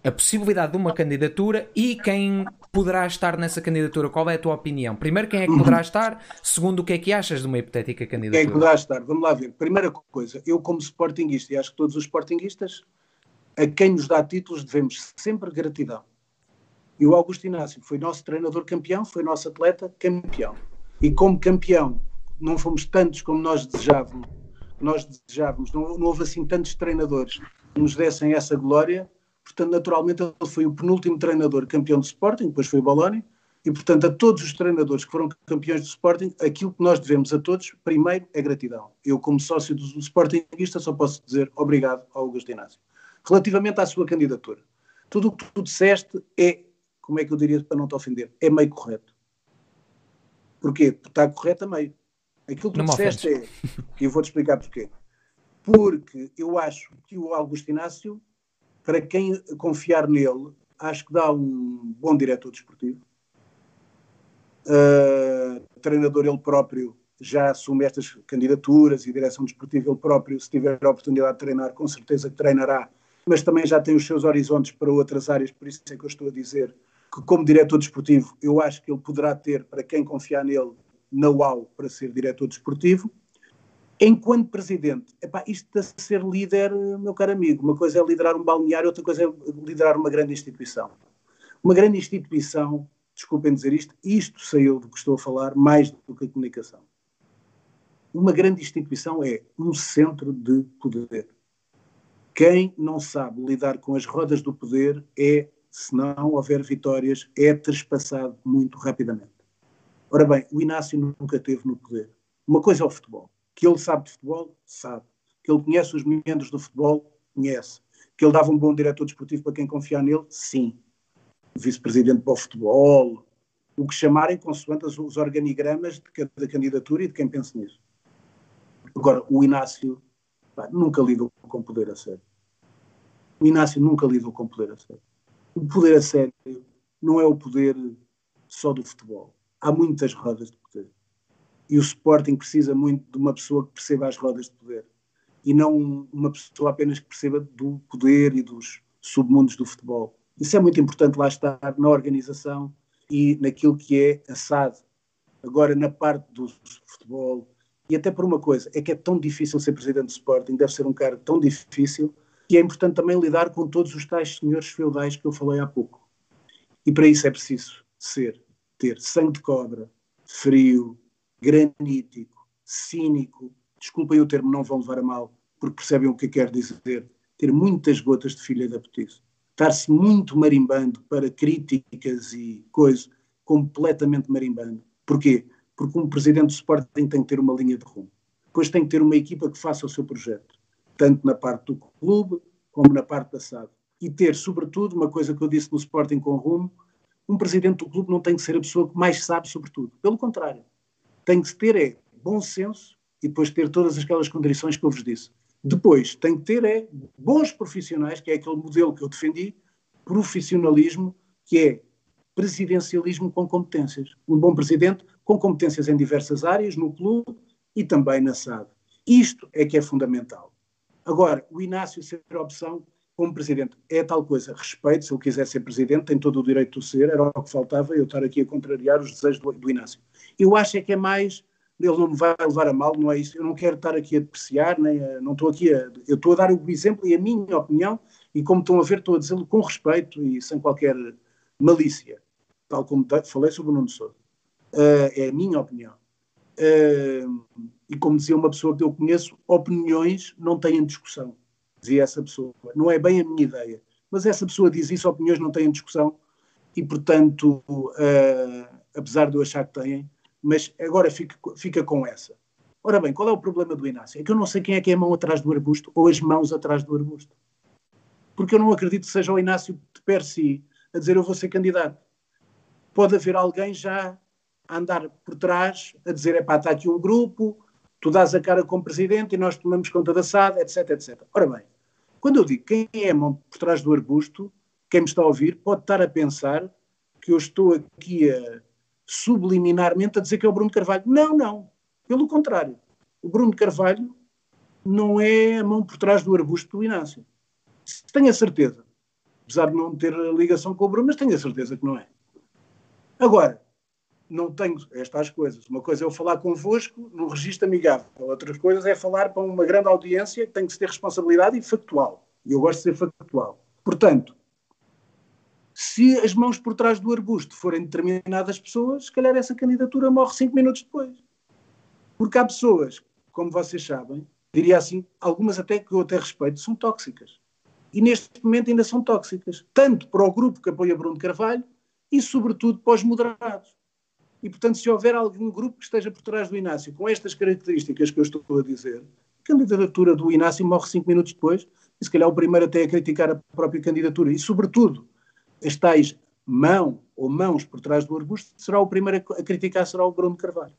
a possibilidade de uma candidatura e quem poderá estar nessa candidatura. Qual é a tua opinião? Primeiro, quem é que poderá estar? Segundo, o que é que achas de uma hipotética candidatura? Quem é que poderá estar? Vamos lá ver. Primeira coisa, eu como sportinguista, e acho que todos os sportinguistas, a quem nos dá títulos devemos sempre gratidão. E o Augusto Inácio foi nosso treinador campeão, foi nosso atleta campeão. E como campeão, não fomos tantos como nós desejávamos, nós desejávamos, não, não houve assim tantos treinadores que nos dessem essa glória, Portanto, naturalmente, ele foi o penúltimo treinador campeão de Sporting, depois foi o Boloni, e, portanto, a todos os treinadores que foram campeões de Sporting, aquilo que nós devemos a todos, primeiro, é gratidão. Eu, como sócio do Sportingista, só posso dizer obrigado ao Augusto Inácio. Relativamente à sua candidatura, tudo o que tu disseste é, como é que eu diria para não te ofender, é meio correto. Porquê? Porque está correto a meio. Aquilo que tu disseste é, e eu vou-te explicar porquê. Porque eu acho que o Augusto Inácio para quem confiar nele, acho que dá um bom diretor desportivo. Uh, treinador ele próprio já assume estas candidaturas e direção desportiva ele próprio, se tiver a oportunidade de treinar, com certeza que treinará, mas também já tem os seus horizontes para outras áreas, por isso é que eu estou a dizer que como diretor desportivo eu acho que ele poderá ter, para quem confiar nele, know-how para ser diretor desportivo. Enquanto presidente, epá, isto de ser líder, meu caro amigo, uma coisa é liderar um balneário, outra coisa é liderar uma grande instituição. Uma grande instituição, desculpem dizer isto, isto saiu do que estou a falar mais do que a comunicação. Uma grande instituição é um centro de poder. Quem não sabe lidar com as rodas do poder é, se não houver vitórias, é trespassado muito rapidamente. Ora bem, o Inácio nunca teve no poder. Uma coisa é o futebol que ele sabe de futebol, sabe. Que ele conhece os membros do futebol, conhece. Que ele dava um bom diretor desportivo para quem confiar nele, sim. Vice-presidente para o futebol, o que chamarem consoante os organigramas de cada candidatura e de quem pensa nisso. Agora, o Inácio pá, nunca lidou com poder a sério. O Inácio nunca lidou com poder a sério. O poder a sério não é o poder só do futebol. Há muitas rodas de. E o Sporting precisa muito de uma pessoa que perceba as rodas de poder e não uma pessoa apenas que perceba do poder e dos submundos do futebol. Isso é muito importante lá estar na organização e naquilo que é a SAD. Agora, na parte do futebol, e até por uma coisa, é que é tão difícil ser presidente do Sporting, deve ser um cargo tão difícil, que é importante também lidar com todos os tais senhores feudais que eu falei há pouco. E para isso é preciso ser, ter sangue de cobra, frio, granítico, cínico, desculpem o termo, não vão levar a mal, porque percebem o que quer dizer, ter muitas gotas de filha da petice, estar-se muito marimbando para críticas e coisas, completamente marimbando. Porquê? Porque um presidente do Sporting tem que ter uma linha de rumo. Depois tem que ter uma equipa que faça o seu projeto, tanto na parte do clube como na parte da SAD. E ter, sobretudo, uma coisa que eu disse no Sporting com rumo, um presidente do clube não tem que ser a pessoa que mais sabe sobre tudo. Pelo contrário, tem que ter é bom senso e depois ter todas aquelas condições que eu vos disse. Depois, tem que ter é bons profissionais, que é aquele modelo que eu defendi, profissionalismo, que é presidencialismo com competências. Um bom presidente com competências em diversas áreas, no clube e também na SAD. Isto é que é fundamental. Agora, o Inácio ser opção como presidente é tal coisa. Respeito, se ele quiser ser presidente, tem todo o direito de ser, era o que faltava eu estar aqui a contrariar os desejos do, do Inácio. Eu acho é que é mais, ele não me vai levar a mal, não é isso. Eu não quero estar aqui a depreciar, nem a, não estou aqui a. Eu estou a dar o exemplo e a minha opinião, e como estão a ver, estou a dizê-lo com respeito e sem qualquer malícia, tal como falei sobre o Nuno Souza. Uh, é a minha opinião. Uh, e como dizia uma pessoa que eu conheço, opiniões não têm discussão, dizia essa pessoa. Não é bem a minha ideia. mas essa pessoa diz isso, opiniões não têm discussão e, portanto, uh, apesar de eu achar que têm, mas agora fica, fica com essa. Ora bem, qual é o problema do Inácio? É que eu não sei quem é que é a mão atrás do arbusto ou as mãos atrás do arbusto. Porque eu não acredito que seja o Inácio de per si a dizer eu vou ser candidato. Pode haver alguém já a andar por trás a dizer é pá, está aqui um grupo, tu dás a cara como presidente e nós tomamos conta da SAD, etc, etc. Ora bem, quando eu digo quem é a mão por trás do arbusto, quem me está a ouvir pode estar a pensar que eu estou aqui a subliminarmente a dizer que é o Bruno Carvalho. Não, não. Pelo contrário. O Bruno Carvalho não é a mão por trás do arbusto do Inácio. Tenho a certeza. Apesar de não ter ligação com o Bruno, mas tenho a certeza que não é. Agora, não tenho estas coisas. Uma coisa é eu falar convosco num registro amigável, outras coisas é falar para uma grande audiência que tem que ter responsabilidade e factual. E eu gosto de ser factual. Portanto, se as mãos por trás do arbusto forem determinadas pessoas, se calhar essa candidatura morre cinco minutos depois. Porque há pessoas, como vocês sabem, diria assim, algumas até que eu até respeito, são tóxicas. E neste momento ainda são tóxicas, tanto para o grupo que apoia Bruno Carvalho e, sobretudo, para os moderados. E, portanto, se houver algum grupo que esteja por trás do Inácio com estas características que eu estou a dizer, a candidatura do Inácio morre cinco minutos depois, e se calhar o primeiro até a criticar a própria candidatura. E, sobretudo, as tais mão ou mãos por trás do arbusto, será o primeiro a criticar será o Bruno Carvalho.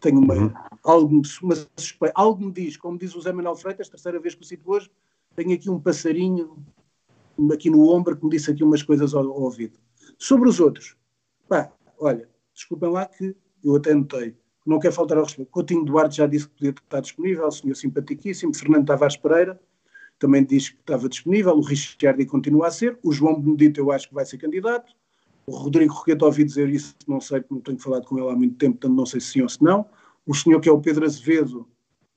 Tenho uma, uhum. algo, uma suspeita, algo me diz, como diz o Zé Manuel Freitas, terceira vez que o cito hoje, tenho aqui um passarinho aqui no ombro que me disse aqui umas coisas ao, ao ouvido. Sobre os outros, pá, olha, desculpem lá que eu até notei, não quer faltar ao respeito. Coutinho Duarte já disse que podia estar disponível, o senhor simpaticíssimo, Fernando Tavares Pereira também disse que estava disponível, o Richard continua a ser, o João Benedito eu acho que vai ser candidato, o Rodrigo Roquete ouvi dizer isso, não sei, não tenho falado com ele há muito tempo, portanto não sei se sim ou se não. O senhor que é o Pedro Azevedo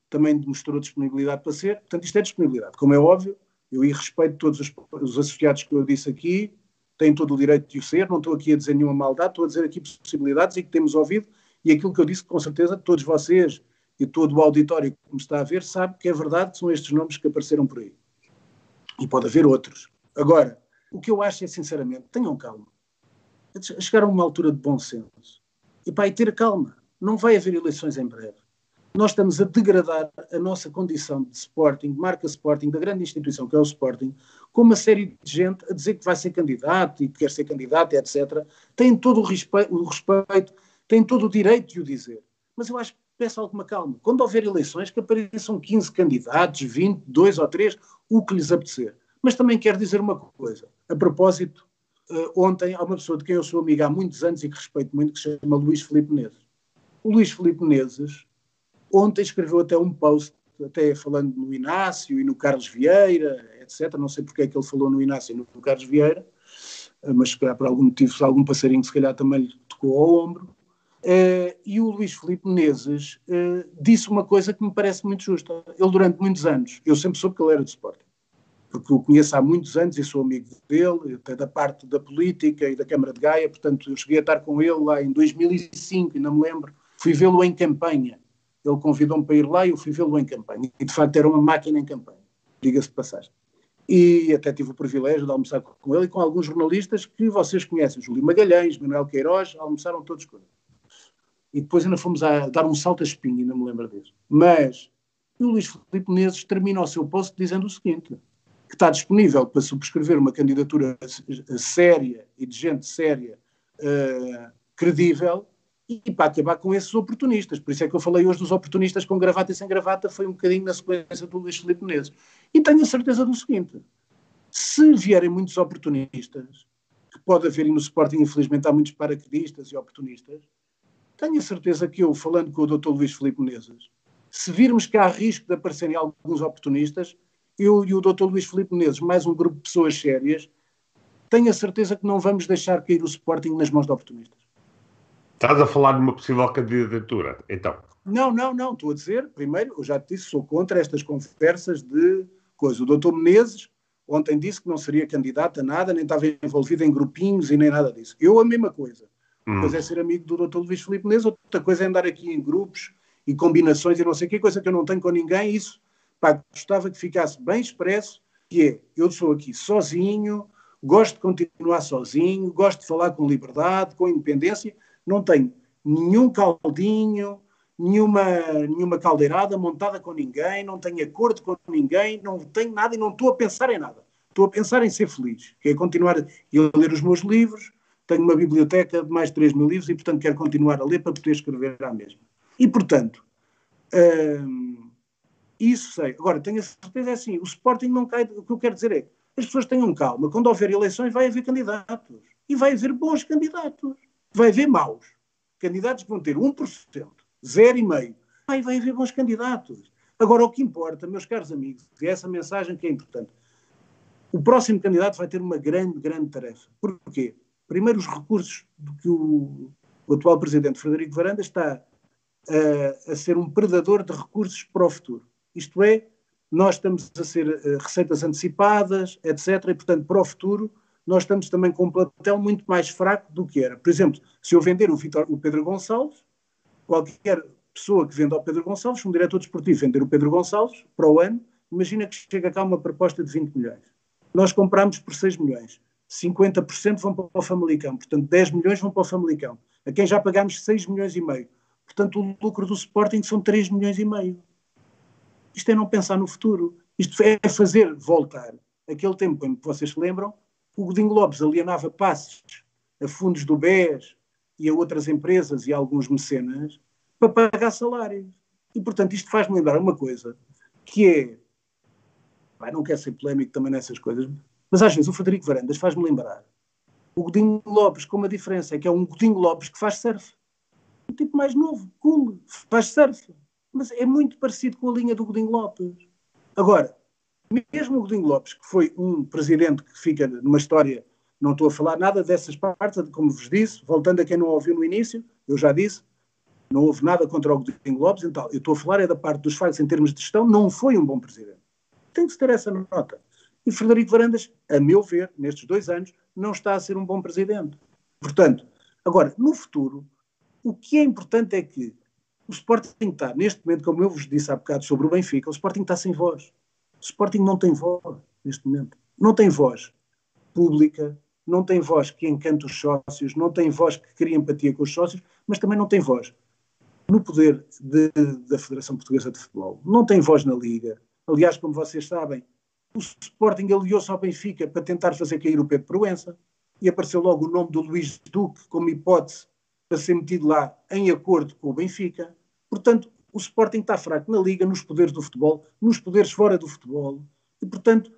também demonstrou disponibilidade para ser, portanto isto é disponibilidade, como é óbvio, eu e respeito todos os, os associados que eu disse aqui, têm todo o direito de o ser, não estou aqui a dizer nenhuma maldade, estou a dizer aqui possibilidades e que temos ouvido, e aquilo que eu disse, com certeza, todos vocês e todo o auditório que me está a ver sabe que é verdade que são estes nomes que apareceram por aí. E pode haver outros. Agora, o que eu acho é, sinceramente, tenham calma. Chegar a uma altura de bom senso. E pá, e ter calma. Não vai haver eleições em breve. Nós estamos a degradar a nossa condição de Sporting, marca Sporting, da grande instituição que é o Sporting, com uma série de gente a dizer que vai ser candidato e que quer ser candidato, etc. Tem todo o respeito, o respeito, tem todo o direito de o dizer. Mas eu acho que peço alguma calma. Quando houver eleições, que apareçam 15 candidatos, 20, 2 ou 3, o que lhes apetecer. Mas também quero dizer uma coisa. A propósito, uh, ontem há uma pessoa de quem eu sou amigo há muitos anos e que respeito muito, que se chama Luís Filipe Menezes. O Luís Filipe Menezes ontem escreveu até um post, até falando no Inácio e no Carlos Vieira, etc. Não sei porque é que ele falou no Inácio e no Carlos Vieira, uh, mas se calhar por algum motivo, algum passarinho se calhar também lhe tocou ao ombro. Uh, e o Luís Filipe Menezes uh, disse uma coisa que me parece muito justa. Ele, durante muitos anos, eu sempre soube que ele era de Sporting, porque o conheço há muitos anos e sou amigo dele, até da parte da política e da Câmara de Gaia, portanto, eu cheguei a estar com ele lá em 2005, ainda me lembro. Fui vê-lo em campanha. Ele convidou-me para ir lá e eu fui vê-lo em campanha. E, de facto, era uma máquina em campanha, diga-se de passagem. E até tive o privilégio de almoçar com ele e com alguns jornalistas que vocês conhecem, Júlio Magalhães, Manuel Queiroz, almoçaram todos com ele e depois ainda fomos a dar um salto a espinho, ainda me lembro disso. Mas o Luís Filipe Menezes termina o seu post dizendo o seguinte, que está disponível para subscrever uma candidatura séria e de gente séria, uh, credível, e para acabar com esses oportunistas. Por isso é que eu falei hoje dos oportunistas com gravata e sem gravata, foi um bocadinho na sequência do Luís Filipe Menezes. E tenho a certeza do seguinte, se vierem muitos oportunistas, que pode haver, e no Sporting infelizmente há muitos paraquedistas e oportunistas, tenho a certeza que eu, falando com o Dr. Luís Filipe Menezes, se virmos que há risco de aparecerem alguns oportunistas, eu e o Dr. Luís Filipe Menezes, mais um grupo de pessoas sérias, tenho a certeza que não vamos deixar cair o Sporting nas mãos de oportunistas. Estás a falar de uma possível candidatura, então? Não, não, não. Estou a dizer, primeiro, eu já te disse, sou contra estas conversas de coisa. O doutor Menezes ontem disse que não seria candidato a nada, nem estava envolvido em grupinhos e nem nada disso. Eu a mesma coisa. Uma coisa é ser amigo do Dr. Luís Filipe Menezes, outra coisa é andar aqui em grupos e combinações e não sei o que, coisa que eu não tenho com ninguém. Isso, pá, gostava que ficasse bem expresso que é, eu sou aqui sozinho, gosto de continuar sozinho, gosto de falar com liberdade, com independência, não tenho nenhum caldinho, nenhuma, nenhuma caldeirada montada com ninguém, não tenho acordo com ninguém, não tenho nada e não estou a pensar em nada. Estou a pensar em ser feliz, que é continuar a ler os meus livros, tenho uma biblioteca de mais de 3 mil livros e, portanto, quero continuar a ler para poder escrever à mesma. E, portanto, hum, isso sei. Agora, tenho a certeza, é assim, o Sporting não cai, o que eu quero dizer é, as pessoas tenham calma, quando houver eleições vai haver candidatos, e vai haver bons candidatos, vai haver maus, candidatos que vão ter 1%, 0,5%, vai, vai haver bons candidatos. Agora, o que importa, meus caros amigos, é essa mensagem que é importante. O próximo candidato vai ter uma grande, grande tarefa. Porquê? Primeiro, os recursos que o, o atual presidente Frederico Varanda está a, a, ser um predador de recursos para o futuro. Isto é, nós estamos a ser uh, receitas antecipadas, etc. E, portanto, para o futuro, nós estamos também com um plantel muito mais fraco do que era. Por exemplo, se eu vender o, Vitor, o Pedro Gonçalves, qualquer pessoa que venda ao Pedro Gonçalves, um diretor desportivo vender o Pedro Gonçalves para o ano, imagina que chega cá uma proposta de 20 milhões. Nós compramos por 6 milhões. 50% vão para o Famalicão, portanto 10 milhões vão para o Famalicão, a quem já pagámos 6 milhões e meio. Portanto, o lucro do Sporting são 3 milhões e meio. Isto é não pensar no futuro. Isto é fazer voltar aquele tempo em que vocês se lembram, o Godinho Lopes alienava passes a fundos do BES e a outras empresas e a alguns mecenas para pagar salários. E, portanto, isto faz-me lembrar uma coisa, que é, não quero ser polémico também nessas coisas, mas às vezes o Frederico Varandas faz-me lembrar o Godinho Lopes, com uma diferença, é que é um Godinho Lopes que faz surf. Um tipo mais novo, cool, faz surf. Mas é muito parecido com a linha do Godinho Lopes. Agora, mesmo o Godinho Lopes, que foi um presidente que fica numa história, não estou a falar nada dessas partes, como vos disse, voltando a quem não ouviu no início, eu já disse, não houve nada contra o Godinho Lopes, então eu estou a falar é da parte dos factos em termos de gestão, não foi um bom presidente. Tem que se ter essa nota. E Frederico Varandas, a meu ver, nestes dois anos, não está a ser um bom presidente. Portanto, agora, no futuro, o que é importante é que o Sporting está, neste momento, como eu vos disse há bocado sobre o Benfica, o Sporting está sem voz. O Sporting não tem voz neste momento. Não tem voz pública, não tem voz que encanta os sócios, não tem voz que cria empatia com os sócios, mas também não tem voz no poder de, da Federação Portuguesa de Futebol. Não tem voz na Liga. Aliás, como vocês sabem, o Sporting aliou-se ao Benfica para tentar fazer cair o Pedro Proença e apareceu logo o nome do Luís Duque como hipótese para ser metido lá em acordo com o Benfica. Portanto, o Sporting está fraco na Liga, nos poderes do futebol, nos poderes fora do futebol. E, portanto,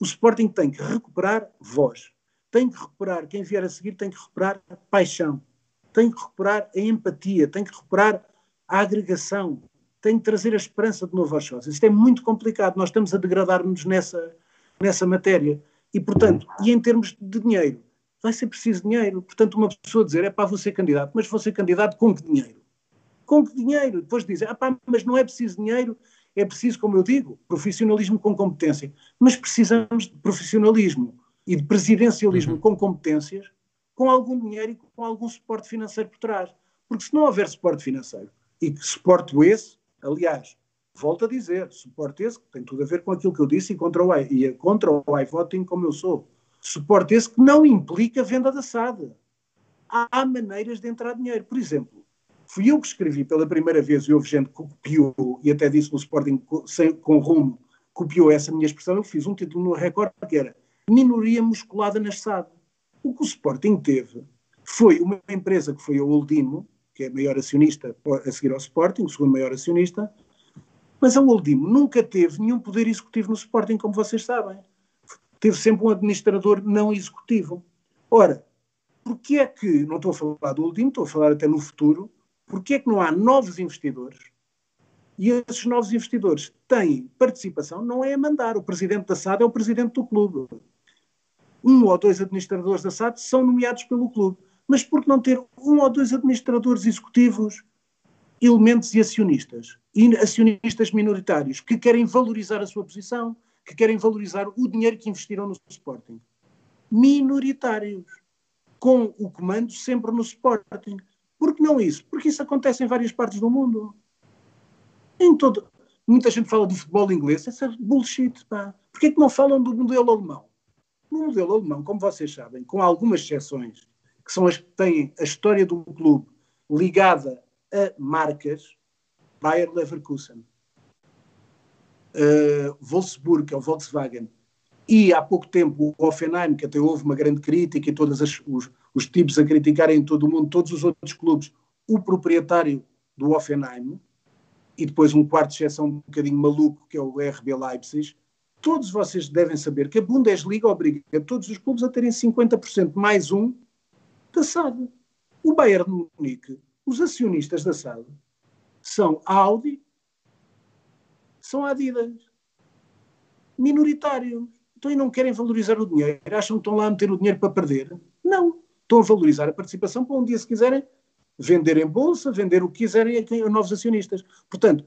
o Sporting tem que recuperar voz. Tem que recuperar, quem vier a seguir tem que recuperar a paixão. Tem que recuperar a empatia. Tem que recuperar a agregação tem de trazer a esperança de novo aos sócios. Isto é muito complicado, nós estamos a degradar-nos nessa, nessa matéria. E, portanto, e em termos de dinheiro, vai ser preciso dinheiro. Portanto, uma pessoa dizer, é pá, vou ser candidato, mas vou ser candidato com que dinheiro? Com que dinheiro? Depois dizer, ah pá, mas não é preciso dinheiro, é preciso, como eu digo, profissionalismo com competência. Mas precisamos de profissionalismo e de presidencialismo uhum. com competências, com algum dinheiro e com algum suporte financeiro por trás. Porque se não houver suporte financeiro, e que suporte esse, Aliás, volto a dizer, suporte esse, que tem tudo a ver com aquilo que eu disse e contra o, e contra o iVoting como eu sou. Suporte esse que não implica venda da SAD. Há maneiras de entrar dinheiro. Por exemplo, fui eu que escrevi pela primeira vez e houve gente que copiou, e até disse no Sporting sem, com rumo, copiou essa minha expressão, eu fiz um título no Record que era minoria musculada na SAD. O que o Sporting teve foi uma empresa que foi a Oldimo, que é maior acionista a seguir ao Sporting, o segundo maior acionista, mas a Oldimo nunca teve nenhum poder executivo no Sporting, como vocês sabem. Teve sempre um administrador não executivo. Ora, porquê é que, não estou a falar do Oldimo, estou a falar até no futuro, porquê é que não há novos investidores e esses novos investidores têm participação, não é a mandar. O presidente da SAD é o presidente do clube. Um ou dois administradores da SAD são nomeados pelo clube mas por que não ter um ou dois administradores executivos, elementos e acionistas? E acionistas minoritários que querem valorizar a sua posição, que querem valorizar o dinheiro que investiram no Sporting. Minoritários. Com o comando sempre no Sporting. Por que não isso? Porque isso acontece em várias partes do mundo. Em todo. Muita gente fala do futebol inglês, essa é bullshit, pá. Porquê que não falam do modelo alemão? No modelo alemão, como vocês sabem, com algumas exceções, que são as que têm a história do clube ligada a marcas, Bayer Leverkusen, uh, Wolfsburg, é o Volkswagen, e há pouco tempo o Offenheim, que até houve uma grande crítica e todos os, os tipos a criticarem em todo o mundo, todos os outros clubes, o proprietário do Offenheim, e depois um quarto de exceção um bocadinho maluco, que é o RB Leipzig, todos vocês devem saber que a Bundesliga obriga todos os clubes a terem 50% mais um da SAD. O Bayern de Munique, os acionistas da SAD, são a Audi, são a Adidas. Minoritários. Então, e não querem valorizar o dinheiro? Acham que estão lá a meter o dinheiro para perder? Não. Estão a valorizar a participação para um dia, se quiserem, vender em bolsa, vender o que quiserem a novos acionistas. Portanto,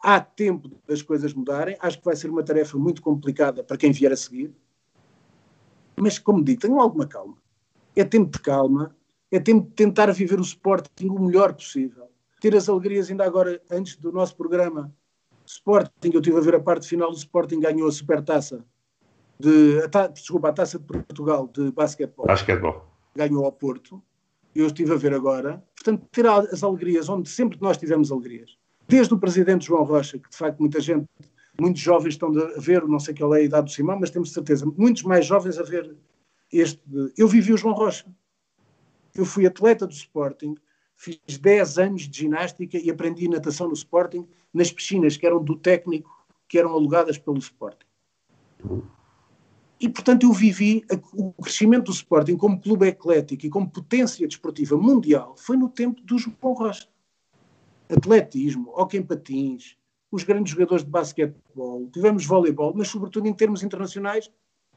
há tempo das coisas mudarem. Acho que vai ser uma tarefa muito complicada para quem vier a seguir. Mas, como digo, tenham alguma calma. É tempo de calma, é tempo de tentar viver o Sporting o melhor possível. Ter as alegrias, ainda agora, antes do nosso programa, Sporting, eu estive a ver a parte final, o Sporting ganhou a supertaça de, a ta, desculpa, a taça de Portugal de basquetebol. Basquetebol. Ganhou ao Porto. Eu estive a ver agora. Portanto, ter as alegrias, onde sempre nós tivemos alegrias. Desde o presidente João Rocha, que de facto muita gente, muitos jovens estão a ver, não sei qual é a idade do Simão, mas temos certeza, muitos mais jovens a ver este. Eu vivi o João Rocha. Eu fui atleta do Sporting, fiz 10 anos de ginástica e aprendi natação no Sporting, nas piscinas que eram do técnico, que eram alugadas pelo Sporting. E, portanto, eu vivi a, o crescimento do Sporting como clube eclético e como potência desportiva mundial foi no tempo do João Rocha. Atletismo, hockey em patins, os grandes jogadores de basquetebol, tivemos voleibol, mas sobretudo em termos internacionais,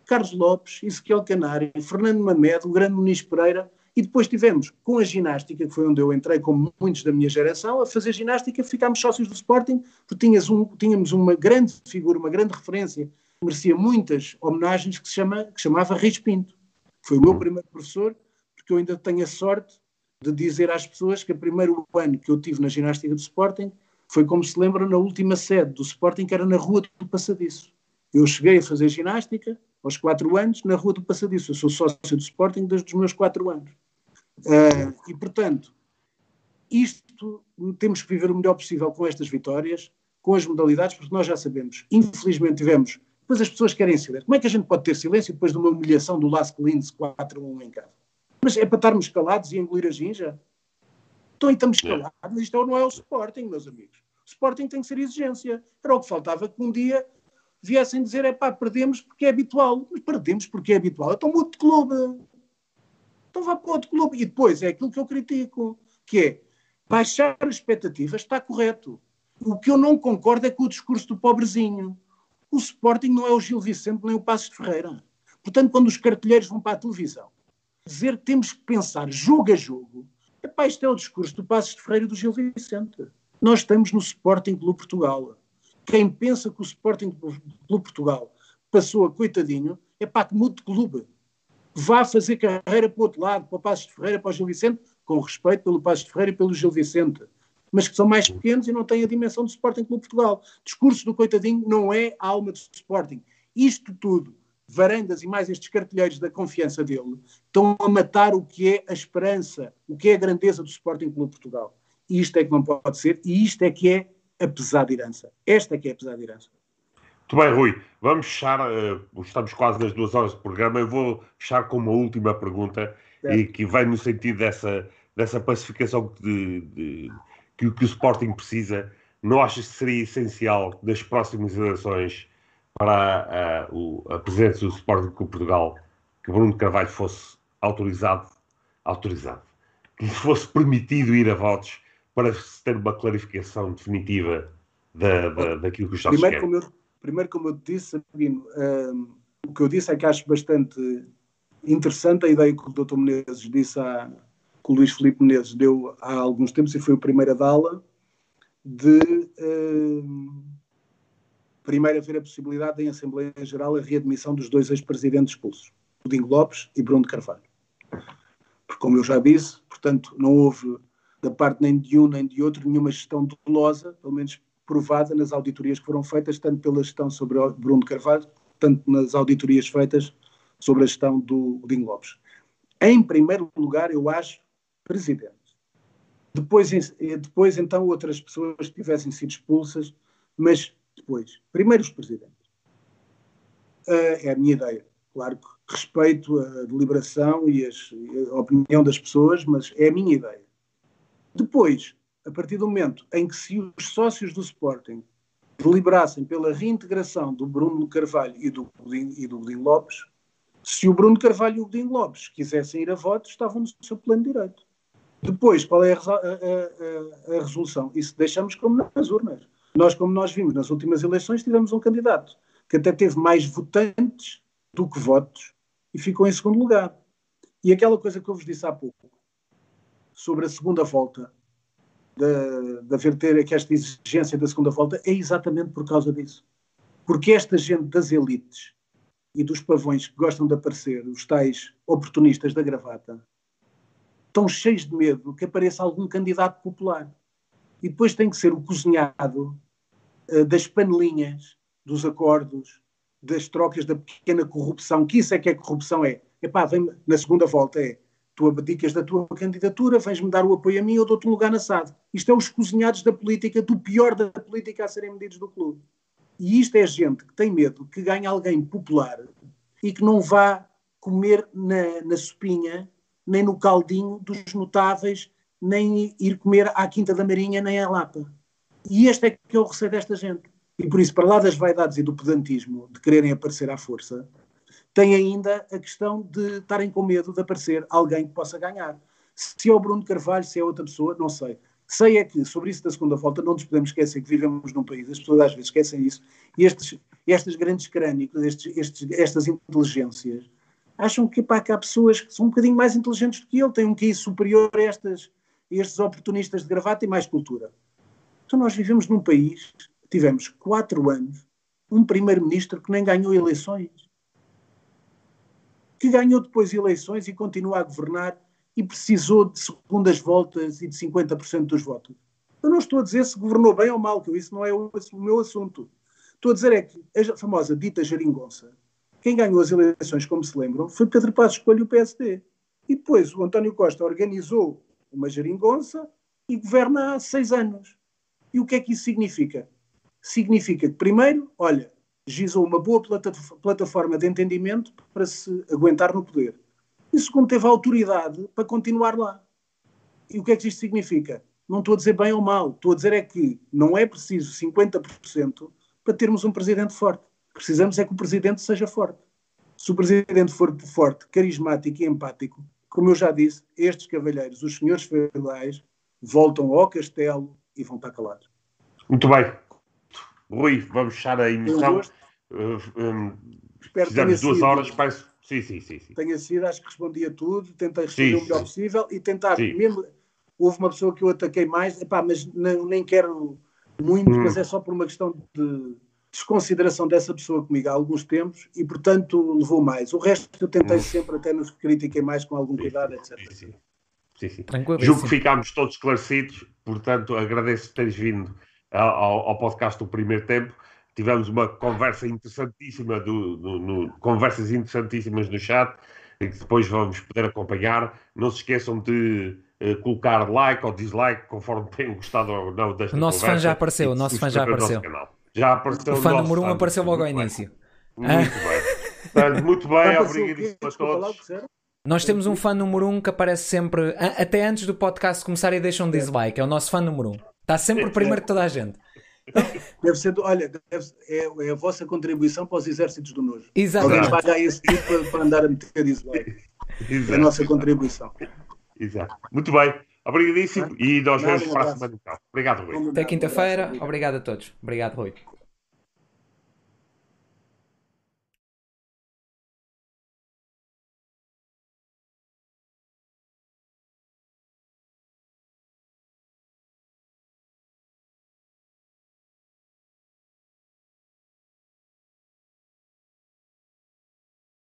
Carlos Lopes, Ezequiel Canário, Fernando Mamed, o grande Muniz Pereira, e depois tivemos com a ginástica, que foi onde eu entrei, como muitos da minha geração, a fazer ginástica, ficámos sócios do Sporting, porque um, tínhamos uma grande figura, uma grande referência, que merecia muitas homenagens, que se chama, que chamava Reis Pinto. Foi o meu primeiro professor, porque eu ainda tenho a sorte de dizer às pessoas que o primeiro ano que eu tive na ginástica do Sporting foi, como se lembra, na última sede do Sporting, que era na Rua do Passadiço. Eu cheguei a fazer ginástica aos quatro anos na Rua do Passadiço. Eu sou sócio do Sporting desde os meus quatro anos. Uh, e, portanto, isto temos que viver o melhor possível com estas vitórias, com as modalidades, porque nós já sabemos, infelizmente tivemos, depois as pessoas querem silêncio. Como é que a gente pode ter silêncio depois de uma humilhação do Las Clins 4-1 em casa? Mas é para estarmos calados e engolir a ginja? Então e estamos calados, mas isto não é o Sporting, meus amigos. O Sporting tem que ser exigência. Era o que faltava que um dia viessem dizer, é pá, perdemos porque é habitual. Mas perdemos porque é habitual. Então mude de clube. Então vá para outro clube. E depois é aquilo que eu critico, que é baixar as expectativas, está correto. O que eu não concordo é com o discurso do pobrezinho. O Sporting não é o Gil Vicente nem o Passos de Ferreira. Portanto, quando os cartelheiros vão para a televisão dizer que temos que pensar jogo a jogo, epá, isto é o discurso do Passos de Ferreira e do Gil Vicente. Nós estamos no Sporting Clube Portugal. Quem pensa que o Sporting Clube Portugal passou a coitadinho, é pá, que mude de clube vá fazer carreira para o outro lado, para o Passos de Ferreira, para o Gil Vicente, com respeito pelo Passos de Ferreira e pelo Gil Vicente, mas que são mais pequenos e não têm a dimensão do Sporting Clube Portugal. Discurso do coitadinho não é a alma do Sporting. Isto tudo, varandas e mais estes cartilheiros da confiança dele, estão a matar o que é a esperança, o que é a grandeza do Sporting Clube Portugal. E isto é que não pode ser, e isto é que é a pesada herança. Esta que é a pesada herança. Muito bem, Rui. Vamos fechar, uh, estamos quase nas duas horas de programa. Eu vou fechar com uma última pergunta e que vai no sentido dessa, dessa pacificação de, de, que, que, o Sporting precisa. Não achas que seria essencial nas próximas eleições para uh, o, a presença do Sporting com Portugal que Bruno Carvalho fosse autorizado, autorizado, que lhe fosse permitido ir a votos para se ter uma clarificação definitiva da, da, daquilo que os Estados Primeiro, como eu Primeiro, como eu te disse, Sabino, um, o que eu disse é que acho bastante interessante a ideia que o Dr. Menezes disse, a, que o Luís Filipe Menezes deu há alguns tempos, e foi a primeira dala, de um, primeiro haver a possibilidade, em Assembleia Geral, a readmissão dos dois ex-presidentes expulsos, Dingo Lopes e Bruno Carvalho. Porque, como eu já disse, portanto, não houve da parte nem de um nem de outro nenhuma gestão dolosa, pelo menos provada nas auditorias que foram feitas, tanto pela gestão sobre Bruno Carvalho tanto nas auditorias feitas sobre a gestão do Godinho Lopes. Em primeiro lugar, eu acho, presidente. Depois, depois então, outras pessoas tivessem sido expulsas, mas depois, primeiro os presidentes. Uh, é a minha ideia. Claro que respeito a deliberação e, as, a opinião das pessoas, mas é a minha ideia. Depois, a partir do momento em que se os sócios do Sporting deliberassem pela reintegração do Bruno Carvalho e do e do Godinho Lopes, se o Bruno Carvalho e o Godinho Lopes quisessem ir a voto, estavam no seu plano direito. Depois, qual é a, a, a, a, resolução? Isso deixamos como nas urnas. Nós, como nós vimos nas últimas eleições, tivemos um candidato que até teve mais votantes do que votos e ficou em segundo lugar. E aquela coisa que eu vos disse há pouco, sobre a segunda volta, de, de haver ter esta exigência da segunda volta, é exatamente por causa disso. Porque esta gente das elites e dos pavões que gostam de aparecer, os tais oportunistas da gravata, estão cheios de medo que apareça algum candidato popular. E depois tem que ser o cozinhado uh, das panelinhas, dos acordos, das trocas da pequena corrupção, que isso é que é corrupção é. Epá, vem na segunda volta é tu abdicas da tua candidatura, vens-me dar o apoio a mim ou dou-te um lugar na SAD. Isto é os cozinhados da política, do pior da política a serem medidos do clube. E isto é gente que tem medo que ganhe alguém popular e que não vá comer na, na sopinha, nem no caldinho dos notáveis, nem ir comer à Quinta da Marinha, nem à Lapa. E este é que o receio desta gente. E por isso, para lá das vaidades e do pedantismo, de quererem aparecer à força, tem ainda a questão de estarem com medo de aparecer alguém que possa ganhar. Se é o Bruno Carvalho, se é outra pessoa, não sei. Sei é que, sobre isso da segunda volta, não nos podemos esquecer que vivemos num país, as pessoas às vezes esquecem isso, e estes, estes grandes crânicos, estes, estes, estas inteligências, acham que, pá, que há pessoas que são um bocadinho mais inteligentes do que ele, têm um QI superior a, estas, estes oportunistas de gravata e mais cultura. Então nós vivemos num país, tivemos quatro anos, um primeiro-ministro que nem ganhou eleições que ganhou depois eleições e continua a governar e precisou de segundas voltas e de 50% dos votos. Eu não estou a dizer se governou bem ou mal, que isso não é o, meu assunto. Estou a dizer é que a famosa dita geringonça, quem ganhou as eleições, como se lembram, foi Pedro Passos Coelho e o PSD. E depois o António Costa organizou uma geringonça e governa há seis anos. E o que é que isso significa? Significa que, primeiro, olha, gizou uma boa plataforma de entendimento para se aguentar no poder. E segundo, teve autoridade para continuar lá. E o que é que isto significa? Não estou a dizer bem ou mal, estou a dizer é que não é preciso 50% para termos um presidente forte. Precisamos é que o presidente seja forte. Se o presidente for forte, carismático e empático, como eu já disse, estes cavalheiros, os senhores feudais, voltam ao castelo e vão estar calados. Muito bem. Rui, vamos fechar a emissão. Uh, um, Espero Fizemos duas sido, horas, parece. Sim, sim, sim, sim. Tenha sido, acho que respondi a tudo, tentei responder sim, o melhor sim. possível e tentar, sim. mesmo. Houve uma pessoa que eu ataquei mais, epá, mas não, nem quero muito, hum. mas é só por uma questão de desconsideração dessa pessoa comigo há alguns tempos e, portanto, levou mais. O resto eu tentei hum. sempre, até nos critiquei mais com algum cuidado, etc. Sim, sim. sim, sim. Julgo que ficámos todos esclarecidos, portanto, agradeço teres vindo ao, ao podcast do primeiro tempo. Tivemos uma conversa interessantíssima, do, do, no, conversas interessantíssimas no chat, e que depois vamos poder acompanhar. Não se esqueçam de uh, colocar like ou dislike, conforme tenham gostado ou não desta O nosso conversa, fã já apareceu, o nosso fã já apareceu. Já apareceu o fã número 1 um apareceu logo ao início. Muito bem. Portanto, muito bem, obrigado a todos. Nós temos um fã número 1 um que aparece sempre, até antes do podcast começar e deixa um dislike. É o nosso fã número 1. Um. Está sempre primeiro que toda a gente. Deve ser, olha, deve, é, é, a vossa contribuição para os exércitos do nojo. Exatamente. Alguém paga esse tipo para, para, andar a meter isso lá. É a nossa contribuição. Exato. Muito bem. Obrigadíssimo. E nós vemos para a semana. Obrigado, Rui. Até quinta-feira. Obrigado a todos. Obrigado, Rui.